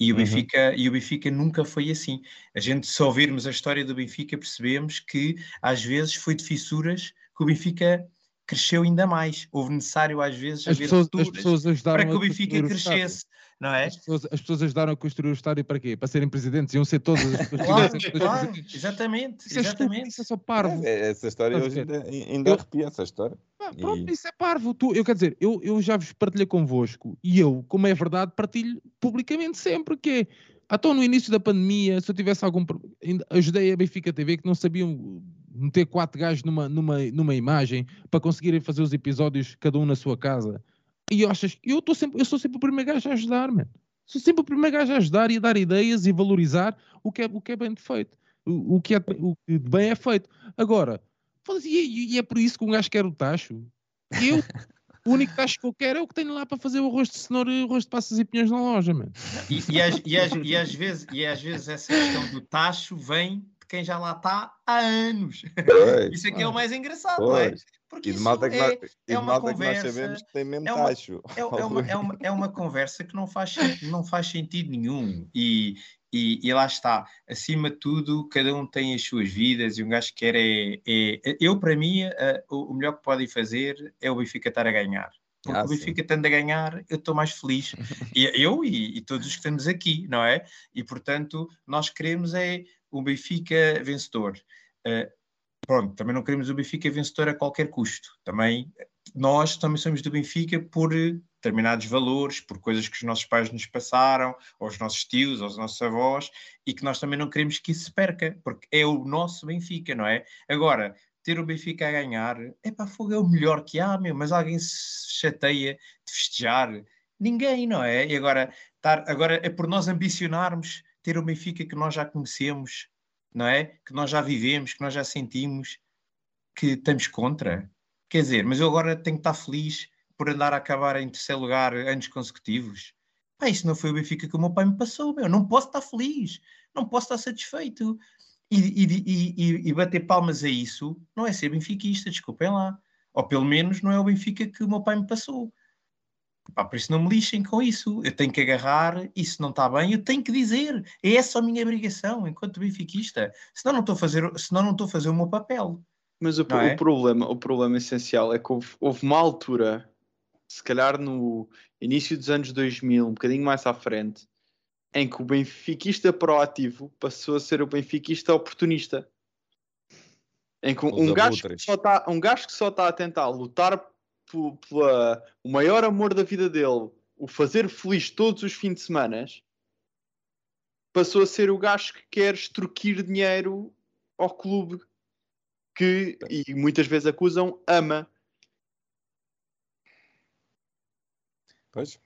E o, uhum. Benfica, e o Benfica nunca foi assim. A gente, se ouvirmos a história do Benfica, percebemos que às vezes foi de fissuras que o Benfica cresceu ainda mais. Houve necessário às vezes as haver pessoas, as pessoas para que o Benfica crescesse. Não é? As pessoas, as pessoas ajudaram a construir o estádio para quê? Para serem presidentes, iam ser todas as pessoas. claro, claro, exatamente. Isso é exatamente. isso é só parvo. É, essa história hoje ainda, ainda eu, arrepia essa história. Ah, pronto, e... isso é parvo. Tu, eu quero dizer, eu, eu já vos partilhei convosco e eu, como é verdade, partilho publicamente sempre que é. Então, no início da pandemia, se eu tivesse algum. Ajudei a Benfica TV que não sabiam meter quatro gajos numa, numa, numa imagem para conseguirem fazer os episódios, cada um na sua casa. E eu achas eu, tô sempre, eu sou sempre o primeiro gajo a ajudar, mano. Sou sempre o primeiro gajo a ajudar e a dar ideias e valorizar o que é, o que é bem feito. O, o, que é, o que bem é feito. Agora, e, e é por isso que um gajo quer o tacho. Eu, o único tacho que eu quero é o que tenho lá para fazer o arroz de cenoura e o arroz de passas e pinhões na loja, mano. E, e, às, e, às, e, às vezes, e às vezes essa questão do tacho vem de quem já lá está há anos. Pois, isso aqui é o mais engraçado, pois. É? Porque e de malta que, é, nós, é uma conversa, que nós sabemos que tem mesmo é uma, tacho. É, é, uma, é, uma, é uma conversa que não faz, não faz sentido nenhum. E, e, e, lá está, acima de tudo, cada um tem as suas vidas e um gajo quer é, é eu para mim o, melhor que podem fazer é o Benfica estar a ganhar. Porque ah, o Benfica estando a ganhar, eu estou mais feliz. e, eu e, e, todos os que estamos aqui, não é? E portanto, nós queremos é o Benfica vencedor. Uh, pronto, também não queremos o Benfica vencedor a qualquer custo. Também nós também somos do Benfica por determinados valores, por coisas que os nossos pais nos passaram, ou os nossos tios, ou os nossos avós, e que nós também não queremos que isso se perca, porque é o nosso Benfica, não é? Agora, ter o Benfica a ganhar, é para fogo, é o melhor que há, meu, mas alguém se chateia de festejar? Ninguém, não é? E agora, tar, agora é por nós ambicionarmos ter o Benfica que nós já conhecemos, não é? Que nós já vivemos, que nós já sentimos, que estamos contra. Quer dizer, mas eu agora tenho que estar feliz por andar a acabar em terceiro lugar anos consecutivos. Pá, isso não foi o Benfica que o meu pai me passou, meu. Não posso estar feliz, não posso estar satisfeito. E, e, e, e bater palmas a isso não é ser benfiquista, desculpem lá. Ou pelo menos não é o Benfica que o meu pai me passou. Pá, por isso não me lixem com isso. Eu tenho que agarrar, e se não está bem, eu tenho que dizer. É essa a minha obrigação enquanto benfiquista. Senão não estou a fazer, senão não estou a fazer o meu papel. Mas o, o é? problema, o problema essencial é que houve, houve, uma altura, se calhar no início dos anos 2000, um bocadinho mais à frente, em que o benfiquista proativo passou a ser o benfiquista oportunista. Em que um, um gajo, que só tá, um gajo que só está a tentar lutar pela o maior amor da vida dele, o fazer feliz todos os fins de semana, passou a ser o gajo que quer extorquir dinheiro ao clube que, e muitas vezes acusam, ama. Pois.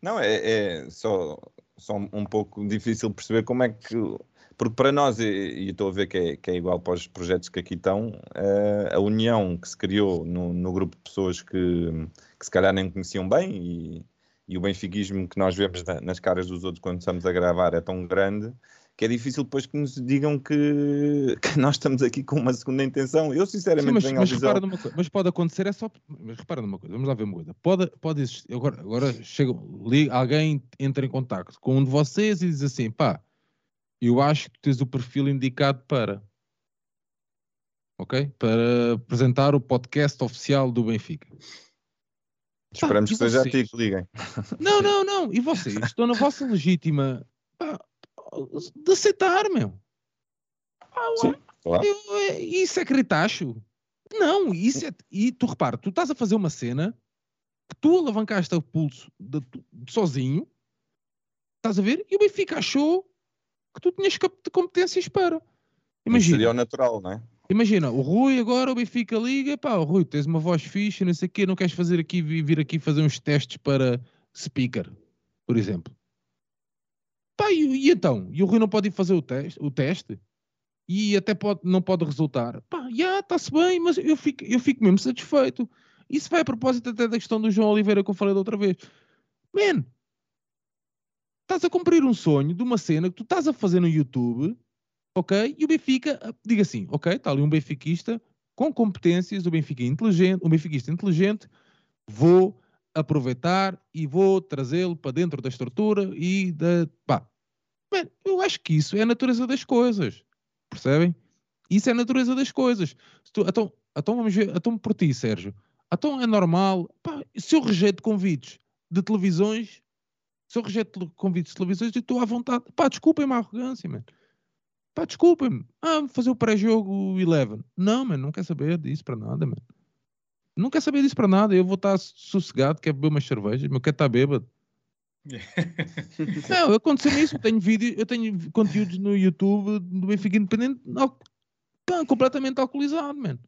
Não, é, é só, só um pouco difícil perceber como é que porque para nós, e estou a ver que é, que é, igual para os projetos que aqui estão, uh, a união que se criou no, no grupo de pessoas que, que, se calhar nem conheciam bem e, e o benfiquismo que nós vemos na, nas caras dos outros quando estamos a gravar é tão grande que é difícil depois que nos digam que, que nós estamos aqui com uma segunda intenção. Eu sinceramente Sim, mas, mas, a visão... coisa, mas pode acontecer, é só. Mas repara numa coisa, vamos lá ver uma coisa. Pode, pode existir. Agora, agora chega, alguém entra em contato com um de vocês e diz assim: pá, eu acho que tens o perfil indicado para. Ok? Para apresentar o podcast oficial do Benfica. Esperamos pá, que seja a ti que liguem. Não, não, não. E vocês estão na vossa legítima pá, de aceitar, meu. Ah, Sim, claro. eu, é, isso é cretacho? Não, isso é. E tu repara, tu estás a fazer uma cena que tu alavancaste o pulso de, de, sozinho, estás a ver? E o Benfica achou que tu tinhas competências para. Imagina. seria o natural, não é? Imagina, o Rui agora, o Benfica liga, pá, o Rui, tens uma voz fixe, não sei o quê, não queres fazer aqui, vir aqui fazer uns testes para speaker, por exemplo. Pá, e, e então? E o Rui não pode ir fazer o teste? O teste? E até pode, não pode resultar? Pá, já, está-se bem, mas eu fico, eu fico mesmo satisfeito. Isso vai a propósito até da questão do João Oliveira que eu falei da outra vez. Man, estás a cumprir um sonho de uma cena que tu estás a fazer no YouTube, ok? E o Benfica, ah, diga assim, ok, está ali um benfiquista com competências, o Benfica é inteligente, um benfiquista inteligente, vou aproveitar e vou trazê-lo para dentro da estrutura e da... Pá, Man, eu acho que isso é a natureza das coisas, percebem? Isso é a natureza das coisas. Tu, então, então vamos ver, então por ti, Sérgio, então é normal, pá, se eu rejeito convites de televisões Se eu rejeito convites de televisões, eu estou à vontade. Pá, desculpem-me a arrogância, mano. Pá, desculpem-me. Ah, fazer o pré-jogo Eleven. Não, mano, não quer saber disso para nada, mano. Não quer saber disso para nada. Eu vou estar sossegado, quero beber umas cervejas, mas quero estar bêbado. não, aconteceu isso. Eu tenho vídeo, eu tenho conteúdos no YouTube do Benfica Independente pá, completamente alcoolizado, mano.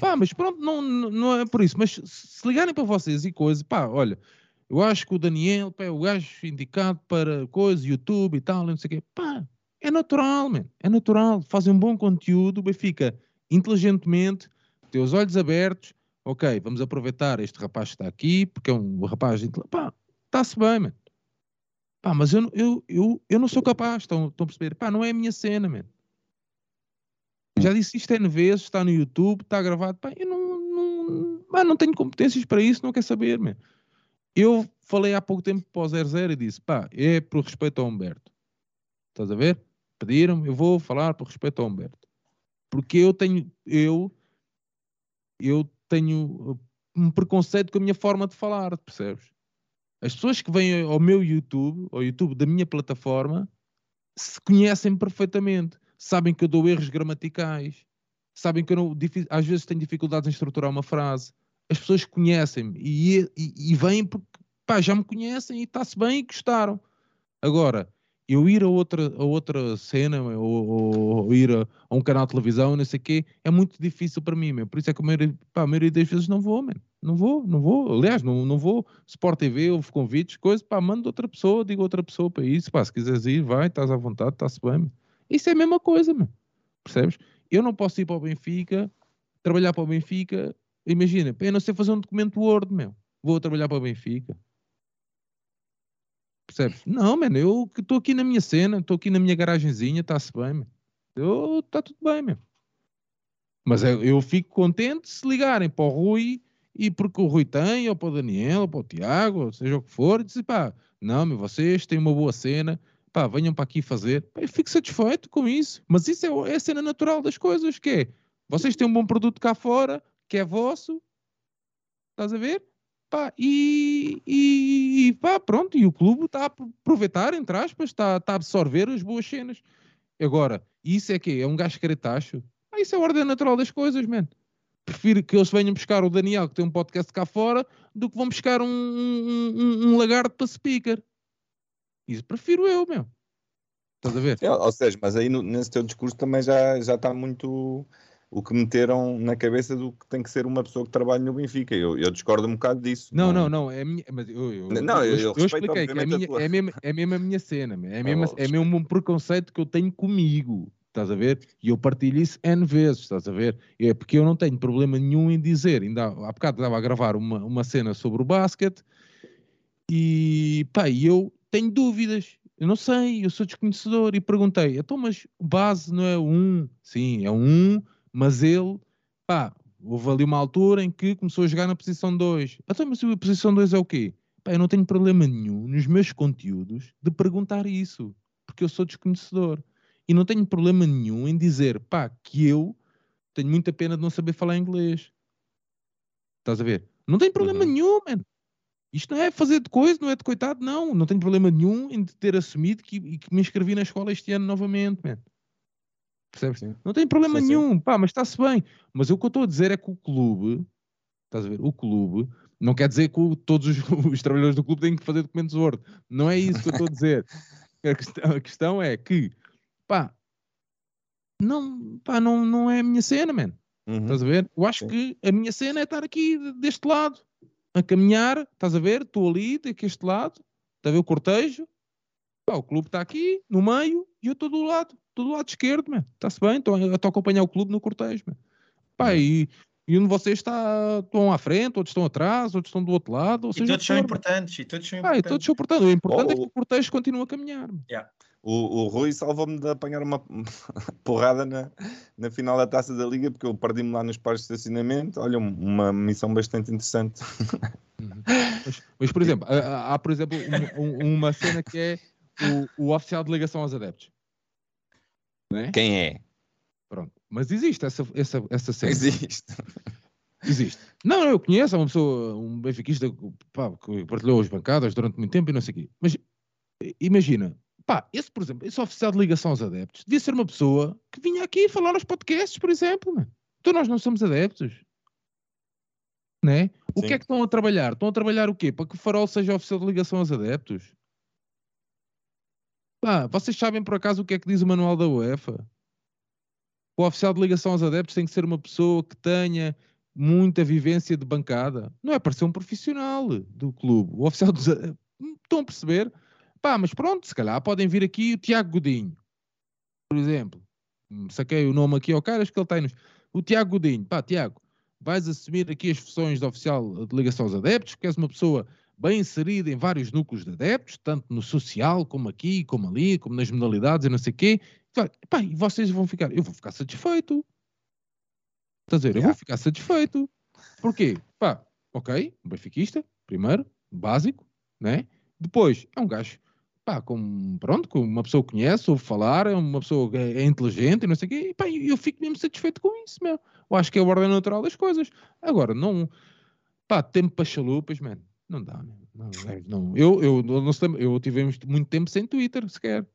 Pá, mas pronto, não, não é por isso. Mas se ligarem para vocês e coisas, pá, olha, eu acho que o Daniel pá, é o gajo indicado para coisas, YouTube e tal, não sei o quê. Pá, é natural, man. É natural. Fazem um bom conteúdo, o Benfica, inteligentemente, tem os olhos abertos. Ok, vamos aproveitar este rapaz que está aqui, porque é um rapaz. Pá, está-se bem, man. Pá, mas eu, eu, eu, eu não sou capaz, estão, estão a perceber? Pá, não é a minha cena, man. Já disse isto N vezes, está no YouTube, está gravado. Pá, eu não, não, pá, não tenho competências para isso, não quer saber, man. Eu falei há pouco tempo para o 00 e disse, pá, é por respeito ao Humberto. Estás a ver? pediram eu vou falar por respeito ao Humberto. Porque eu tenho, eu, eu tenho uh, um preconceito com a minha forma de falar, percebes? As pessoas que vêm ao meu YouTube, ao YouTube da minha plataforma, se conhecem perfeitamente, sabem que eu dou erros gramaticais, sabem que eu não, às vezes tenho dificuldades em estruturar uma frase. As pessoas conhecem-me e, e, e vêm porque pá, já me conhecem e está-se bem e gostaram. Agora, eu ir a outra, a outra cena ou, ou ir a, a, um canal de televisão, não sei o quê, é muito difícil para mim, meu. por isso é que a maioria, pá, a maioria das vezes não vou, man. não vou, não vou, aliás, não, não vou, Sport TV, houve convites, coisas, pá, mando outra pessoa, digo outra pessoa para isso, pá, se quiseres ir, vai, estás à vontade, está-se bem, man. isso é a mesma coisa, man. percebes? Eu não posso ir para o Benfica, trabalhar para o Benfica, imagina, eu não sei fazer um documento Word, meu, vou trabalhar para o Benfica, Percebes? Não, mano, eu estou aqui na minha cena, estou aqui na minha garagenzinha, está-se bem. Eu, está tudo bem, meu. Mas eu, eu, fico contente se ligarem para o Rui e porque o Rui tem, ou para o Daniel, ou para o Tiago, seja o que for, e dizer, pá, não, meu, vocês têm uma boa cena, pá, venham para aqui fazer. Eu fico satisfeito com isso. Mas isso é, é a cena natural das coisas, que é, vocês têm um bom produto cá fora, que é vosso, estás a ver? Pá, e, e, pá, pronto, e o clube está a aproveitar, entre aspas, está, está a absorver as boas cenas. Agora, isso é que é um gajo caretacho? Ah, isso é a ordem natural das coisas, man. Prefiro que eles venham buscar o Daniel, que tem um podcast cá fora, do que vão buscar um, um, um, um lagarto para speaker. Isso prefiro eu, meu. Estás a ver? É, ou seja, mas aí no, nesse teu discurso também já, já está muito o que meteram na cabeça do que tem que ser uma pessoa que trabalha no Benfica. Eu, eu discordo um bocado disso. Não, não, não. É minha, mas eu, eu, não, eu, eu, eu expliquei que é, minha, é, mesmo, é mesmo a minha cena. É mesmo, oh, é mesmo um preconceito que eu tenho comigo. Estás a ver? E eu partilho isso N vezes, estás a ver? É porque eu não tenho problema nenhum em dizer. Ainda há, há bocado estava a gravar uma, uma cena sobre o basquete e pá, eu tenho dúvidas. Eu não sei, eu sou desconhecedor e perguntei, então, mas base não é um? Sim, é um, mas ele, pá, houve ali uma altura em que começou a jogar na posição 2. Então, mas a posição 2 é o quê? Pá, eu não tenho problema nenhum nos meus conteúdos de perguntar isso, porque eu sou desconhecedor. E não tenho problema nenhum em dizer, pá, que eu tenho muita pena de não saber falar inglês. Estás a ver? Não tem problema uhum. nenhum, mano. Isto não é fazer de coisa, não é de coitado, não. Não tenho problema nenhum em ter assumido que, que me inscrevi na escola este ano novamente, mano. Percebes? Sim. Não tem problema sim, nenhum, sim. pá, mas está-se bem. Mas o que eu estou a dizer é que o clube, estás a ver? O clube não quer dizer que todos os, os, trabalhadores do clube têm que fazer documentos Word. Não é isso que eu estou a dizer. a, questão, a questão é que, pá, não, pá, não, não é a minha cena, man. Uhum. Estás a ver? Eu acho que a minha cena é estar aqui deste lado, a caminhar, estás a ver? Estou ali, deste lado, está a ver o cortejo, pá, o clube está aqui, no meio, e eu estou do lado do lado esquerdo, está-se bem, estou a acompanhar o clube no cortejo. Man. Pá, e, e um de vocês está, estão à frente, outros estão atrás, outros estão do outro lado. e todos são importantes. E todos são importantes. Ah, todos são importantes. O importante oh, é que o cortejo continue a caminhar. Yeah. O, o Rui salvou-me de apanhar uma porrada na, na final da taça da Liga, porque eu perdi-me lá nos pares de estacionamento. Olha, uma missão bastante interessante. Uhum. Mas, mas, por exemplo, há, há por exemplo, uma, uma cena que é o, o oficial de ligação aos adeptos. É? Quem é? Pronto. Mas existe essa, essa, essa cena. Existe. Existe. Não, eu conheço, é uma pessoa, um benfiquista pá, que partilhou as bancadas durante muito tempo e não sei o quê. Mas imagina, pá, esse, por exemplo, esse oficial de ligação aos adeptos devia ser uma pessoa que vinha aqui falar aos podcasts, por exemplo. Mano. Então nós não somos adeptos. Né? O Sim. que é que estão a trabalhar? Estão a trabalhar o quê? Para que o farol seja oficial de ligação aos adeptos? Pá, vocês sabem por acaso o que é que diz o manual da UEFA? O oficial de ligação aos adeptos tem que ser uma pessoa que tenha muita vivência de bancada. Não é para ser um profissional do clube. O oficial dos Estão a perceber? Pá, mas pronto, se calhar podem vir aqui o Tiago Godinho, por exemplo. Hum, saquei o nome aqui ao cara, acho que ele aí nos... O Tiago Godinho. Pá, Tiago, vais assumir aqui as funções de oficial de ligação aos adeptos, que és uma pessoa bem inserida em vários núcleos de adeptos, tanto no social, como aqui, como ali, como nas modalidades e não sei o quê. Pá, e vocês vão ficar, eu vou ficar satisfeito. Estás a dizer, yeah. eu vou ficar satisfeito. Porquê? Pá, ok, um benfiquista, primeiro, básico, né? Depois, é um gajo, pá, com, pronto, com uma pessoa que conhece, ouve falar, é uma pessoa que é, é inteligente e não sei o quê, e pá, eu fico mesmo satisfeito com isso, meu. Eu acho que é a ordem natural das coisas. Agora, não, pá, tempo para chalupas, mano, não dá, man. não, não. Eu, eu, sei, eu tive muito tempo sem Twitter, sequer.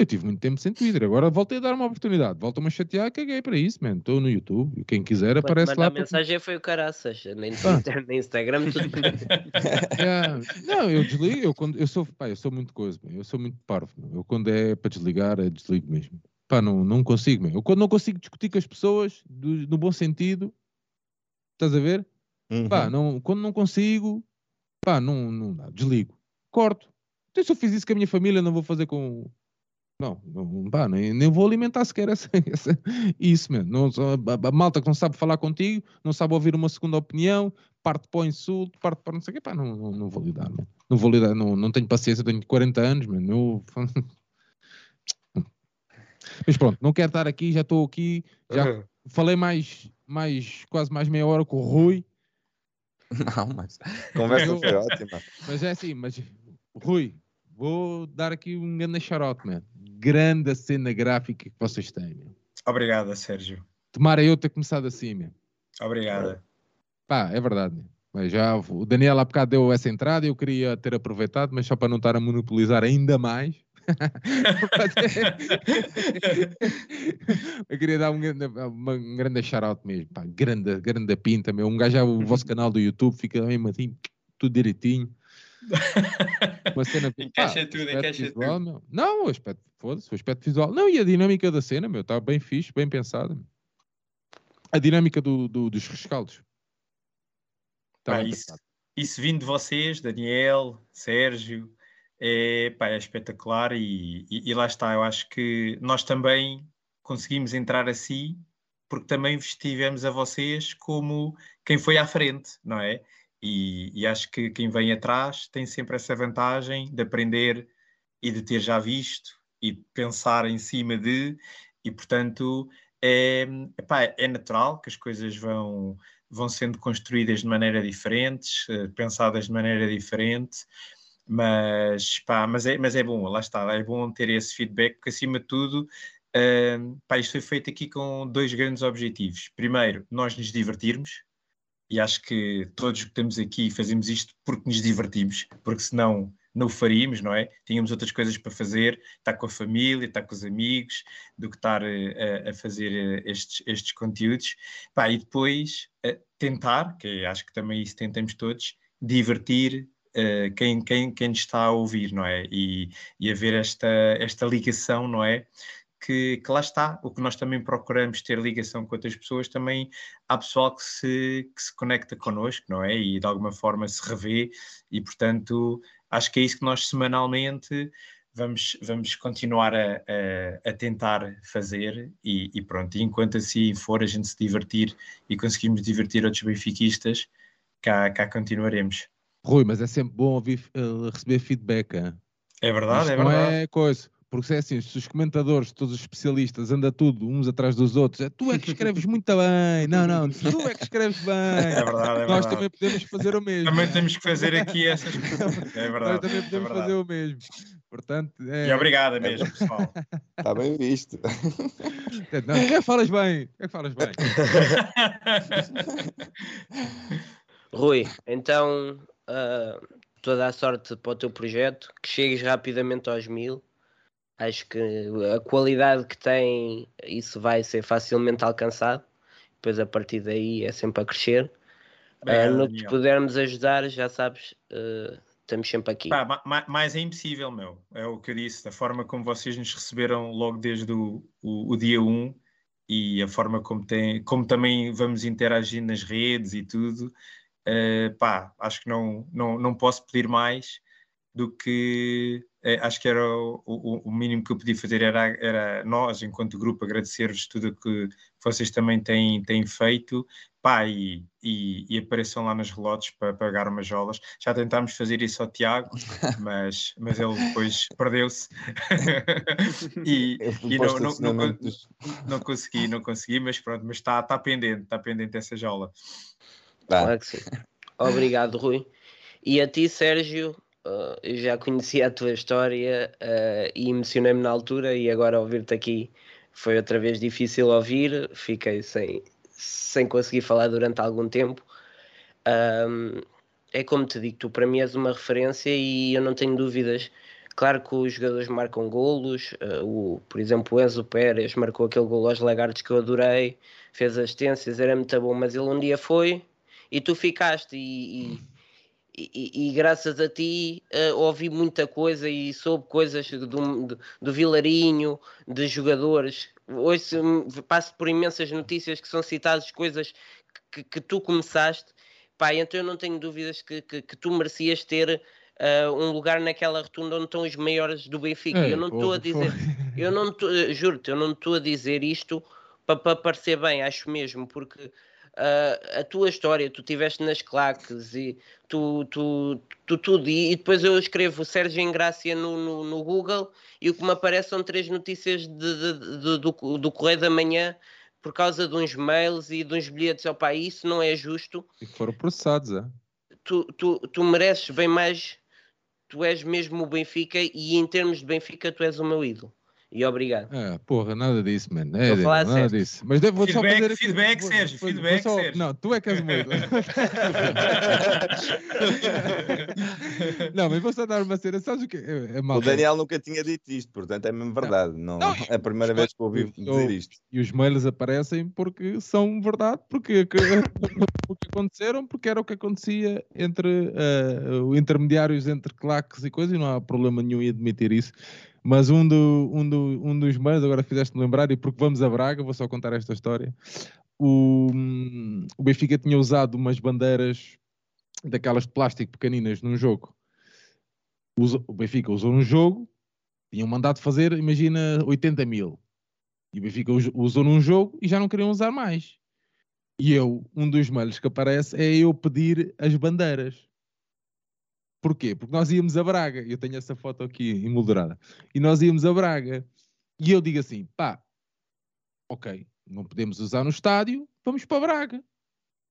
Eu tive muito tempo sem Twitter, agora voltei a dar uma oportunidade. Volta-me a chatear, caguei para isso, mano. Estou no YouTube, quem quiser aparece lá. A mensagem foi o caraças, nem Twitter, nem Instagram, tudo. yeah. Não, eu desligo, eu, quando, eu, sou, pá, eu sou muito coisa, eu sou muito parvo. Eu quando é para desligar, é desligo mesmo. Pá, não, não consigo, man. eu quando não consigo discutir com as pessoas, do, no bom sentido, estás a ver? Uhum. Pá, não, quando não consigo, pá, não, não dá, desligo, corto. Então, se eu fiz isso com a minha família, não vou fazer com, não, não pá, nem, nem vou alimentar sequer essa, essa, isso, mesmo. Não, a, a, malta que não sabe falar contigo, não sabe ouvir uma segunda opinião, parte para o insulto, parte para não sei o quê, pá, não, não, não vou lidar, man. não vou lidar, não, não tenho paciência, tenho 40 anos, man. Eu... Mas pronto, não quero estar aqui, já estou aqui, já uhum. falei mais, mais, quase mais meia hora com o Rui. Não, mas a conversa foi ótima. Mas é assim, mas Rui, vou dar aqui um grande charote, man grande cena gráfica que vocês têm. Meu. Obrigado, Sérgio. Tomara eu ter começado assim, meu. Obrigada. Pá, é verdade. Meu. Mas já o Daniel há bocado deu essa entrada e eu queria ter aproveitado, mas só para não estar a monopolizar ainda mais. Eu queria dar um grande, uma, um grande shout mesmo, pá, grande, grande pinta, meu. Um gajo, o vosso canal do YouTube fica mesmo assim, tudo direitinho. Uma cena. Encaixa tudo, encaixa visual, tudo. Meu. Não, o aspecto, foda-se, o aspecto visual. Não, e a dinâmica da cena, meu, está bem fixe, bem pensada. A dinâmica do, do dos rescaldos. Tá pá, isso, isso vindo de vocês, Daniel, Sérgio, é, pá, é espetacular e, e, e, lá está. Eu acho que nós também conseguimos entrar assim porque também estivemos a vocês como quem foi à frente, não é? E, e, acho que quem vem atrás tem sempre essa vantagem de aprender e de ter já visto e pensar em cima de, e portanto é, epá, é natural que as coisas vão, vão sendo construídas de maneira diferentes, eh, pensadas de maneira diferente, mas, pá, mas, é, mas é bom, lá está, é bom ter esse feedback, porque acima de tudo uh, pá, isto foi feito aqui com dois grandes objetivos. Primeiro, nós nos divertirmos, e acho que todos que estamos aqui fazemos isto porque nos divertimos, porque senão não o faríamos, não é? Tínhamos outras coisas para fazer, estar com a família, estar com os amigos, do que estar eh, a, a fazer eh, estes, estes conteúdos. Pá, e depois uh, tentar, que acho que também isso tentamos todos, divertir uh, quem, quem, quem está a ouvir, não é? E, e haver esta, esta ligação, não é? que, que, lá está, o que nós também procuramos ter ligação com outras pessoas, também há pessoal que se, que se conecta connosco, não é? E de alguma forma se revê, e portanto acho que é isso que nós semanalmente vamos, vamos continuar a, a, a tentar fazer, e, e, pronto, e enquanto assim for a gente se divertir e conseguimos divertir outros benfiquistas, cá, cá continuaremos. Rui, mas é sempre bom ouvir, uh, receber feedback. Hein? É verdade, Isto é verdade. Não é coisa porque é assim, se os comentadores, todos os especialistas, anda tudo uns atrás dos outros, é, tu é que escreves muito bem, não, não, tu é que escreves bem. É verdade, é Nós verdade. também podemos fazer o mesmo. Também temos que fazer aqui essas coisas. É verdade. Nós também podemos é fazer o mesmo. Portanto, é... E obrigado mesmo, pessoal. Está bem visto. Não, é falas bem, é falas bem. Rui, então uh, toda a sorte para o teu projeto, que chegues rapidamente aos mil. Acho que a qualidade que tem, isso vai ser facilmente alcançado. Depois a partir daí é sempre a crescer. uh, no que pudermos ajudar, já sabes, uh, estamos sempre aqui. Pá, mais é impossível, meu. É o que eu disse, da forma como vocês nos receberam logo desde o, o, o dia 1 e a forma como, tem, como também vamos interagir nas redes e tudo, uh, pá, acho que não, não, não posso pedir mais do que uh, acho que era o, o, o, mínimo que eu podia fazer era, era nós, enquanto grupo, agradecer-vos tudo o que vocês também têm, têm feito pá, e, e, e, apareçam lá nos relotes para pagar umas jolas. Já tentámos fazer isso ao Tiago, mas, mas ele depois perdeu-se e, e não, não, não, não, consegui, não consegui, mas pronto, mas está tá pendente, está pendente essa jola. Claro que sim. Obrigado, Rui. E a ti, Sérgio, uh, eu já conhecia a tua história uh, e emocionei-me na altura e agora ouvir-te aqui foi outra vez difícil ouvir, fiquei sem, sem conseguir falar durante algum tempo. Um, é como te digo, tu para mim és uma referência e eu não tenho dúvidas. Claro que os jogadores marcam golos, uh, o, por exemplo, o Enzo Pérez marcou aquele golo aos Lagartos que eu adorei, fez assistências, era muito bom, mas ele um dia foi e tu ficaste e, e e, e, graças a ti uh, ouvi muita coisa e soube coisas do, do, do Vilarinho, de jogadores. Hoje passo por imensas notícias que são citadas coisas que, que tu começaste. Pá, então eu não tenho dúvidas que, que, que tu merecias ter uh, um lugar naquela rotunda onde estão os maiores do Benfica. É, eu não estou a dizer, eu não juro-te, eu não estou a dizer isto para pa parecer bem, acho mesmo, porque uh, a tua história, tu estiveste nas claques e tu, tu, tu tudo, e, e, depois eu escrevo Sérgio Engrácia no, no, no, Google e o que me aparece são três notícias de, de, de, do, do Correio da Manhã por causa de uns mails e de uns bilhetes. Opa, isso não é justo. E foram processados, é? Tu, tu, tu mereces bem mais, tu és mesmo o Benfica e em termos de Benfica tu és o meu ídolo e obrigado. Ah, porra, nada disso, mano. É, nada certo. disso. Mas devo, feedback, só fazer feedback, aqui, Sérgio, vou, feedback, só, Sérgio. Não, tu é que és muito. não, mas vou só dar uma cena. Sabes o que é, é mal? O Daniel nunca tinha dito isto, portanto é mesmo verdade. Não, não, é a primeira vez que ouvi dizer isto. E os mails aparecem porque são verdade, porque, porque aconteceram, porque era o que acontecia entre uh, intermediários entre claques e coisas, e não há problema nenhum em admitir isso. Mas um, do, um, do, um dos mails, agora fizeste-me lembrar, e porque vamos a Braga, vou só contar esta história. O, o Benfica tinha usado umas bandeiras daquelas de plástico pequeninas num jogo. o Benfica usou num jogo, tinham mandado fazer, imagina, 80 mil. E o Benfica usou num jogo e já não queriam usar mais. E eu, um dos mails que aparece é eu pedir as bandeiras. Porquê? Porque nós íamos a Braga, eu tenho essa foto aqui emoldurada, e nós íamos a Braga, e eu digo assim, pá, ok, não podemos usar no estádio, vamos para Braga.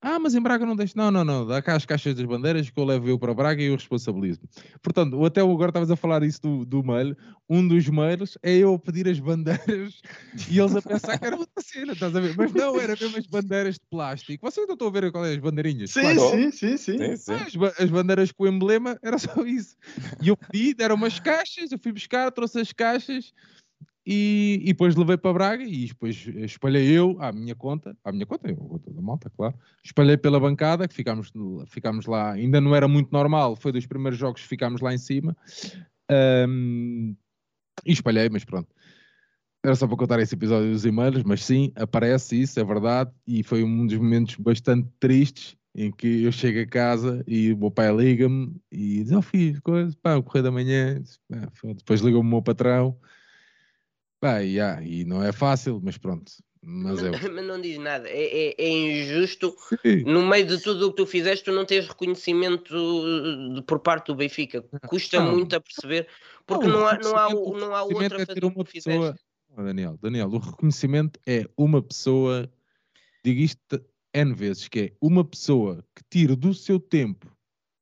Ah, mas em Braga não deixa. Não, não, não. Dá cá as caixas das bandeiras que eu levo eu para Braga e eu responsabilizo. Portanto, até agora estavas a falar isso do, do mail. Um dos mails é eu pedir as bandeiras e eles a pensar que era outra cena, estás a ver? Mas não, era mesmo as bandeiras de plástico. Vocês não estão a ver qual é as bandeirinhas? Sim, sim, sim, sim, sim, sim. As, as, bandeiras com o emblema era só isso. E eu pedi, deram umas caixas, eu fui buscar, trouxe as caixas e, e, depois levei para Braga e depois espalhei eu à minha conta, à minha conta, a conta da malta, claro. Espalhei pela bancada, que ficámos, ficámos lá, ainda não era muito normal, foi dos primeiros jogos que ficámos lá em cima. Um, e espalhei, mas pronto. Era só para contar esse episódio dos e-mails, mas sim, aparece isso, é verdade, e foi um dos momentos bastante tristes em que eu chego a casa e o meu pai liga-me e diz: Oh filho, coisa, pá, o correio da manhã. Depois liga-me o meu patrão Pá, yeah, e não é fácil, mas pronto. Mas, é... mas não diz nada, é, é, é injusto Sim. no meio de tudo o que tu fizeste, tu não tens reconhecimento de, por parte do Benfica. Custa não. muito a perceber, porque não, não há, não há, não há outra é ter uma pessoa... Oh, Daniel, Daniel, o reconhecimento é uma pessoa, digo isto N vezes, que é uma pessoa que tira do seu tempo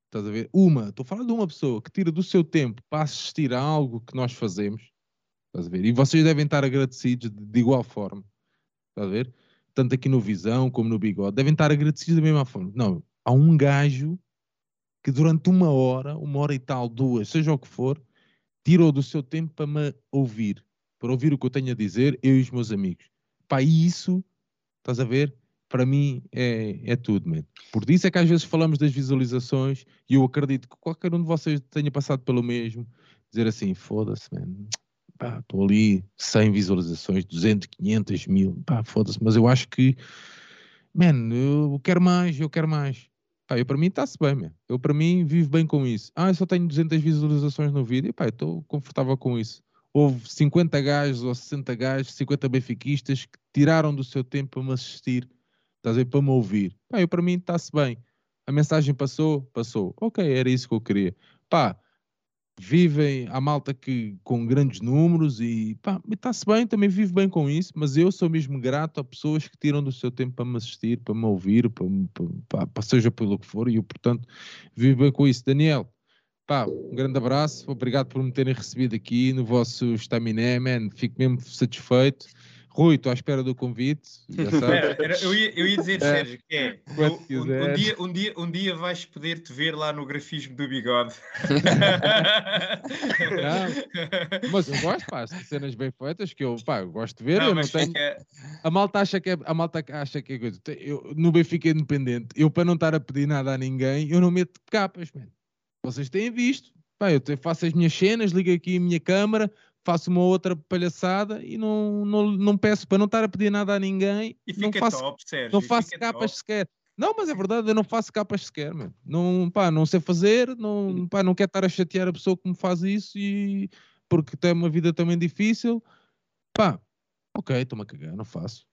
estás a ver? Uma, estou a falar de uma pessoa que tira do seu tempo para assistir a algo que nós fazemos, estás a ver? E vocês devem estar agradecidos de, de igual forma, estás a ver? Tanto aqui no Visão como no Bigode, devem estar agradecidos da mesma forma. Não, há um gajo que durante uma hora, uma hora e tal, duas, seja o que for, tirou do seu tempo para me ouvir, para ouvir o que eu tenho a dizer, eu e os meus amigos. Pá, isso, estás a ver? Para mim é, é tudo. Por isso é que às vezes falamos das visualizações e eu acredito que qualquer um de vocês tenha passado pelo mesmo, dizer assim, foda-se, man, estou ali 100 visualizações, 200, 500 mil, pá, foda-se, mas eu acho que, man, eu quero mais, eu quero mais. Pá, eu para mim está-se bem, meu. eu para mim vivo bem com isso. Ah, eu só tenho 200 visualizações no vídeo, pá, estou confortável com isso. Houve 50 gajos ou 60 gajos, 50 benfiquistas que tiraram do seu tempo para me assistir, estás para me ouvir. Pá, eu para mim está-se bem. A mensagem passou, passou. Ok, era isso que eu queria. Pá, vivem a malta que com grandes números e está-se bem, também vivo bem com isso, mas eu sou mesmo grato a pessoas que tiram do seu tempo para me assistir, para me ouvir, para, para, para seja pelo que for, e eu, portanto, vivo bem com isso. Daniel, pá, um grande abraço, obrigado por me terem recebido aqui no vosso estaminé, man, fico mesmo satisfeito. Rui, estou à espera do convite. eu, ia, eu ia dizer, é. Sérgio, que é um, um, dia, um, dia, um dia vais poder te ver lá no grafismo do bigode. Não, mas eu gosto, pá, de cenas bem feitas que eu, pá, eu gosto de ver. Não, eu não tenho... Fica... A malta acha que é, a malta acha que é coisa. Eu, no Benfica Independente, eu para não estar a pedir nada a ninguém, eu não meto capas, man. Vocês têm visto. Pá, eu faço as minhas cenas, ligo aqui a minha câmara, faço uma outra palhaçada e não, não, não peço para não estar a pedir nada a ninguém. E fica não faço, top, Sérgio. Não faço capas top. sequer. Não, mas é verdade, eu não faço capas sequer, mano. Não, pá, não sei fazer, não, pá, não quero estar a chatear a pessoa que me faz isso e porque tem uma vida também difícil. Pá, ok, estou-me a cagar, não faço.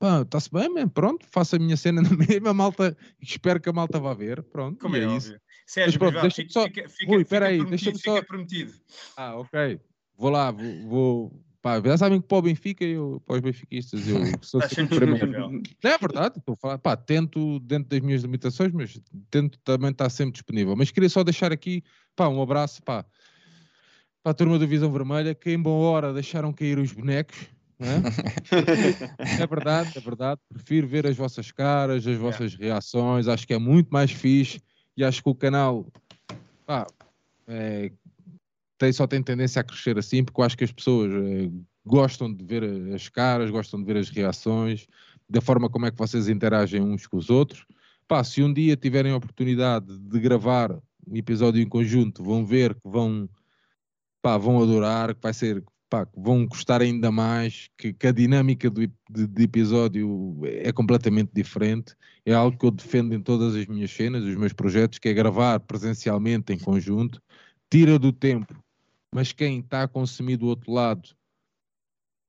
Pá, está-se bem, man, pronto, faço a minha cena na mesma, malta, espero que a malta vá ver, pronto. Como é, é isso. Sérgio, mas pronto, deixa só... fica, fica, Ui, fica, aí, deixa-me só... prometido. Ah, ok vou lá, vou, vou pá, já sabem que para o Benfica, eu, para os benfiquistas, eu sou sempre primeiro. Não é verdade, estou a falar, pá, tento dentro das minhas limitações, mas tento também estar sempre disponível. Mas queria só deixar aqui, pá, um abraço, pá, para a turma do Visão Vermelha, que em boa hora deixaram cair os bonecos. É? é? verdade, é verdade. Prefiro ver as vossas caras, as vossas yeah. reações. Acho que é muito mais fixe e acho que o canal pá, é, tem, só tem tendência a crescer assim, porque eu acho que as pessoas eh, gostam de ver as caras, gostam de ver as reações, da forma como é que vocês interagem uns com os outros. Pá, se um dia tiverem a oportunidade de gravar um episódio em conjunto, vão ver que vão, pá, vão adorar, que vai ser, pá, vão gostar ainda mais, que, que a dinâmica do, de, de, episódio é completamente diferente. É algo que eu defendo em todas as minhas cenas, os meus projetos, que é gravar presencialmente em conjunto, tira do tempo mas quem está a consumir do outro lado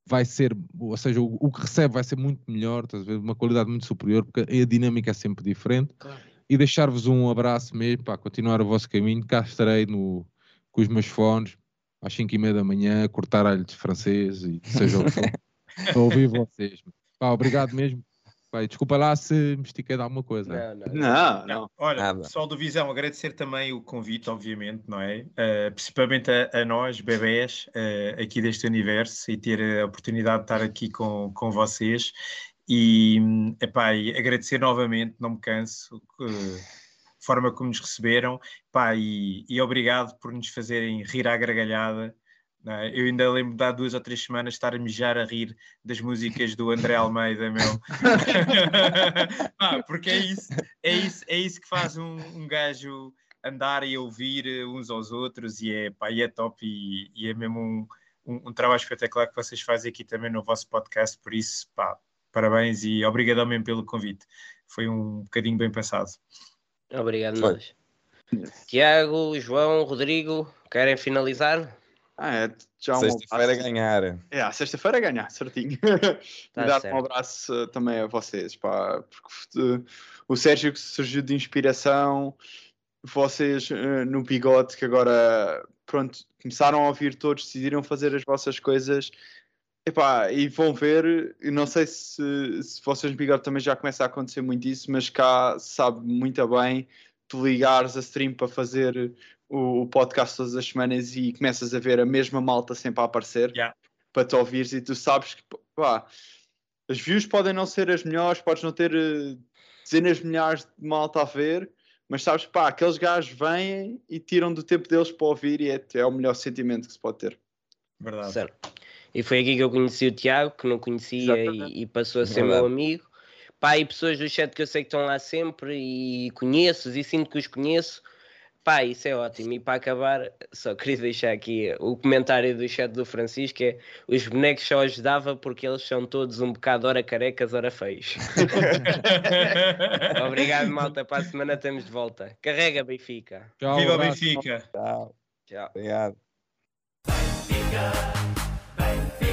vai ser, ou seja, o, o que recebe vai ser muito melhor, estás a ver? uma qualidade muito superior, porque a dinâmica é sempre diferente. Claro. E deixar-vos um abraço mesmo para continuar o vosso caminho. Cá estarei no, com os meus fones às 5 e meia da manhã, cortar alho de francês e seja o que for, para ouvir vocês. Pá, obrigado mesmo Pai, desculpa lá se me estiquei de alguma coisa. Não, não. não, não. Olha, Nada. pessoal do Visão, agradecer também o convite, obviamente, não é? Uh, principalmente a, a, nós, bebés, uh, aqui deste universo, e ter a oportunidade de estar aqui com, com vocês. E, epá, e agradecer novamente, não me canso, uh, forma como nos receberam, epá, e, e obrigado por nos fazerem rir à gargalhada. É? Eu ainda lembro de há duas ou três semanas estar a mijar a rir das músicas do André Almeida, meu. ah, porque é isso, é isso, é isso que faz um, um gajo andar e ouvir uns aos outros e é, pá, e é top e, e é mesmo um, um, um, trabalho espetacular que vocês fazem aqui também no vosso podcast, por isso, pá, parabéns e obrigado mesmo pelo convite. Foi um bocadinho bem pensado. Obrigado, nós. Tiago, João, Rodrigo, querem finalizar? Ah, é já um Sexta-feira ganhar. É, sexta-feira ganhar, certinho. Tá e dar certo. um abraço uh, também a vocês, pá, porque uh, o Sérgio que surgiu de inspiração, vocês uh, no bigode que agora, pronto, começaram a ouvir todos, decidiram fazer as vossas coisas. Epá, e vão ver, não sei se, se vocês no bigode também já começa a acontecer muito isso, mas cá sabe muito bem tu ligares a stream para fazer o, o, podcast todas as semanas e começas a ver a mesma malta sempre a aparecer yeah. para te ouvires e tu sabes que pá, as views podem não ser as melhores, podes não ter uh, dezenas de milhares de malta a ver, mas sabes, pá, aqueles gajos vêm e tiram do tempo deles para ouvir e é, é o melhor sentimento que se pode ter. Verdade. Certo. E foi aqui que eu conheci o Tiago, que não conhecia e, e, passou a ser Verdade. meu amigo. Pá, e pessoas do chat que eu sei que estão lá sempre e conheço e sinto que os conheço. Pá, isso é ótimo. E para acabar, só queria deixar aqui o comentário do chat do Francisco: é os bonecos só ajudava porque eles são todos um bocado ora carecas, ora feios. Obrigado, malta. Para a semana estamos de volta. Carrega, Benfica. Tchau, Viva Benfica. Tchau. Tchau. Obrigado. Benfica, Benfica.